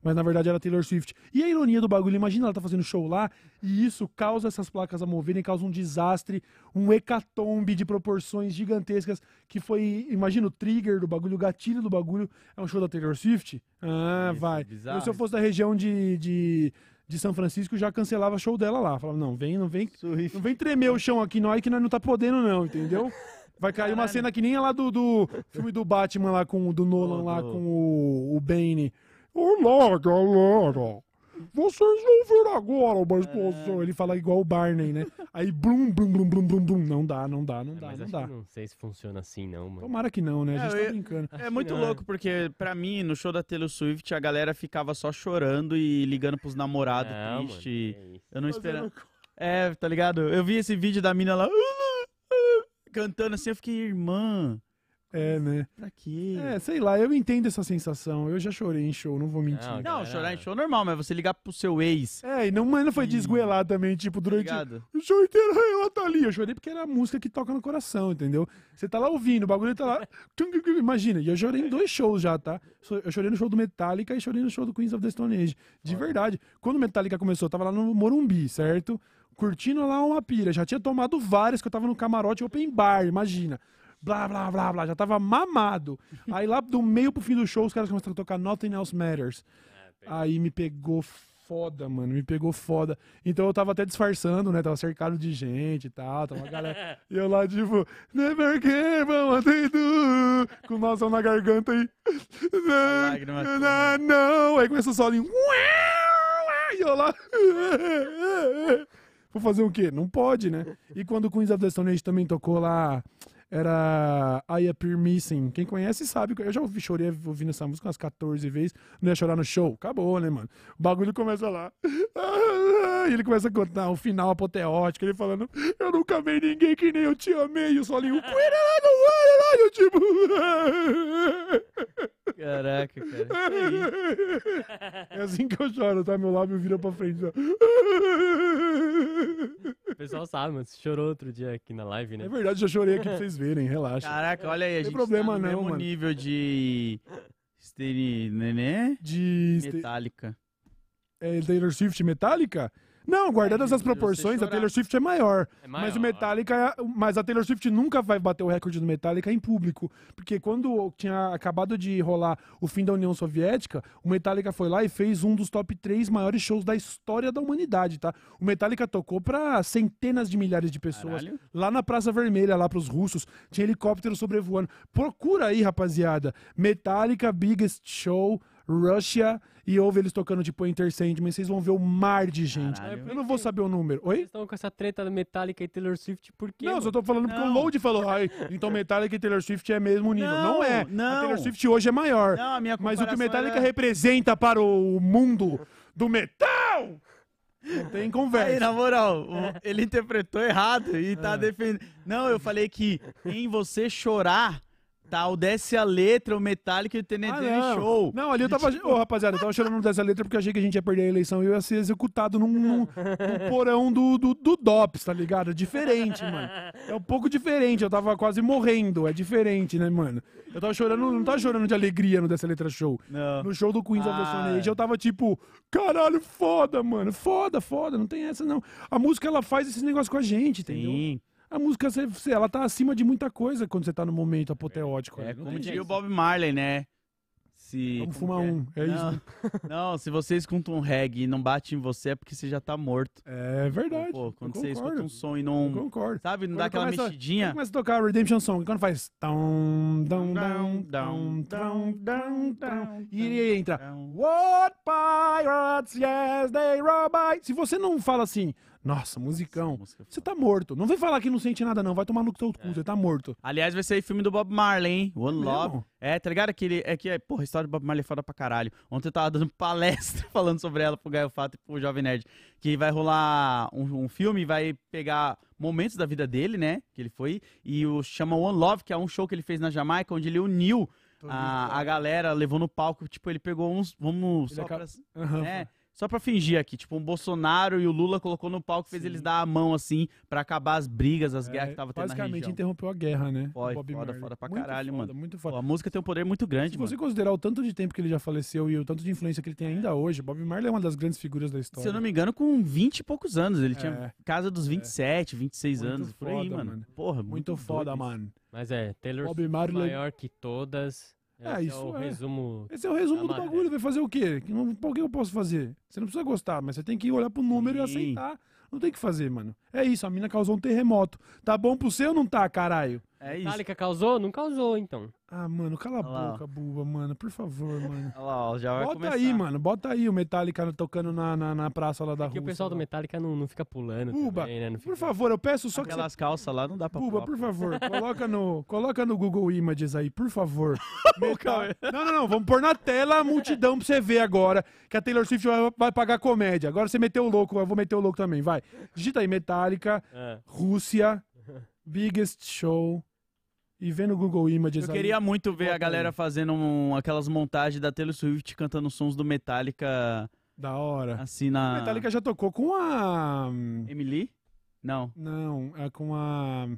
Mas na verdade era Taylor Swift. E a ironia do bagulho, imagina ela tá fazendo show lá e isso causa essas placas a moverem, causa um desastre, um hecatombe de proporções gigantescas, que foi, imagina o trigger do bagulho, o gatilho do bagulho, é um show da Taylor Swift? Ah, Isso, vai. bizarro. Eu, se eu fosse da região de, de, de São Francisco, já cancelava show dela lá. Falava, não, vem, não vem, Swift. não vem tremer o chão aqui, nós que nós não tá podendo, não, entendeu? Vai cair uma cena que nem a lá do, do filme do Batman lá com o do Nolan lá com o, o Bane. Olá, galera! Vocês vão ver agora uma explosão. Ele fala igual o Barney, né? Aí blum, blum, blum, blum, blum, blum. Não dá, não dá, não É, dá, mas não acho dá. que não sei se funciona assim, não, mano. Tomara que não, né? A É, gente eu- tá brincando. É muito não. louco, porque pra mim, no show da Taylor Swift, a galera ficava só chorando e ligando pros namorados Não, triste. mano, é isso. Eu não esperava. É, tá ligado? Eu vi esse vídeo da mina lá. Cantando assim, eu fiquei, irmã, É, né? pra quê? É, sei lá, eu entendo essa sensação. Eu já chorei em show, não vou mentir. Não, Não, chorar em show normal, mas você ligar pro seu ex, É, e não, mas não foi desgoelar também, tipo, tá durante o show inteiro, "Ai, ela tá ali. Eu chorei porque era a música que toca no coração, entendeu? Você tá lá ouvindo, o bagulho tá lá. Imagina, e eu chorei em dois shows já, tá? Eu chorei no show do Metallica e chorei no show do Queens of the Stone Age. De verdade. Quando o Metallica começou, eu tava lá no Morumbi, certo? Curtindo lá uma pira. Já tinha tomado várias, que eu tava no camarote open bar, imagina. Blá, blá, blá, blá. Já tava mamado. Aí lá do meio pro fim do show, os caras começaram a tocar Nothing Else Matters. Aí me pegou foda, mano. Me pegou foda. Então eu tava até disfarçando, né? Tava cercado de gente e tal. Tava uma galera. E eu lá, tipo, never what they do. Com o noção na garganta aí. não, não. Aí começa o solinho. E eu lá. Vou fazer o quê? Não pode, né? E quando o Queens of the Stone Age também tocou lá. Era I Appear Missing. Quem conhece sabe. Eu já ouvi, chorei ouvindo essa música umas 14 vezes. Não ia chorar no show. Acabou, né, mano? O bagulho começa lá. E ele começa a contar o final apoteótico. Ele falando: Eu nunca amei ninguém que nem eu te amei. E o solinho. Eu tipo. Caraca, cara. É assim que eu choro, tá? Meu lábio vira pra frente. ó. O pessoal sabe, mano. Você chorou outro dia aqui na live, né? É verdade, já chorei aqui pra vocês verem, relaxa. Caraca, olha aí, a gente problema tá no não, mesmo mano. nível de... Esteri... Nenê? De Metallica. é, Taylor Swift Metallica? Não, guardadas É, as proporções, a. Taylor Swift é maior. É Mas o maior. Metallica, mas a Taylor Swift nunca vai bater o recorde do Metallica em público, porque quando tinha acabado de rolar o fim da União Soviética, o Metallica foi lá e fez um dos top 3 maiores shows da história da humanidade, tá? O Metallica tocou pra centenas de milhares de pessoas Caralho. lá na Praça Vermelha, lá pros russos, tinha helicóptero sobrevoando. Procura aí, rapaziada. Metallica Biggest Show Russia e ouve eles tocando tipo Enter Sandman, vocês vão ver o mar de gente. Caralho. Eu não vou saber o número. Oi? Vocês estão com essa treta do Metallica e Taylor Swift por quê? Não, mano? só tô falando porque o Não. Load falou, ai, então Metallica e Taylor Swift é mesmo nível. Não, Não, é. A não. Taylor Swift hoje é maior. Não, a minha mas o que o Metallica era- representa para o mundo do metal não tem Aí, conversa. na moral, ele interpretou errado e tá defendendo. Não, eu falei que em você chorar, o desce a letra, o Metallica e o TNT Ah, não. show. Não, ali eu tava. Ô, rapaziada, eu tava chorando dessa letra porque achei que a gente ia perder a eleição e eu ia ser executado num, num- porão do, do, do DOPS, tá ligado? É diferente, mano. É um pouco diferente. Eu tava quase morrendo. É diferente, né, mano? Eu tava chorando, não tava chorando de alegria no dessa letra show. Não. No show do Queens of the Ah, Stone Age, é. eu tava tipo, caralho, foda, mano. Foda, foda, não tem essa não. A música, ela faz esses negócios com a gente, entendeu? Sim. A música, você- ela tá acima de muita coisa quando você tá no momento apoteótico. É, não como tem diria o jeito. Bob Marley, né? Se, Vamos fumar que um, é isso, não, né? Não, se você escuta um reggae e não bate em você é porque você já tá morto. É verdade. Pô, quando eu você escuta um som e eu não. concordo. Sabe, não Quando dá aquela começa- mexidinha. Começa a tocar a Redemption Song, quando faz. Dão, dão, dão, dão, dão, dão, e ele entra. What pirates, yes, they rob I. Se você não fala assim, nossa, musicão, é você tá morto. Não vem falar que não sente nada, não. Vai tomar no teu cu, você tá morto. Aliás, vai sair filme do Bob Marley, hein? One É Love. mesmo? É, tá ligado? Que ele, é que, é, porra, a história do Bob Marley é foda pra caralho. Ontem eu tava dando palestra falando sobre ela pro Gaio Fato e pro Jovem Nerd. Que vai rolar um, um filme, vai pegar momentos da vida dele, né? Que ele foi. E o chama One Love, que é um show que ele fez na Jamaica, onde ele uniu a, a galera, levou no palco. Tipo, ele pegou uns. Vamos. Ele Só acaba- pra, Aham. é, só pra fingir aqui, tipo, o Bolsonaro e o Lula colocou no palco, fez Sim. eles dar a mão assim, pra acabar as brigas, as É, guerras que tava tendo na Basicamente região. interrompeu a guerra, né? Foi, o Bob foda, Marley. foda pra Muito caralho, foda, mano. Muito Pô, foda. a música tem um poder muito grande, Se mano. você considerar o tanto de tempo que ele já faleceu e o tanto de influência que ele tem ainda hoje, Bob Marley é uma das grandes figuras da história. Se eu não me engano, com 20 e poucos anos. Ele É. tinha casa dos 27, 26 Muito anos, por aí, foda, mano. mano. Porra, Muito, muito, foda, doido mano. Mas é, Taylor Bob Marley- maior que todas. É, Esse isso o é. resumo. Esse é o resumo do matéria. bagulho. Vai fazer o quê? Que não- O que eu posso fazer? Você não precisa gostar, mas você tem que olhar pro número e Sim. aceitar. Não tem o que fazer, mano. É isso, a mina causou um terremoto. Tá bom pro seu ou não tá, caralho? É isso. Metallica causou? Não causou, então. Ah, mano, cala a Olha lá, boca, buba, mano. Por favor, mano. Olha lá, ó, já vai Bota começar. aí, mano. Bota aí o Metallica tocando na, na, na praça lá da Porque rua. o pessoal do Metallica não, não fica pulando Buba, também, né? Não por fica- favor, eu peço só que você Aquelas calças lá não dá pra Buba, pular, por favor, coloca no, coloca no Google Images aí, por favor. Metal-. Não, não, não, vamos pôr na tela a multidão pra você ver agora que a Taylor Swift vai, vai pagar comédia. Agora você meteu o louco, eu vou meter o louco também, vai. Digita aí, Metallica, É. Rússia, Biggest Show e vê no Google Images Eu aí. queria muito ver a galera aí. fazendo um- aquelas montagens da Taylor Swift cantando sons do Metallica Da hora. assim A na. Metallica já tocou com a... Emily? Não, Não, é com a...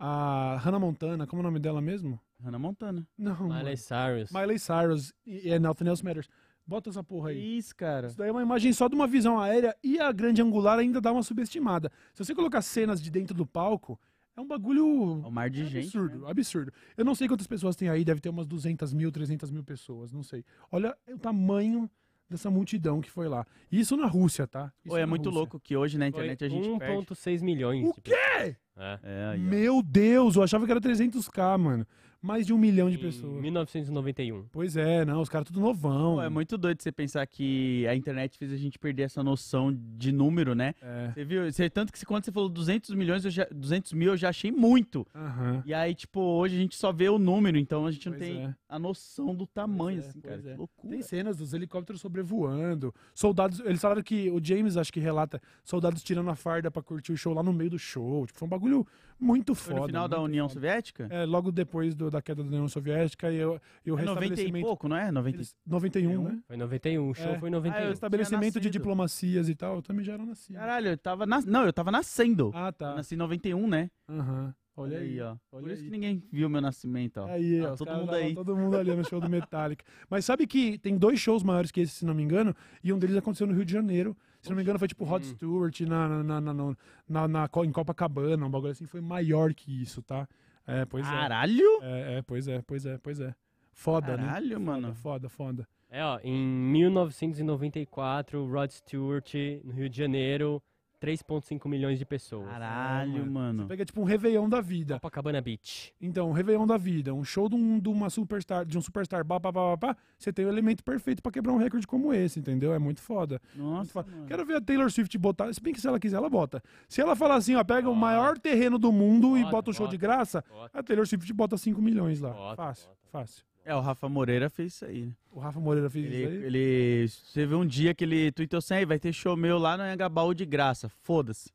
A Hannah Montana, como é o nome dela mesmo? Hannah Montana. Não, Miley mano. Cyrus. Miley Cyrus e é Nothing Else Matters. Bota essa porra aí. Isso, cara. Isso daí é uma imagem só de uma visão aérea e a grande angular ainda dá uma subestimada. Se você colocar cenas de dentro do palco, é um bagulho É um mar de gente. absurdo, né? absurdo. Eu não sei quantas pessoas tem aí, deve ter umas 200 mil, 300 mil pessoas, não sei. Olha o tamanho dessa multidão que foi lá. Isso na Rússia, tá? Isso Pô, é muito Rússia. louco que hoje na Foi internet a gente perde. 1.6 milhões. O de quê? pessoas. É. É, aí. Meu Deus, eu achava que era 300k, mano. Mais de um milhão de Em pessoas. 1991. Pois é, não, os caras tudo novão. Pô, é muito doido você pensar que a internet fez a gente perder essa noção de número, né? É. Você viu? Você, tanto que quando você falou 200 milhões, eu já, 200 mil, eu já achei muito. Aham. E aí, tipo, hoje a gente só vê o número, então a gente não Pois tem é. a noção do tamanho, Pois é, assim, cara. pois é. Loucura. Tem cenas dos helicópteros sobrevoando, soldados. Eles falaram que o James, acho que relata, soldados tirando a farda pra curtir o show lá no meio do show. Tipo, foi um bagulho muito Foi foda. no final da União foda. Soviética? É, logo depois do- da queda da União Soviética e, o- e o É 90 e restabelecimento. pouco, não é? 90 Eles- 91, né? Foi em 91, o show É. foi em Ah, 91. eu- Estabelecimento de diplomacias e tal, eu também já era nascido. Caralho, eu tava nas... Não, eu tava nascendo. Ah, Eu tá. nasci em 91, né? Aham. Olha aí. ó. olha Por isso aí. que ninguém viu meu nascimento, ó. Aí, Ah, ó, todo mundo aí. Todo mundo ali no show do Metallica. Mas sabe que tem dois shows maiores que esse, se não me engano, e um deles aconteceu no Rio de Janeiro. Se não me engano, foi tipo Rod Hum. Stewart na, na, na, na, na, na- na em Copacabana, um bagulho assim, foi maior que isso, tá? É, pois é. Caralho! É, é, pois é, pois é, pois é. Foda, né? Caralho, mano. Foda, foda. É, ó, em 1994, Rod Stewart, no Rio de Janeiro, 3,5 milhões de pessoas. Caralho, Você mano. pega tipo um Réveillon da vida. Copacabana Beach. Então, um Réveillon da vida, um show de, um, de uma superstar, de um superstar, pá, pá, pá, pá, pá, você tem o elemento perfeito pra quebrar um recorde como esse, entendeu? É muito foda. Muito Nossa, foda. mano. Quero ver a Taylor Swift botar. Se bem que se ela quiser, ela bota. Se ela falar assim, ó, pega o Bota. maior terreno do mundo e Bota, bota um show de bota. graça, Bota. a Taylor Swift bota 5 milhões lá. Bota, fácil, bota. fácil. É, o Rafa Moreira fez isso aí, né? O Rafa Moreira fez Ele, isso aí. ele. Vê um dia que ele tweetou assim, "Aí, vai ter show meu lá no Anhangabaú de graça. Foda-se.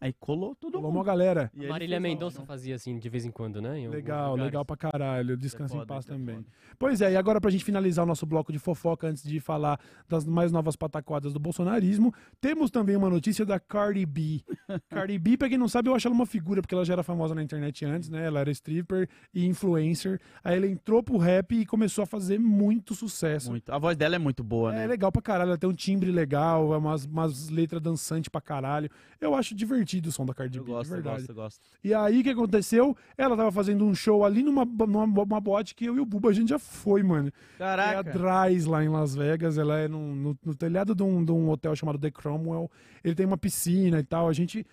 Aí colou todo Falou mundo. uma galera. E ele Marília Mendonça né? fazia assim de vez em quando, né? em Legal, legal pra caralho. Isso é Descansa em paz é também. foda. Pois é, e agora pra gente finalizar o nosso bloco de fofoca, antes de falar das mais novas pataquadas do bolsonarismo, temos também uma notícia da Cardi B. Cardi B, pra quem não sabe, eu acho ela uma figura, porque ela já era famosa na internet antes, né? Ela era stripper e influencer. Aí ela entrou pro rap e começou a fazer muito sucesso. Muito. A voz dela é muito boa, É né? legal pra caralho, ela tem um timbre legal, é umas, umas letras dançantes pra caralho. Eu acho divertido o som da Cardi Eu B, gosto, de eu verdade. gosto, eu gosto. E aí, o que aconteceu? Ela tava fazendo um show ali numa, numa, uma boate que eu e o Buba a gente já foi, mano. É Caraca. Dries lá em Las Vegas. Ela é num- no, no telhado de um, de um hotel chamado The Cromwell. Ele tem uma piscina e tal. A gente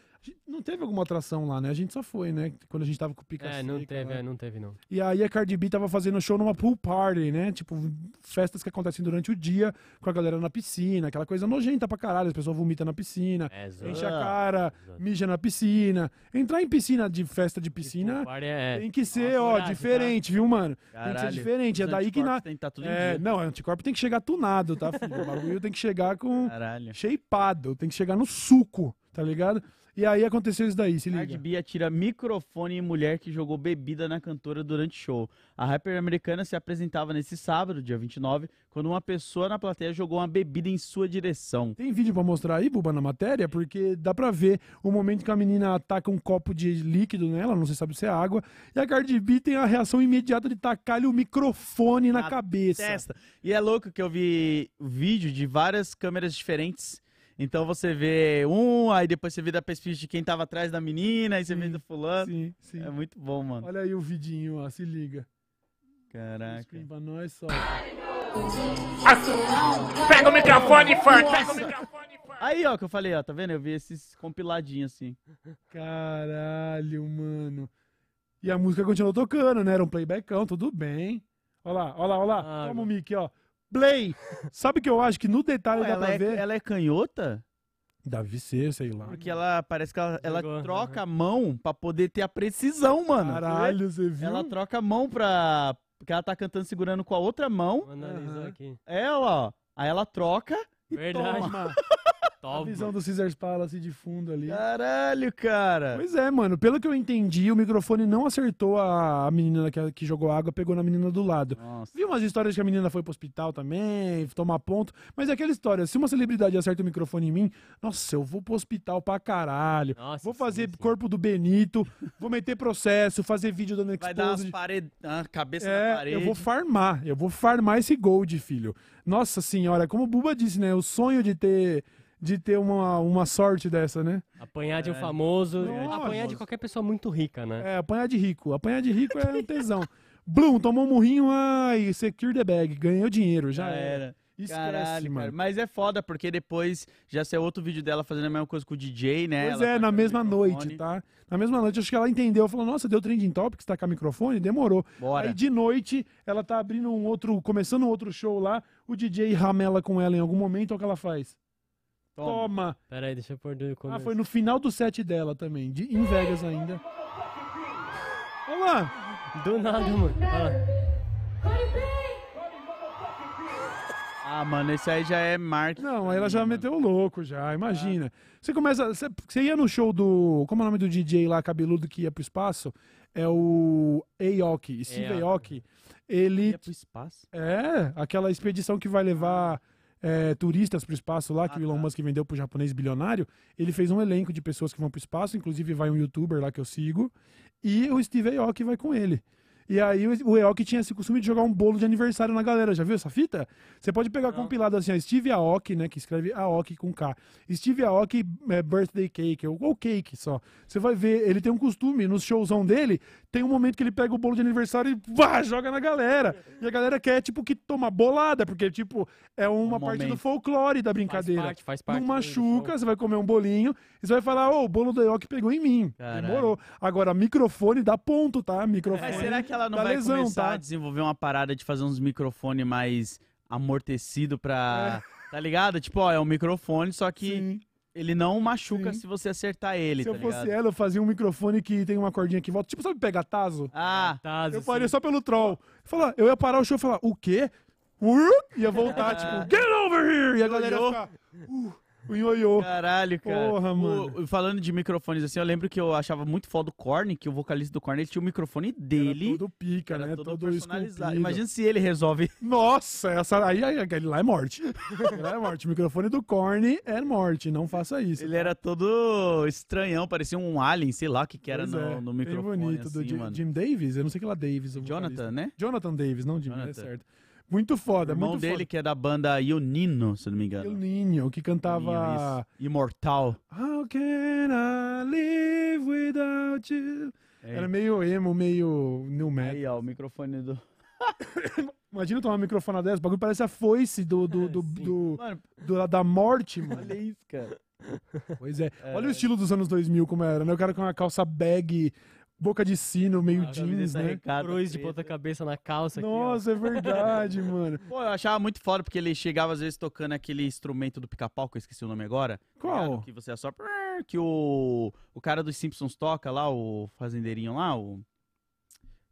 não teve alguma atração lá, né? A gente só foi, né? Quando a gente tava com o Pica É, não Seca teve, lá. é, não teve não. E aí a Cardi B tava fazendo show numa pool party, né? Tipo, festas que acontecem durante o dia com a galera na piscina, aquela coisa nojenta pra caralho. As pessoas vomitam na piscina, É, enche a cara, mija na piscina. Entrar em piscina de festa de piscina é, tem que ser, ó, coragem, diferente, viu, mano? Tem que ser Caralho. diferente. É daí que na. Tem que tá tudo em É, dia. não, é anticorpo tem que chegar tunado, tá, filho? O bagulho tem que chegar com Caralho. shapeado, tem que chegar no suco, tá ligado? E aí aconteceu isso daí, se Cardi liga. B atira microfone em mulher que jogou bebida na cantora durante show. A rapper americana se apresentava nesse sábado, dia 29, quando uma pessoa na plateia jogou uma bebida em sua direção. Tem vídeo pra mostrar aí, Buba, na matéria? Porque dá pra ver o momento que a menina ataca um copo de líquido nela, não sei se sabe se é água, e a Cardi B tem a reação imediata de tacar-lhe o microfone na Na cabeça. Testa. E é louco que eu vi vídeo de várias câmeras diferentes. Então você vê um, aí depois você vê da perspectiva de quem tava atrás da menina, aí você vê do fulano. Sim, sim. É muito bom, mano. Olha aí o vidinho, ó, se liga. Caraca. Screen pra nós só. Pega o microfone, funk. Pega o microfone. Aí, ó, que eu falei, ó, tá vendo? Eu vi esses compiladinhos assim. Caralho, mano. E a música continuou tocando, né? Era um playbackão, tudo bem. Olha lá, olha lá, olha lá. Ah, Toma o mic, ó. Play! Sabe o que eu acho? Que no detalhe Pô, dá ela, pra é, ver. ela é canhota? Deve ser, sei lá. Porque ela parece que ela, ela troca a mão pra poder ter a precisão, mano. Caralho, você viu? Ela troca a mão pra. Porque ela tá cantando segurando com a outra mão. Vou analisar Aham. aqui. Ela, ó. Aí ela troca e Verdade. toma. A visão do Caesars Palace de fundo ali. Caralho, cara. Pois é, mano. Pelo que eu entendi, o microfone não acertou a, a menina que, que jogou água, pegou na menina do lado. Nossa. Vi umas histórias que a menina foi pro hospital também, tomar ponto. Mas é aquela história, se uma celebridade acerta o microfone em mim, nossa, eu vou pro hospital pra caralho. Nossa, Vou sim, fazer sim. corpo do Benito, vou meter processo, fazer vídeo dando Vai dar umas paredes. A cabeça na É, parede. eu vou farmar, eu vou farmar esse gold, filho. Nossa senhora, como o Buba disse, né? O sonho de ter, de ter uma, uma sorte dessa, né? Apanhar de um É. famoso. Nossa. Apanhar de qualquer pessoa muito rica, né? É, apanhar de rico. Apanhar de rico é um tesão. Bloom, tomou um murrinho, ai, secure the bag, ganhou dinheiro, já, Já era. era. Esquece, Caralho, mano. cara. Mas é foda, porque depois já saiu outro vídeo dela fazendo a mesma coisa com o DJ, né? Pois Ela é, tá na com mesma noite, tá? Na mesma noite, acho que ela entendeu. Falou, nossa, deu trending topics, tacar microfone? Demorou. Bora. Aí de noite, ela tá abrindo um outro, começando um outro show lá, o DJ ramela com ela em algum momento, olha o que ela faz. Toma. Toma! Pera aí, deixa eu pôr do começo. Ah, foi no final do set dela também, de, em Vegas ainda. Olha lá! Do nada, mano. Ah, Ah, mano, esse aí já é marketing. Não, aí ela já mano. meteu o louco, já, imagina. Você começa. Você, você ia no show do. Como é o nome do DJ lá, cabeludo que ia pro espaço? É o Aoki, Steve. Aoki. Ele Ia pro espaço. É, aquela expedição que vai levar é, turistas pro espaço lá, que Ah, o Elon tá. Musk vendeu pro japonês bilionário. Ele fez um elenco de pessoas que vão pro espaço, inclusive vai um youtuber lá que eu sigo, e o Steve Aoki vai com ele. E aí o Aoki tinha esse costume de jogar um bolo de aniversário na galera. Já viu essa fita? Você pode pegar compilado assim, ó, Steve Aoki, né, que escreve Aoki com K. Steve Aoki é, Birthday Cake, ou, ou Cake só. Você vai ver, ele tem um costume, no showzão dele, tem um momento que ele pega o bolo de aniversário e vá, joga na galera. E a galera quer, tipo, que toma bolada, porque, tipo, é uma Um parte do momento. folclore da faz brincadeira. parte, faz parte. Não do- do machuca, você vai comer um bolinho e você vai falar, ô, o bolo do Aoki pegou em mim. Caralho. Demorou. Agora, microfone dá ponto, tá? Microfone. Mas será que ela não vai lesão, começar tá? a desenvolver uma parada de fazer uns microfones mais amortecido pra. Tá ligado? Tipo, ó, é um microfone, só que Sim. ele não machuca Sim. se você acertar ele, Se tá eu fosse ligado? ela, eu fazia um microfone que tem uma cordinha que volta. Tipo, sabe pegar taso? Ah, Tá, Eu assim. faria só pelo troll. Falar, eu ia parar o show e falar, o quê? Uh, ia voltar, tipo, get over here! E a galera ia ficar, uh, o ioiô. caralho, cara. Porra, O- mano. falando de microfones assim, eu lembro que eu achava muito foda o Korn, que o vocalista do Korn, ele tinha o microfone Era dele. todo pica, era né? todo, Todo, personalizado. Imagina se ele resolve. Nossa, essa aí, aí, aquele lá é morte. Lá é morte. O microfone do Korn é morte. Não faça isso. Ele era todo estranhão, parecia um alien, sei lá o que, que era no, é, no bem microfone. bonito. assim, do Jim. Jim Davis? Eu não sei que lá Davis. o Jonathan, né? Jonathan Davis, não Jim, é Jonathan. certo. Muito O foda, irmão muito dele, foda. que é da banda Ionino, se não me o engano. Ninho, que Ioninho, cantava... isso. Imortal. How can I live without you? É. Era meio emo, meio new metal. Aí, ó, o microfone do. Imagina tomar uma microfone dessa, o bagulho parece a foice do, do, do, Sim. do- Mano, do- da morte, mano. olha isso, cara. Pois é. Olha o estilo dos anos 2000 como era, né? O cara com uma calça bag, boca de sino, meio A jeans, né? regata Cruz de ponta cabeça na calça aqui. Nossa, é verdade, mano. Pô, eu achava muito foda porque ele chegava às vezes tocando aquele instrumento do pica-pau, que eu esqueci o nome agora. Qual? Que você assopra. Que o, o cara dos Simpsons toca lá, o fazendeirinho lá, o.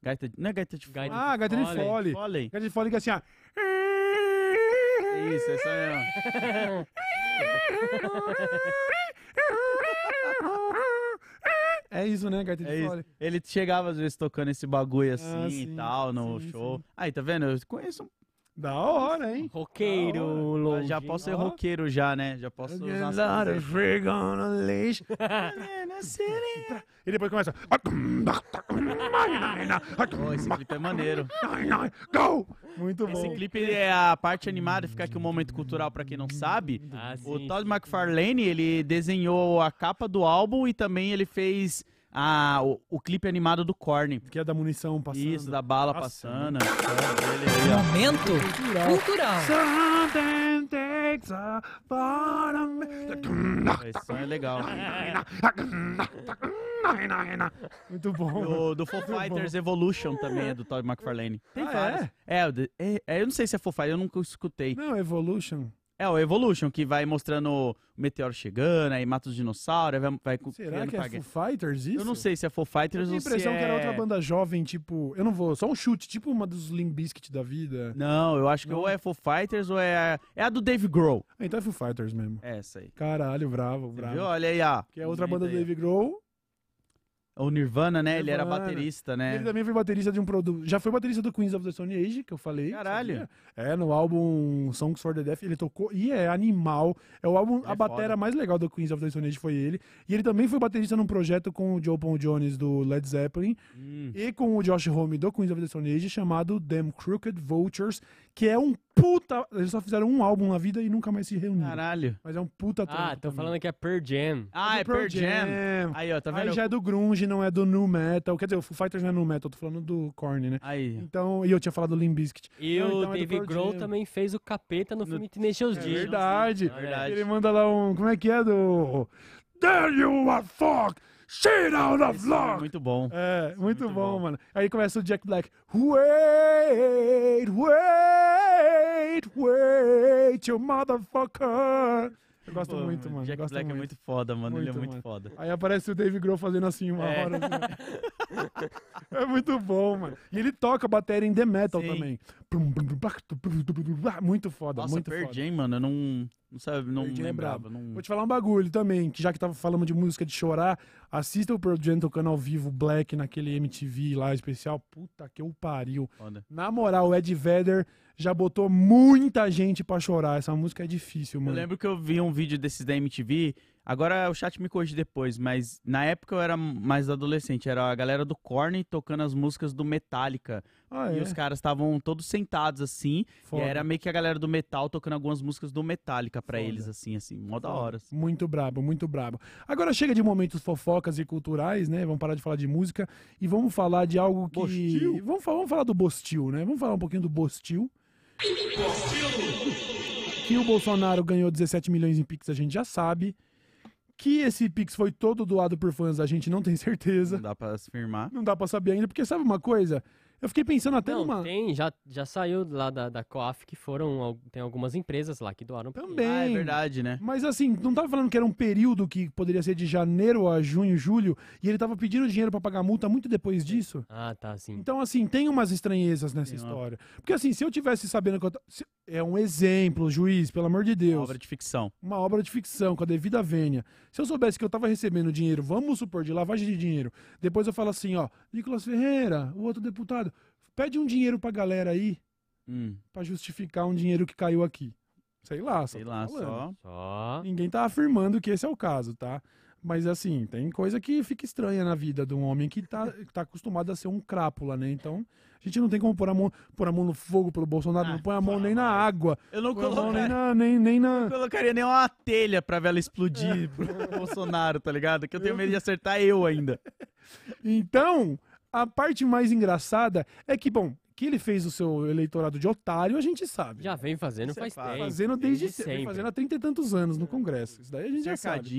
Gaita, não é gaita de Gaita fole. Ah, gaita de fole. Foley. Gaita de fole que é assim, ó. Isso, essa mesmo. É isso, né, gaita de É fole? Ele chegava às vezes tocando esse bagulho assim Ah, e tal no sim, show. sim. Aí, tá vendo? Eu conheço. Da hora, hein? Roqueiro, longe. Já posso ser roqueiro já, né? Já posso usar as coisas. E depois começa. Pô, esse clipe é maneiro. Go! Muito bom. Esse clipe é a parte animada, fica aqui um momento cultural pra quem não sabe. Ah, O Todd. McFarlane, ele desenhou a capa do álbum e também ele fez a, o, o clipe animado do Korn. Que é da munição passando. Isso, da bala passando. Ó. Momento Cultural. cultural. Something takes a me. Esse som é legal. Muito bom. Do, do Foo Fighters Evolution também é do Todd McFarlane. Tem Ah, vários. É? de- é, é, eu não sei se é Foo Fighters, eu nunca escutei. Não, Evolution. É o Evolution, que vai mostrando o meteoro chegando, aí mata os dinossauros, vai, vai Será que é Foo Fighters isso? Eu não sei se é Foo Eu Fighters tenho a ou se impressão que era é- outra banda jovem, tipo... Eu não vou, só um chute, tipo uma dos Limp Bizkit da vida. Não, eu acho que Não? ou é Foo Fighters ou é a, é a do Dave Grohl. Ah, Então é Foo Fighters mesmo. É essa aí. Caralho, bravo, bravo. viu? Olha aí, ó. Que é outra banda do. Dave Grohl. O Nirvana, né? Ele era Nirvana. baterista, né? Ele também foi baterista de um produto. Já foi baterista do Queens of the Stone Age, que eu falei. Caralho. sabia? É, no álbum Songs for the Deaf, ele tocou. E é animal. É o álbum, Ele a é batera foda. mais legal do Queens of the Stone Age foi ele. E ele também foi baterista num projeto com o Joe Paul Jones do Led Zeppelin Hum. e com o Josh Homme do Queens of the Stone Age, chamado Them Crooked Vultures, que é um puta. Eles só fizeram um álbum na vida e nunca mais se reuniram. Caralho. Mas é um puta Ah, tô também. falando que é Per Jam. Ah, é Pearl Pearl Jam. Aí, ó, tá vendo? Aí já é do grunge, não é do nu metal. Quer dizer, o Foo Fighters não é nu metal, tô falando do Korn, né? Aí. Então, e eu tinha falado do Limp Bizkit. E Não, o então é Pearl Grohl Jam. também fez o capeta no filme Tenacious É D. verdade. Olha aí. verdade. Ele manda lá um. Como é que é do. There you are, fuck! Shit out of é luck! muito bom. É, muito, muito bom, bom. mano. Aí começa o Jack Black. Wait, wait, wait, you motherfucker. Eu gosto Pô, muito, mano. Jack gosto Black é muito foda, mano. ele é Muito, muito mano. foda. Aí aparece o Dave Grohl fazendo assim uma É. hora. assim. é muito bom, mano. E ele toca bateria em The Metal Sim. também. Muito foda, Nossa, muito Pearl foda. Jam, mano, eu não, não sabe, não é lembrava. Não... Vou te falar um bagulho também, que já que tava falando de música de chorar, assista o Pearl Jam tocando ao vivo Black naquele MTV lá especial. Puta que eu pariu. Foda. Na moral, o Ed Vedder já botou muita gente pra chorar. Essa música é difícil, Eu mano. lembro que eu vi um vídeo desses da MTV. Agora o chat me corrige depois, mas na época eu era mais adolescente. Era a galera do Korn tocando as músicas do Metallica. Ah, E é? os caras estavam todos sentados assim. Foda. E era meio que a galera do metal tocando algumas músicas do Metallica pra Foda. eles, assim, assim. Mó da hora. assim. Muito brabo, muito brabo. Agora chega de momentos fofocas e culturais, né? Vamos parar de falar de música e vamos falar de algo que. Bostil? Vamos, falar, vamos falar do Bostil, né? Vamos falar um pouquinho do Bostil. Que o Bolsonaro ganhou 17 milhões em Pix, a gente já sabe. Que esse Pix foi todo doado por fãs, a gente não tem certeza. Não dá pra se firmar. Não dá pra saber ainda, porque sabe uma coisa? Eu fiquei pensando até Não, numa. tem, já, já saiu lá da, da COAF que foram, tem algumas empresas lá que doaram Também. Ah, é verdade, né? Mas assim, não tava falando que era um período que poderia ser de janeiro a junho, julho, e ele tava pedindo dinheiro pra pagar multa muito depois disso? Ah, tá, sim. Então, assim, tem umas estranhezas nessa Tem uma- história. Porque, assim, se eu tivesse sabendo que eu. se- É um exemplo, juiz, pelo amor de Deus. Obra de ficção. Uma obra de ficção, com a devida vênia. Se eu soubesse que eu tava recebendo dinheiro, vamos supor, de lavagem de dinheiro, depois eu falo assim, ó, Nicolas Ferreira, o outro deputado, pede um dinheiro pra galera aí Hum, pra justificar um dinheiro que caiu aqui. Sei lá, só sei lá, só. Só. Ninguém tá afirmando que esse é o caso, tá? Mas assim, tem coisa que fica estranha na vida de um homem que tá, que tá acostumado a ser um crápula, né? Então, a gente não tem como pôr a mão, pôr a mão no fogo pelo Bolsonaro, Ah, não põe a mão nem na água, Eu não põe a mão nem colocaria, na. Nem, nem na... não colocaria nem uma telha pra vela explodir pro Bolsonaro, tá ligado? Que eu tenho medo de acertar eu ainda. Então, a parte mais engraçada é que, bom, que ele fez o seu eleitorado de otário, a gente sabe. Já vem fazendo é faz tempo. fazendo desde, desde sempre. fazendo há trinta e tantos anos no Congresso. Isso daí a gente já sabe.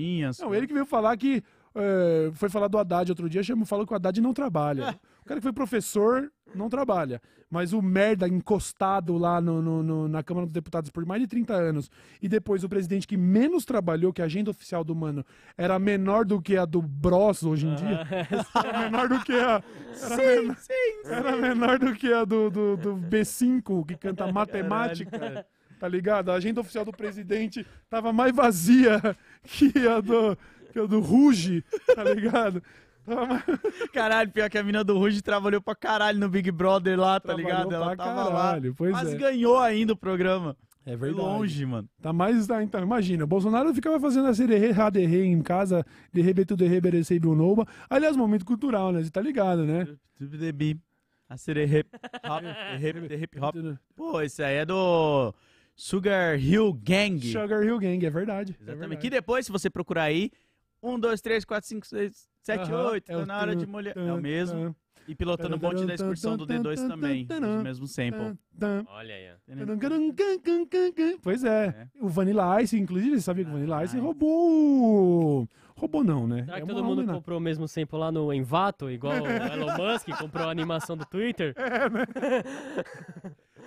Não, ele que veio falar que. é, foi falar do Haddad outro dia, chamou, falou que o Haddad não trabalha. O cara que foi professor não trabalha. Mas o merda encostado lá no, no- no- na Câmara dos Deputados por mais de 30 anos. E depois o presidente que menos trabalhou, que a agenda oficial do mano era menor do que a do Bros hoje em dia. Era menor do que a. Era, menor, era menor do que a do, do, do B5, que canta matemática. Tá ligado? A agenda oficial do presidente tava mais vazia que a do, que a do Ruge, tá ligado? Caralho, pior que a mina do Ruge trabalhou pra caralho no Big Brother lá, tá Trabalhou ligado? Ela tava caralho, lá. pois Mas é. ganhou ainda o programa. É Foi longe, mano. Tá mais. tá, então, imagina, Bolsonaro ficava fazendo a sererê, raderê em casa, de rebetu de reberecei brunoba. Aliás, momento cultural, né? Você tá ligado, né? A ser hip hop, hip, hop. Pô, esse aí é do Sugar Hill Gang. Sugar Hill Gang, é verdade. é Exatamente. verdade. Que depois, se você procurar aí, 1, 2, 3, 4, 5, 6, 7, Aham, 8, é tá o na hora de molhar. É o mesmo. E pilotando o bonde da excursão do D2 também. Os mesmos sample. Olha aí. ó. Pois é. O Vanilla Ice, inclusive, você sabia que o Vanilla Ice roubou. Roubou não, né? Será que É todo uma mundo homenagem. comprou o mesmo sample lá no Envato, igual o Elon Musk comprou a animação do Twitter?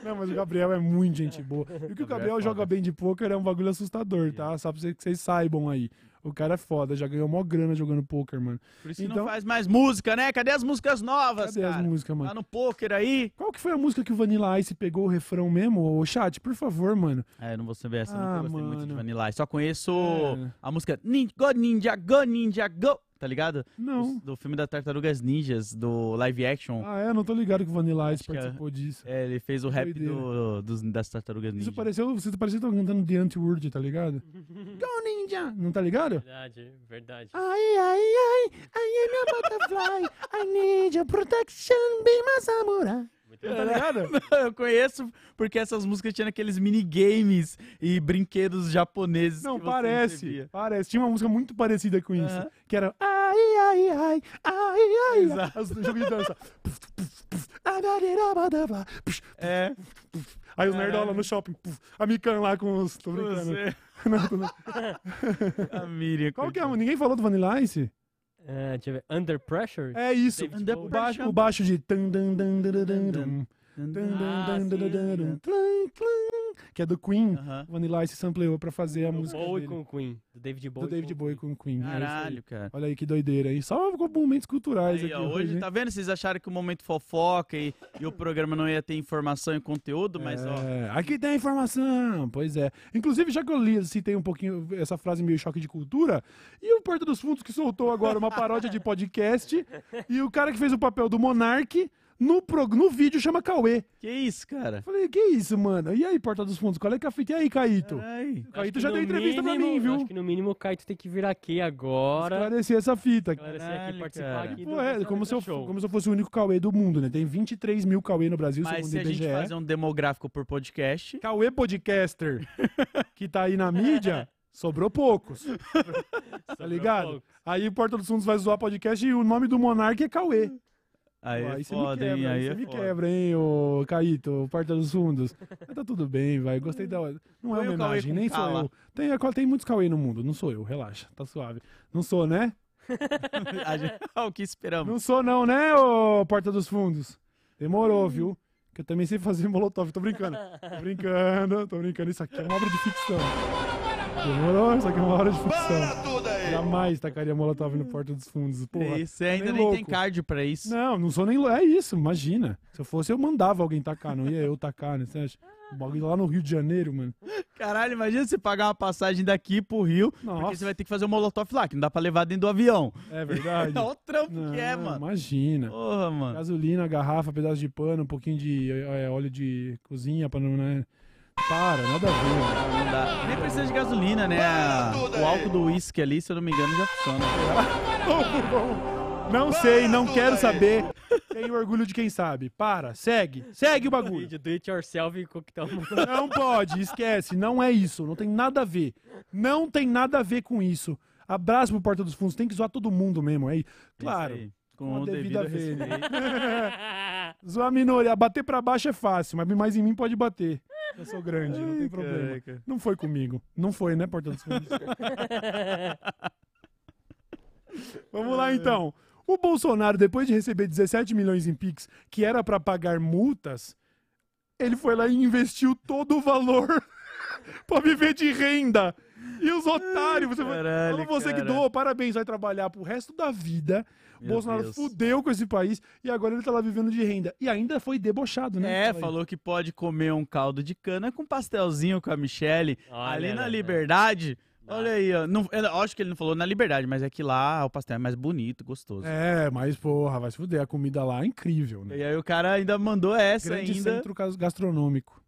Não, mas o Gabriel é muito gente boa. E o que o Gabriel é joga bem de poker é um bagulho assustador, tá? Só pra vocês- que vocês saibam aí. O cara é foda, já ganhou mó grana jogando poker, mano. Por isso que Então- não faz mais música, né? Cadê as músicas novas, Cadê cara? as músicas, mano? Tá no poker aí. Qual que foi a música que o Vanilla Ice pegou o refrão mesmo? Ô, chat, por favor, mano. É, eu não vou saber essa, eu Ah, nunca gostei muito de mano. Vanilla Ice. Só conheço É. a música Nin- Go Ninja, Go Ninja, Go, tá ligado? Não. Do, do filme da Tartarugas Ninjas, do live action. Ah, é? Não tô ligado que o Vanilla Ice Acho é. participou disso. É, ele fez o rap do, dos, das Tartarugas Isso Ninjas. pareceu, você parecia que tava cantando The Anti-Word, tá ligado? Go Ninja! Não tá ligado? Verdade, verdade. Ai, ai, ai, I am your butterfly, I need your protection, be my samurai. Tá ligado? Eu conheço porque essas músicas tinham aqueles minigames e brinquedos japoneses. Não, parece. recebia. Parece. Tinha uma música muito parecida com isso. Que era. Ai, ai, ai, ai, ai. Exato. Os jogo de dança. É, Aí os Caralho. nerdola no shopping. puf, A Mikan lá com os. Tô brincando. você, Não, tô- a Miriam. Qual que é? Ninguém falou do Vanilla Ice? Ah, deixa eu ver. Under Pressure? É isso. Under baixo, o baixo de. tan, Que é do Queen. Aham. Vanilla Ice sampleou pra fazer a Do música Bowie dele. com Queen. Do David Bowie. do David com Bowie com Queen. É. Caralho, cara. Olha aí que doideira aí. Só momentos culturais Aí, aqui ó, hoje, tá vendo? Vocês acharam que o momento fofoca e, e o programa não ia ter informação e conteúdo, mas ó. É, aqui tem a informação, pois é. Inclusive, já que eu li, citei um pouquinho essa frase meio choque de cultura, e o Porta dos Fundos que soltou agora uma paródia de podcast, e o cara que fez o papel do Monark, no, pro, no vídeo chama Cauê. Que isso, cara? Falei, que isso, mano? E aí, Porta dos Fundos, qual é que é a fita? E aí, Caíto? Caíto já deu entrevista pra mínimo- mim, viu? Acho que no mínimo o Caíto tem que vir aqui agora. Esclarecer essa fita. Esclarecer Caralho, aqui, participar cara. aqui Pô, é, como se, eu, show. como se eu fosse o único Cauê do mundo, né? Tem 23 mil Cauê no Brasil, mas segundo se o a gente IBGE. fazer um demográfico por podcast, Cauê Podcaster, que tá aí na mídia, sobrou poucos. Tá ligado? poucos. Aí o Porta dos Fundos vai zoar podcast e o nome do Monark é Cauê. Aí Pô, é aí você foda, me hein? quebra, Aí você é me foda. quebra, hein, ô Caíto, Porta dos Fundos. Mas tá tudo bem, vai. Gostei da. Não é homenagem, com nem sou lá. eu. Tem, é, tem muitos Cauê no mundo, não sou eu, relaxa, tá suave. Não sou, né? Gente- o que esperamos? Não sou, não, né, ô Porta dos Fundos? Demorou, viu? Que eu também sei fazer molotov. Tô brincando. Tô brincando, tô brincando. Isso aqui é uma obra de ficção. Demorou? Isso aqui é uma obra de ficção. Jamais tacaria molotov no Porta dos Fundos. Porra. Isso, você ainda nem tem cardio pra isso. Não, não sou nem. É isso, imagina. Se eu fosse, eu mandava alguém tacar, não ia eu tacar, né? Você acha? O bagulho lá no Rio de Janeiro, mano. Caralho, imagina você pagar uma passagem daqui pro Rio, porque Nossa. você vai ter que fazer um molotov lá, que não dá pra levar dentro do avião. É verdade. Olha o trampo Não, que é, mano. Imagina. Porra, mano. Gasolina, garrafa, pedaço de pano, um pouquinho de é, óleo de cozinha pra não. Né? Para, nada a ver. Não dá. Nem precisa de gasolina, né? A- O álcool do uísque ali, se eu não me engano, já funciona. Não sei, não quero saber. Tenho orgulho de quem sabe. Para, segue. Segue o bagulho. Do it yourself e coquetel. Não pode, esquece. Não é isso. Não tem nada a ver. Não tem nada a ver com isso. Abraço pro Porta dos Fundos. Tem que zoar todo mundo mesmo. É, claro. Isso aí, Com Com a o devida devido vênia. respeito. Zoar a minoria. Bater pra baixo é fácil, mas mais em mim pode bater. Eu sou grande, não tem problema. Caraca. Não foi comigo. Não foi, né, Porta dos Fundos? Vamos lá, então. O Bolsonaro, depois de receber 17 milhões em Pix, que era pra pagar multas, ele foi lá e investiu todo o valor pra viver de renda. E os otários, você, Caralho, você que cara. doou, parabéns, vai trabalhar pro resto da vida. Meu Bolsonaro Deus. fudeu com esse país e agora ele tá lá vivendo de renda. E ainda foi debochado, né? É, falou que pode comer um caldo de cana com pastelzinho com a Michelle Olha, ali na né? Liberdade. Olha aí, ó. Não, eu acho que ele não falou na Liberdade, mas é que lá o pastel é mais bonito, gostoso. É, mas porra, vai se fuder. A comida lá é incrível, né? E aí o cara ainda mandou essa Grande ainda. centro gas- gastronômico.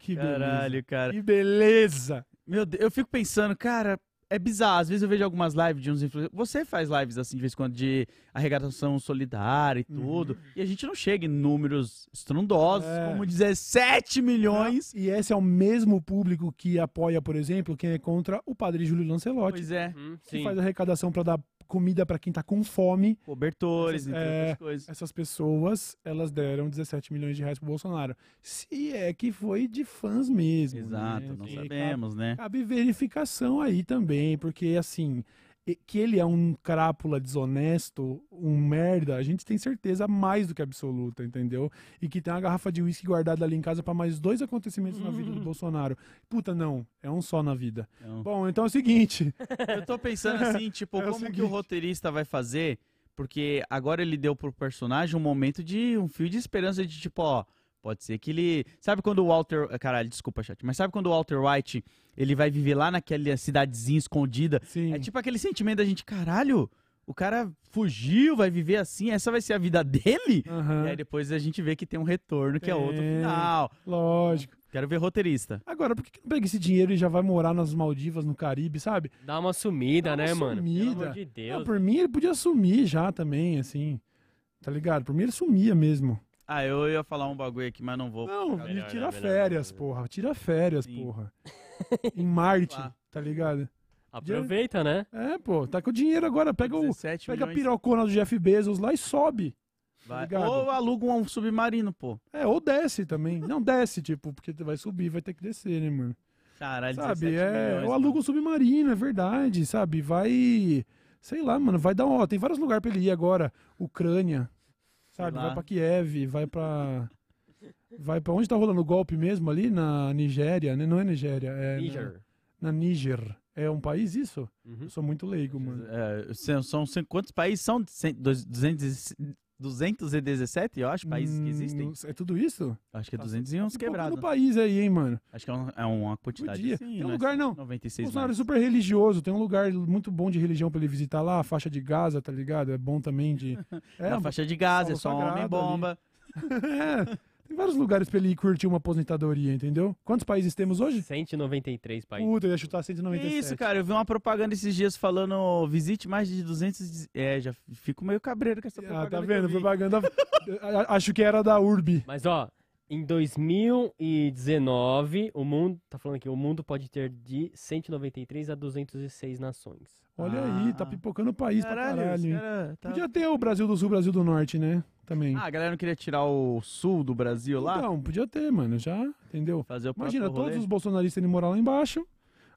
Que Caralho, beleza. cara. Que beleza. Meu Deus, eu fico pensando, cara, é bizarro. Às vezes eu vejo algumas lives de uns influencers. Você faz lives assim de vez em quando de arrecadação solidária e Uhum. tudo. E a gente não chega em números estrondosos, É. como 17 milhões. E esse é o mesmo público que apoia, por exemplo, quem é contra o padre Júlio Lancelotti. Pois é. Hum, que sim. faz arrecadação pra dar comida pra quem tá com fome. Cobertores, Essas- entre é, outras coisas. Essas pessoas, elas deram 17 milhões de reais pro Bolsonaro. Se é que foi de fãs mesmo. Exato, né? não Sim, sabemos, né? Cabe verificação aí também, porque assim, e- que ele é um crápula desonesto, um merda, a gente tem certeza mais do que absoluta, entendeu? E que tem uma garrafa de uísque guardada ali em casa pra mais dois acontecimentos na vida do Bolsonaro. Puta, não, é um só na vida. Então, Bom, então é o seguinte, eu tô pensando assim, tipo, É o como que o roteirista vai fazer? Porque agora ele deu pro personagem um momento de um fio de esperança de tipo, ó, pode ser que ele, sabe quando o Walter, caralho, desculpa, chat, mas sabe quando o Walter White, ele vai viver lá naquela cidadezinha escondida sim, É tipo aquele sentimento da gente, caralho, o cara fugiu, vai viver assim, essa vai ser a vida dele? aham, E aí depois a gente vê que tem um retorno, que é outro Tem. final. lógico. Quero ver roteirista. Agora, por que não pega esse dinheiro e já vai morar nas Maldivas, no Caribe, sabe? Dá uma sumida, Dá uma né, mano? Pelo sumida. amor de Não, Deus. por mim ele podia sumir já também, assim. Tá ligado? Por mim ele sumia mesmo. Ah, eu ia falar um bagulho aqui, mas não vou. Não, Melhor, tira? Melhor, férias, melhor. porra. Tira férias, Sim. porra. em Marte, tá ligado? Aproveita, né? É, pô, tá com o dinheiro agora. Pega, o, 17 pega a pirocona do Jeff Bezos lá e sobe. Vai. ligado? Ou aluga um submarino, pô. É, ou desce também. Não desce, tipo, porque vai subir, vai ter que descer, né, mano? Caralho, Sabe, 17 é. milhões, Ou aluga um submarino, é verdade, sabe? Vai. Sei lá, mano, vai dar. Ó, tem vários lugares pra ele ir agora. Ucrânia, sabe? Vai pra Kiev, vai pra. Vai pra onde tá rolando o golpe mesmo ali? Na Nigéria, né? Não é Nigéria, é. na- Niger. Na, Níger. É um país isso? Uhum. Eu sou muito leigo, mano. É, são, são quantos países são? Cem- dois- 200, e- 217, eu acho, países que existem? Hum, É tudo isso? Acho que é Tá 200 e uns Tem pouco quebrados. no país aí, hein, mano. Acho que é, um- é uma quantidade Podia. assim. Tem um né? lugar, não. 96 Bolsonaro é mais. super religioso, tem um lugar muito bom de religião pra ele visitar lá, a faixa de Gaza, tá ligado? É bom também de. É, Na faixa de gás, é só sagrado homem ali. bomba. é, tem vários lugares pra ele ir curtir uma aposentadoria, entendeu? Quantos países temos hoje? 193 países. Puta, eu ia chutar 197. Isso, cara, eu vi uma propaganda esses dias falando visite mais de 200. É, já fico meio cabreiro com essa propaganda. Ah, tá vendo? eu vi. Propaganda. Acho que era da Urbi. Mas ó, em 2019, o mundo, tá falando aqui, o mundo pode ter de 193 a 206 nações. Olha Ah. aí, tá pipocando o país Caralho, pra caralho. cara tá- Podia ter o Brasil do Sul, Brasil do Norte, né? Também. Ah, a galera não queria tirar o sul do Brasil lá? Então, podia ter, mano, já, entendeu? Fazer o Imagina, todos os bolsonaristas indo morar lá embaixo,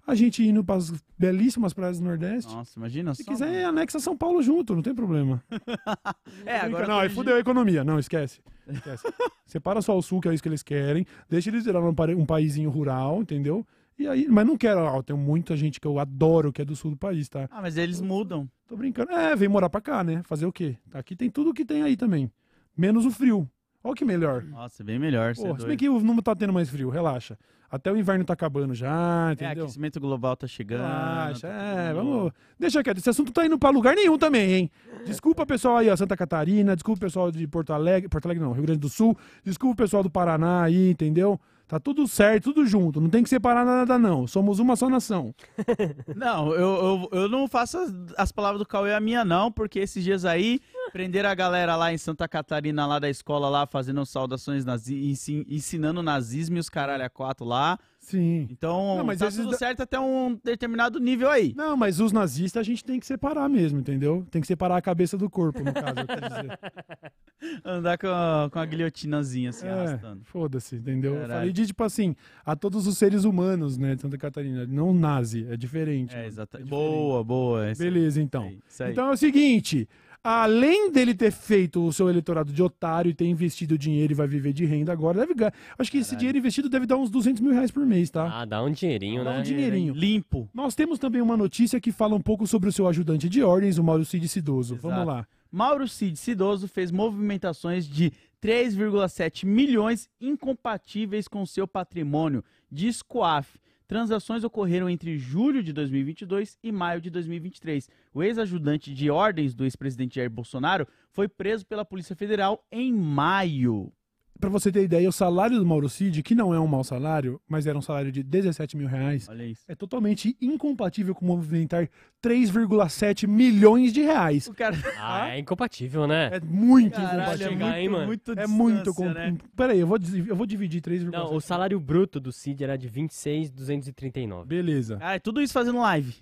a gente indo pras belíssimas praias do Nordeste. Nossa, imagina Se só. quiser, mano. anexa São Paulo junto, não tem problema. É, agora. não, aí fudeu a economia. Não, esquece. esquece. Separa só o sul, que é isso que eles querem. Deixa eles virar um, um paísinho rural, entendeu? E aí, mas não quero, ó, tem muita gente que eu adoro que é do sul do país, tá? Ah, mas eles mudam. Tô brincando. É, vem morar pra cá, né? Fazer o quê? Aqui tem tudo que tem aí também. Menos o frio. Olha que melhor. Nossa, bem melhor. é Pô, se bem que o- não tá tendo mais frio, relaxa. Até o inverno tá acabando já, É, entendeu? aquecimento global tá chegando. Relaxa, tá é, vamos. Deixa quieto, esse assunto tá indo pra lugar nenhum também, hein? Desculpa pessoal aí, ó, Santa Catarina, desculpa pessoal de Porto Alegre, Porto Alegre não, Rio Grande do Sul, desculpa o pessoal do Paraná aí, entendeu? Tá tudo certo, tudo junto, não tem que separar nada não, somos uma só nação. Não, eu, eu, eu não faço as, as palavras do Cauê a minha, não, porque esses dias aí prenderam a galera lá em Santa Catarina, lá da escola, lá, fazendo saudações nazi, ensin- ensinando nazismo e os caralho a quatro lá. Sim. Então, Não, mas tá tudo da- certo até um determinado nível aí. Não, mas os nazistas a gente tem que separar mesmo, entendeu? Tem que separar a cabeça do corpo, no caso, eu quis dizer. Andar com a, com a guilhotinazinha assim, É, arrastando. foda-se, entendeu? Eu falei de, tipo assim, a todos os seres humanos, né, de Santa Catarina, não nazi, é diferente. É, exatamente. É boa, boa. Beleza, então. aí. Então é o seguinte: além dele ter feito o seu eleitorado de otário e ter investido dinheiro e vai viver de renda agora, deve ganhar. Acho que esse Caralho. dinheiro investido deve dar uns 200 mil reais por mês, tá? Ah, dá um dinheirinho, Dá um né? dinheirinho. Limpo. Nós temos também uma notícia que fala um pouco sobre o seu ajudante de ordens, o Mauro Cid Cidoso. Exato. Vamos lá. Mauro Cid Cidoso fez movimentações de 3,7 milhões incompatíveis com seu patrimônio, diz Coaf. Transações ocorreram entre julho de 2022 e maio de 2023. O ex-ajudante de ordens do ex-presidente Jair Bolsonaro foi preso pela Polícia Federal em maio. Pra você ter ideia, o salário do Mauro Cid, que não é um mau salário, mas era um salário de 17 mil reais, é totalmente incompatível com movimentar 3,7 milhões de reais. O cara... Ah, é incompatível, né? É muito Caralho, é incompatível. chegar, muito, hein, mano? muito É muito. Com... né? Peraí, eu vou, eu vou dividir 3,7. Não, o salário bruto do Cid era de 26,239. Beleza. Ah, tudo isso fazendo live.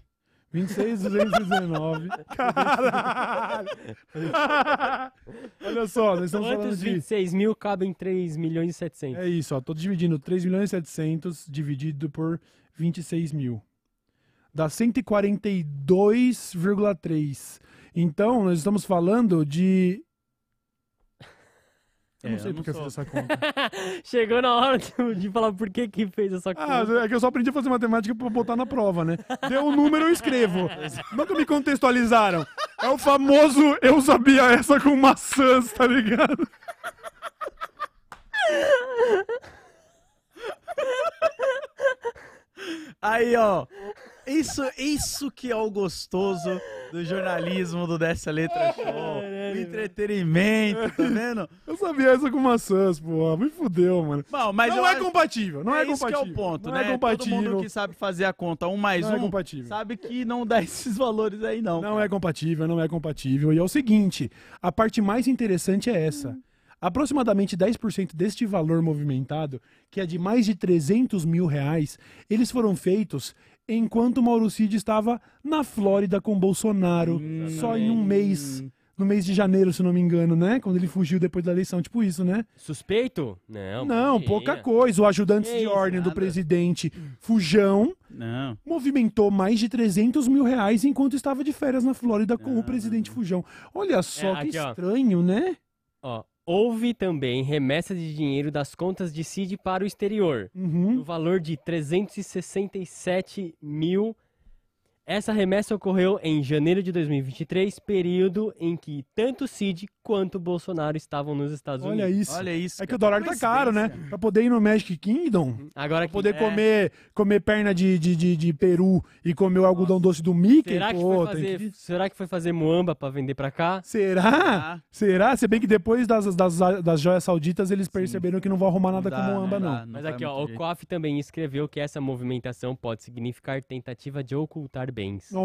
26,219. Caralho! Olha só, nós estamos falando Quantos de. 26 mil cabem em 3 milhões e 700? É isso, ó. Tô dividindo 3 milhões e 700 dividido por 26 mil. Dá 142,3. Então, nós estamos falando de. Eu É, não sei eu não porque eu fiz essa conta. Chegou na hora de, falar por que que fez essa Ah, conta. é que eu só aprendi a fazer matemática pra botar na prova, né? Deu um número, eu escrevo. Nunca me contextualizaram. É o famoso eu sabia essa com maçãs, tá ligado? Aí, ó. Isso, isso que é o gostoso do jornalismo do Dessa Letra Show. O entretenimento, tá vendo? Eu sabia essa com maçãs, pô. Me fudeu, mano. Bom, mas não é acho- compatível, não é, isso compatível. que é o ponto, não né? é compatível. Todo mundo que sabe fazer a conta um mais Não é um compatível. sabe que não dá esses valores aí, não. Não é compatível, não é compatível. E é o seguinte, a parte mais interessante é essa. Aproximadamente 10% deste valor movimentado, que é de mais de 300 mil reais, eles foram feitos enquanto o Mauro Cid estava na Flórida com Bolsonaro, só em um mês, no mês de janeiro, se não me engano, né? Quando ele fugiu depois da eleição, tipo isso, né? Suspeito? Não. Não, pouca coisa. O ajudante Que de ordem do nada. presidente Fujão Não. movimentou mais de 300 mil reais enquanto estava de férias na Flórida com o presidente Fujão. Olha só É, que aqui, ó. estranho, né? Ó, houve também remessa de dinheiro das contas de CID para o exterior, Uhum. no valor de 367 mil. Essa remessa ocorreu em janeiro de 2023, período em que tanto o Cid quanto o Bolsonaro estavam nos Estados Olha Unidos. isso. Olha isso. É que o dólar tá caro, né? Pra poder ir no Magic Kingdom, Agora pra que poder É. comer, comer perna de, de, de, de peru e comer o algodão doce do Mickey, será que, pô, foi fazer, que... será que foi fazer muamba pra vender pra cá? Será? Ah, Será? Se bem que depois das, das, das joias sauditas eles perceberam que não vão arrumar nada dá, com Moamba, né? não. Dá, Mas aqui, ó, o. COAF também escreveu que essa movimentação pode significar tentativa de ocultar bens. Oh.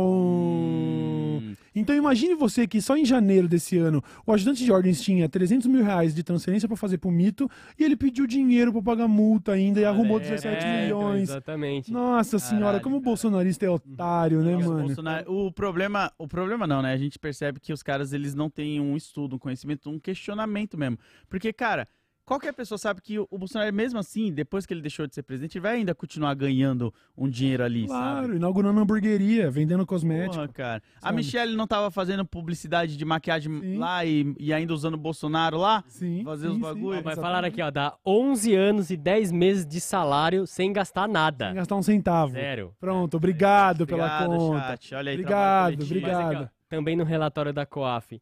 Hum, Então imagine você que só em janeiro desse ano o ajudante de ordens tinha 300 mil reais de transferência pra fazer pro mito e ele pediu dinheiro pra pagar multa ainda e arrumou 17 É, então, milhões. exatamente. Nossa senhora, Caralho, como o bolsonarista é otário, né, Nossa, mano? O problema, o problema não, né? A gente percebe que os caras eles não têm um estudo, um conhecimento, um questionamento mesmo. Porque, cara, qualquer pessoa sabe que o Bolsonaro, mesmo assim, depois que ele deixou de ser presidente, vai ainda continuar ganhando um dinheiro ali, Claro, sabe? inaugurando hamburgueria, vendendo cosméticos. Porra, cara. A sabe? Michelle não tava fazendo publicidade de maquiagem Sim. lá e, e ainda usando o Bolsonaro lá? Sim. Fazer sim, os sim, bagulho. Mas exatamente. falaram aqui, ó, dá 11 anos e 10 meses de salário sem gastar nada. Sem gastar um centavo. Zero. Pronto, obrigado, pela Obrigado, conta. chat. Olha aí, Obrigado, obrigado. Mas aqui, ó, também no relatório da COAF,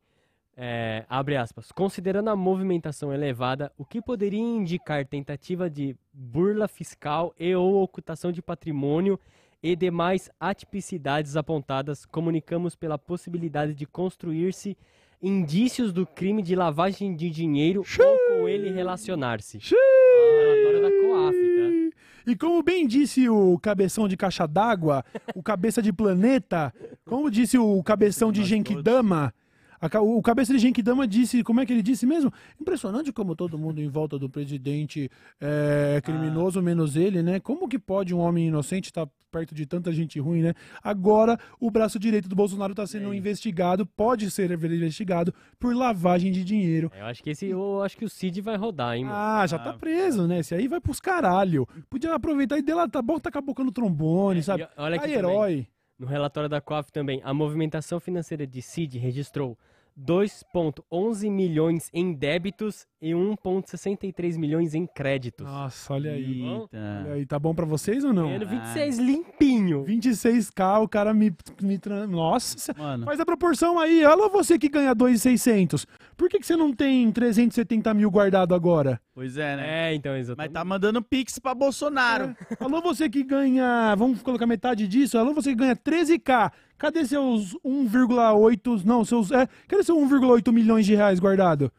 é, abre aspas, considerando a movimentação elevada, o que poderia indicar tentativa de burla fiscal e ou ocultação de patrimônio e demais atipicidades apontadas, comunicamos pela possibilidade de construir-se indícios do crime de lavagem de dinheiro ou com ele relacionar-se. Xiii. Ó, relatório da COAF, tá? E como bem disse o cabeção de caixa d'água, o cabeça de planeta, como disse o cabeção de Genkidama, a o cabeça de Genkidama disse, como é que ele disse mesmo? Impressionante como todo mundo em volta do presidente é criminoso, menos ele, né? Como que pode um homem inocente estar perto de tanta gente ruim, né? Agora, o braço direito do Bolsonaro está sendo investigado, pode ser investigado por lavagem de dinheiro. Eu acho que esse, eu acho que o Cid vai rodar, hein, mano. Ah, já tá Ah, preso, né? Esse aí vai pros caralho. Podia aproveitar e delatar, bota a boca no trombone, É, sabe? olha Aí, também. herói. No relatório da COAF também, a movimentação financeira de CID registrou 2,11 milhões em débitos e 1,63 milhões em créditos. Nossa, olha aí. Olha Eita. aí, tá bom pra vocês ou não? Ganhando 26 limpinho. 26k, o cara me. me Nossa, Mano, faz a proporção aí. Olha você que ganha 2,600. Por que, que você não tem 370 mil guardado agora? pois é, né? É, então, Mas exatamente. tá mandando pix pra Bolsonaro. Alô, você que ganha. Vamos colocar metade disso. Alô, você que ganha 13k. Cadê seus 1,8. Não, seus. É, cadê seu 1,8 milhões de reais guardado?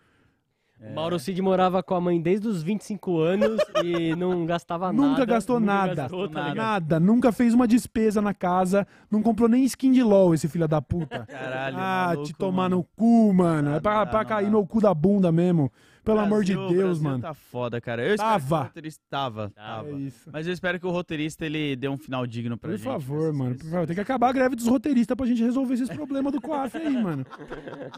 Mauro Cid morava com a mãe desde os 25 anos e não gastava nada. Nunca gastou nunca nada. gastou, tá Nada. ligado? Nada, nunca fez uma despesa na casa, não comprou nem skin de LOL, esse filho da puta. Caralho, ah, maluco, te tomar mano. no cu, mano. Não é pra, dá, pra não cair no cu da bunda mesmo. Pelo amor de Brasil- Deus, Brasil mano. Tá foda, cara. Eu espero que Tava. o roteirista tava, tava. É isso. Mas eu espero que o roteirista ele dê um final digno pra Por gente. favor, mano. Por favor, tem que acabar a greve dos roteiristas pra gente resolver esses problemas do COAF aí, mano.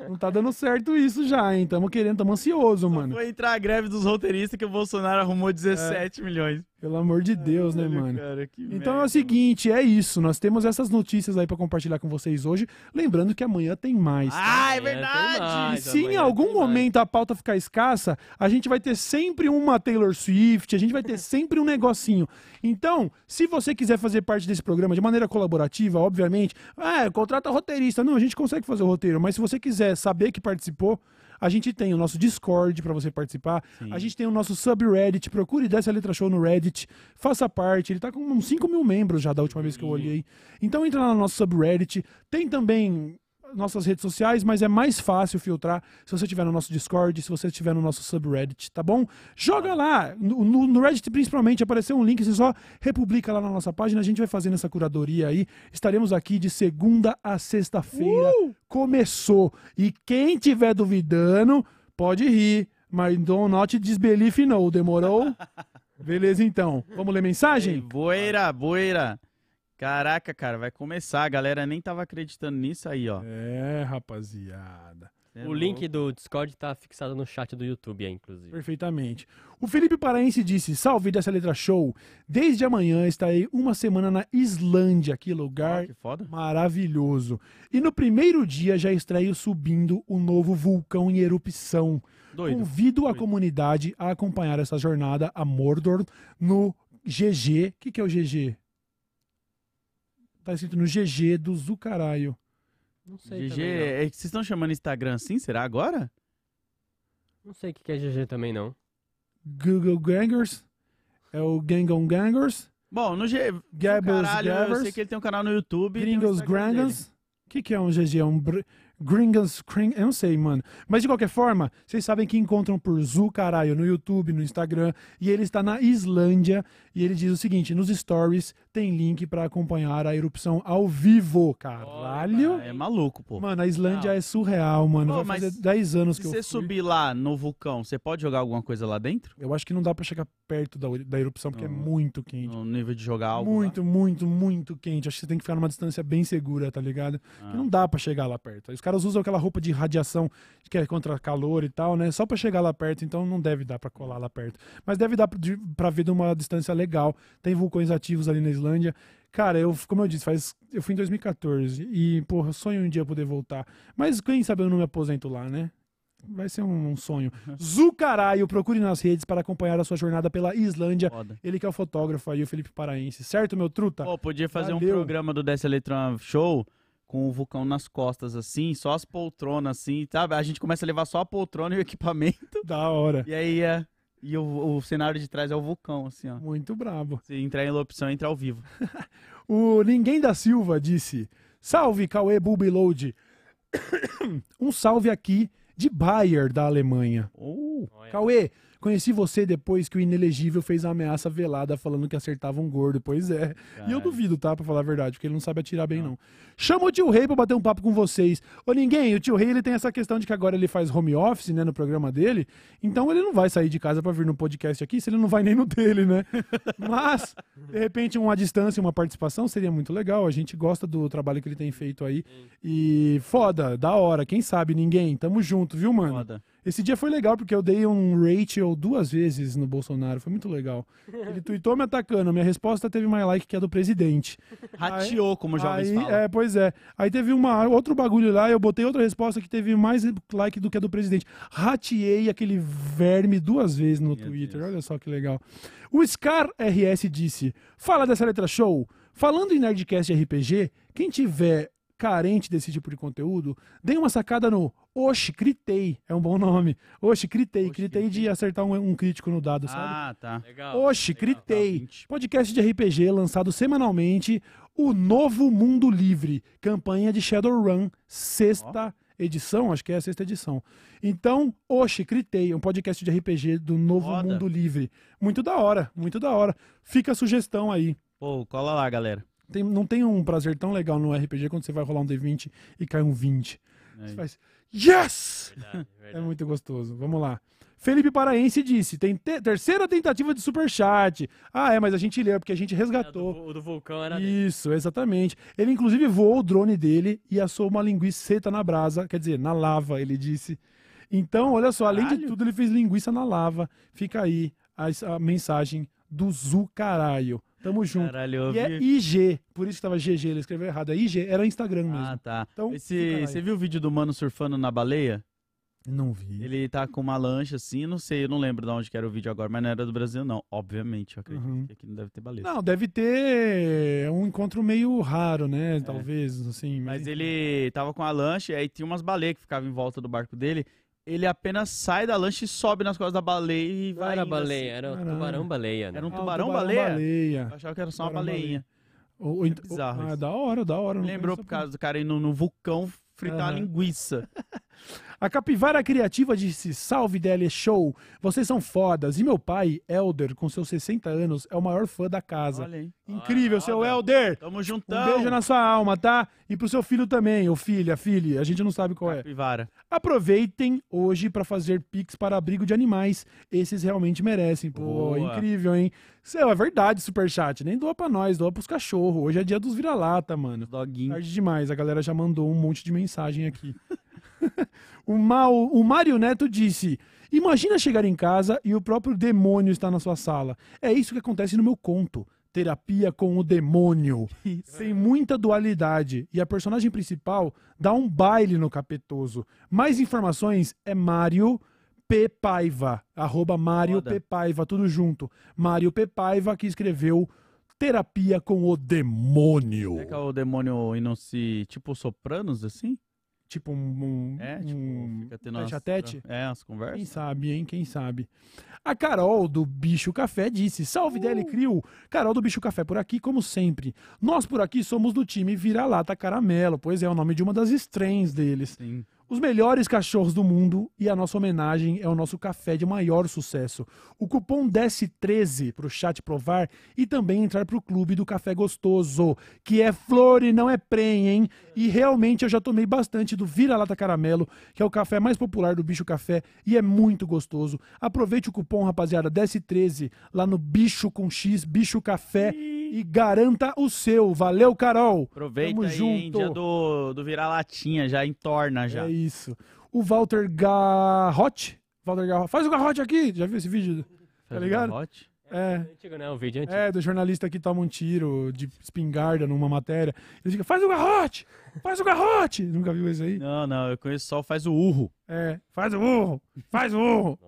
Não tá dando certo isso já, hein? Tamo querendo, tamo ansioso, mano. Foi entrar a greve dos roteiristas que o Bolsonaro arrumou 17 milhões. Pelo amor de Deus, né, mano? cara, que Então é merda, o seguinte, é isso. Nós temos essas notícias aí pra compartilhar com vocês hoje. Lembrando que amanhã tem mais. Ah, é verdade! mais. E se em algum tem mais. momento a pauta ficar escassa, a gente vai ter sempre uma Taylor Swift, a gente vai ter sempre um negocinho. Então, se você quiser fazer parte desse programa de maneira colaborativa, obviamente, ah, contrata roteirista. Não, a gente consegue fazer o roteiro, mas se você quiser saber que participou, a gente tem o nosso Discord pra você participar. Sim. A gente tem o nosso subreddit. Procure dessa letra show no Reddit. Faça parte. Ele tá com uns 5 mil membros já da última vez que eu olhei. Então entra lá no nosso subreddit. Tem também nossas redes sociais, mas é mais fácil filtrar se você estiver no nosso Discord, se você estiver no nosso subreddit, tá bom? Joga lá, no, no- Reddit principalmente, apareceu um link, você só republica lá na nossa página, a gente vai fazendo essa curadoria aí. Estaremos aqui de segunda a sexta-feira. Começou. E quem tiver duvidando, pode rir. Mas do not disbelief no, demorou? Beleza, então. Vamos ler Ei, mensagem? Boeira, boeira. Caraca, cara, vai começar. A galera nem tava acreditando nisso aí, ó. É, rapaziada. É O link do Discord tá fixado no chat do YouTube aí, inclusive. Perfeitamente. O Felipe Paraense disse: Salve dessa letra show. Desde amanhã estarei uma semana na Islândia. Que louco. lugar Ó, que foda. maravilhoso. E no primeiro dia já estreio subindo o novo vulcão em erupção. Doido. Convido a Doido. comunidade a acompanhar essa jornada a Mordor no GG. O que, que é o GG? Tá escrito no GG do Zucaraio. Não sei GG, também, não. é que vocês estão chamando Instagram assim? Será agora? Não sei o que que é GG também, não. Google Gangers. É o Gangon Gangers. Bom, no G. Gabbers caralho, eu sei que ele tem um canal no YouTube. Gringos. Grangans. O que, que é um GG? É um br... Gringos Cring... Eu não sei, mano. Mas de qualquer forma, vocês sabem que encontram por Zu Caralho no YouTube, no Instagram. E ele está na Islândia. E ele diz o seguinte: nos stories tem link pra acompanhar a erupção ao vivo. Caralho. É maluco, pô. Mano, a Islândia é surreal, mano. Pô, Vai fazer 10 anos Se que eu você fui. subir lá no vulcão, você pode jogar alguma coisa lá dentro? Eu acho que não dá pra chegar perto da, da erupção, porque é Não. muito quente. No nível de jogar algo? lá? Muito, muito, muito quente. Acho que você tem que ficar numa distância bem segura, tá ligado? Ah. Não dá pra chegar lá perto. Os caras usam aquela roupa de radiação que é contra calor e tal, né? Só pra chegar lá perto, então não deve dar pra colar lá perto. Mas deve dar pra- de- pra ver de uma distância legal. Tem vulcões ativos ali na Islândia. Cara, eu, como eu disse, faz, eu fui em 2014 e, porra, sonho um dia poder voltar. Mas quem sabe eu não me aposento lá, né? Vai ser um, um sonho. Zucaraio, procure nas redes para acompanhar a sua jornada pela Islândia. Foda. Ele que é o fotógrafo aí, o Felipe Paraense. Certo, meu truta? Pô, podia fazer um Valeu. programa do Desce Electron Show com o vulcão nas costas, assim, só as poltronas, assim, sabe? A gente começa a levar só a poltrona e o equipamento, Da hora. e aí é. E o, o cenário de trás é o vulcão, assim, ó. Muito brabo. Se entrar em opção, entra ao vivo. O Ninguém da Silva disse: Salve, Cauê Bulbiload. um salve aqui de Bayer, da Alemanha. Oh, Olha. Cauê, conheci você depois que o inelegível fez a ameaça velada falando que acertava um gordo. Pois é. E eu Caralho. duvido, tá? Pra falar a verdade, porque ele não sabe atirar bem, não. Chama o tio Rei pra bater um papo com vocês. Ô, ninguém, o tio Rei ele tem essa questão de que agora ele faz home office, né, no programa dele. Então ele não vai sair de casa pra vir no podcast aqui, se ele não vai nem no dele, né? Mas, de repente, uma distância, uma participação seria muito legal. A gente gosta do trabalho que ele tem feito aí. E foda, da hora. Quem sabe, ninguém. Tamo junto, viu, mano? foda. Esse dia foi legal porque eu dei um Rachel duas vezes no Bolsonaro. Foi muito legal. Ele tweetou me atacando. Minha resposta teve mais like que a do presidente. Rateou, como jovens Aí, falam. é, pois é. Aí teve uma, outro bagulho lá, eu botei outra resposta que teve mais like do que a do presidente. Rateei aquele verme duas vezes no Meu Twitter. Deus. Olha só que legal. O Scar RS disse: Fala dessa letra show. Falando em Nerdcast RPG, quem tiver carente desse tipo de conteúdo, dê uma sacada no Oxi, critei. É um bom nome. Oxi, critei. Oxi, critei de acertar um, um crítico no dado, sabe? Ah, tá. Legal. Oxi, legal. critei. Podcast de RPG lançado semanalmente. O Novo Mundo Livre. Campanha de Shadowrun. Sexta edição. Acho que é a sexta edição. Então, Oxi, critei. Um podcast de RPG do Novo Foda. Mundo Livre. Muito da hora. Muito da hora. Fica a sugestão aí. Pô, cola lá, galera. Tem- não tem um prazer tão legal no RPG quando você vai rolar um D20 e cai um 20. Aí. Você faz Yes! Verdade, É verdade. muito gostoso. Vamos lá. Felipe Paraense disse: tem te- terceira tentativa de superchat. Ah, é, mas a gente leu, porque a gente É, resgatou. do- O do vulcão era dele. Isso, exatamente. Ele, inclusive, voou o drone dele e assou uma linguiça na brasa, quer dizer, na lava, ele disse. Então, olha só, além de Caralho. tudo, ele fez linguiça na lava. Fica aí a, a mensagem do Zu Caralho. Tamo junto. Caralho, eu E é vi. IG, por isso que tava GG, ele escreveu errado. É IG, era Instagram mesmo. Ah, tá. Então, Esse, você viu o vídeo do mano surfando na baleia? Não vi. Ele tá com uma lancha assim, não sei, eu não lembro de onde que era o vídeo agora, mas não era do Brasil, não. Obviamente, eu acredito Uhum. que aqui não deve ter baleia. Não, deve ter um encontro meio raro, né? Talvez, assim. É. Mas ele tava com a lancha e aí tinha umas baleias que ficavam em volta do barco dele. Ele apenas sai da lancha e sobe nas costas da baleia e Não vai. era indo baleia, assim. era Caralho. tubarão-baleia. Né? Era um Ah, tubarão-baleia? baleia. Eu achava que era só uma baleinha. O, bizarro Ah, isso. da hora, da hora. não Lembrou por causa do cara indo no vulcão fritar uma linguiça. A Capivara Criativa disse: Salve DL Show, vocês são fodas. E meu pai, Elder, com seus 60 anos, é o maior fã da casa. Olha aí. Incrível, seu Olha. Elder. Tamo Um juntão. beijo na sua alma, tá? E pro seu filho também, ou filha, filha, a gente não sabe qual é. Capivara. Aproveitem hoje pra fazer pix para abrigo de animais. Esses realmente merecem. Pô, Boa. incrível, hein? Seu, é verdade, superchat. Nem doa pra nós, doa pros cachorros. Hoje é dia dos vira-lata, mano. Doguinho. Tarde demais, a galera já mandou um monte de mensagem aqui. o, Mal, o Mário Neto disse: Imagina chegar em casa e o próprio demônio está na sua sala. É isso que acontece no meu conto. Terapia com o demônio. Tem muita dualidade. E a personagem principal dá um baile no capetoso. Mais informações é Mário P. Paiva. Arroba Mário. P. Paiva, tudo junto. Mário P. Paiva que escreveu Terapia com o Demônio. Será que é o demônio indo se. Tipo sopranos, assim? Tipo um. um É, tipo, um fica tendo tete a tete? É, Quem conversas. sabe, hein? Quem sabe? A Carol do Bicho Café disse: Salve Uh! DL Crio! Carol do Bicho Café por aqui, como sempre. Nós por aqui somos do time Vira-Lata Caramelo, pois é o nome de uma das strains deles. Sim. Os melhores cachorros do mundo e a nossa homenagem é o nosso café de maior sucesso. O cupom DESCE13 para o chat provar e também entrar para o clube do café gostoso, que é flor e não é prem, hein? E realmente eu já tomei bastante do Vira-Lata Caramelo, que é o café mais popular do Bicho Café e é muito gostoso. Aproveite o cupom, rapaziada, DESCE13 lá no Bicho com X, Bicho Café e garanta o seu. Valeu, Carol! Aproveita Tamo aí, junto. hein, dia do, do virar latinha, já entorna já. É isso. O Walter Garrote. Walter Garrote. Faz o garrote aqui. Já viu esse vídeo? Tá ligado? Garrote? É. Antigo, né? O vídeo antigo. É, do jornalista que toma um tiro de espingarda numa matéria. Ele fica, faz o garrote! Faz o garrote! Nunca viu isso aí? Não, não, eu conheço só o faz o urro. É, faz o urro! Faz o urro!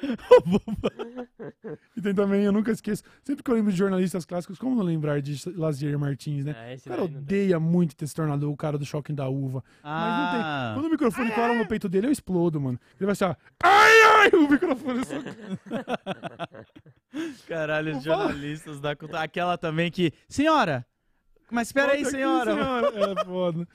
e tem também, eu nunca esqueço, sempre que eu lembro de jornalistas clássicos, como não lembrar de Lazier Martins, né? Ah, esse O cara dá. odeia muito ter se tornado o cara do choque da uva. Mas não tem. Ah, Quando o microfone cola no peito dele, eu explodo, mano. Ele vai ó. Ai, ai! O microfone só. caralho, os jornalistas da cultura. Aquela também que. Senhora! Mas espera aí, aqui, senhora. É foda.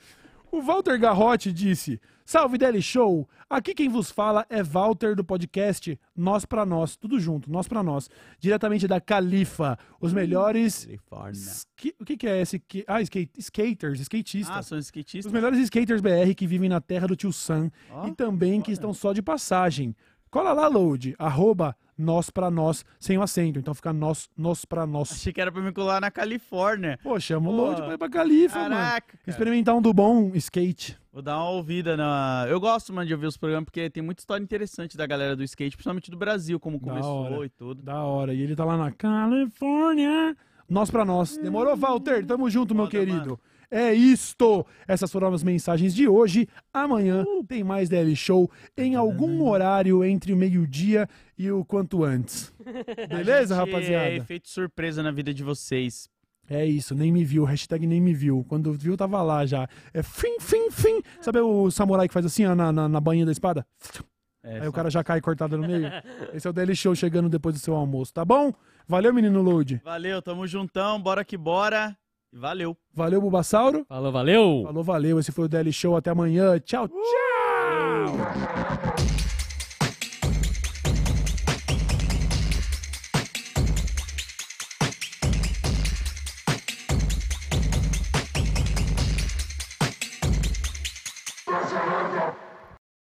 O Walter Garrote disse: Salve Deli Show! Aqui quem vos fala é Walter do podcast Nós Pra Nós, tudo junto, Nós Pra Nós, diretamente da Califa, os melhores. Ski- O que, que é esse? Ah, skate... skaters, skatistas. Ah, são skatistas? Os melhores skaters BR que vivem na terra do tio Sam Ó, e também que estão só de passagem. Cola lá, Load, arroba nós pra nós, sem o acento. Então fica nós, nós pra nós. Achei que era pra me colar na Califórnia. Pô, chama o. Load pra ir pra Califa, mano. Caraca, cara. Experimentar um do bom skate. Vou dar uma ouvida na. Eu gosto, mano, de ouvir os programas porque tem muita história interessante da galera do skate, principalmente do Brasil, como começou e tudo. Da hora. E ele tá lá na Califórnia. Nós pra nós. Demorou, Walter? Tamo junto, meu Foda, querido. mano. É isto. Essas foram as mensagens de hoje. Amanhã tem mais DL Show em algum horário entre o meio-dia e o quanto antes. Beleza, gente É rapaziada? efeito surpresa na vida de vocês. É isso, nem me viu, hashtag nem me viu. Quando viu, tava lá já. É fim, fim, fim. Sabe o samurai que faz assim, ó, na, na, na bainha da espada? É, Aí só- o cara já cai cortado no meio. Esse é o DL Show chegando depois do seu almoço, tá bom? Valeu, menino Load. Valeu, tamo juntão, bora que bora. Valeu. Valeu, Bubassauro. Falou, valeu! Falou, valeu. Esse foi o DL Show. Até amanhã. Tchau, tchau. Brasileiro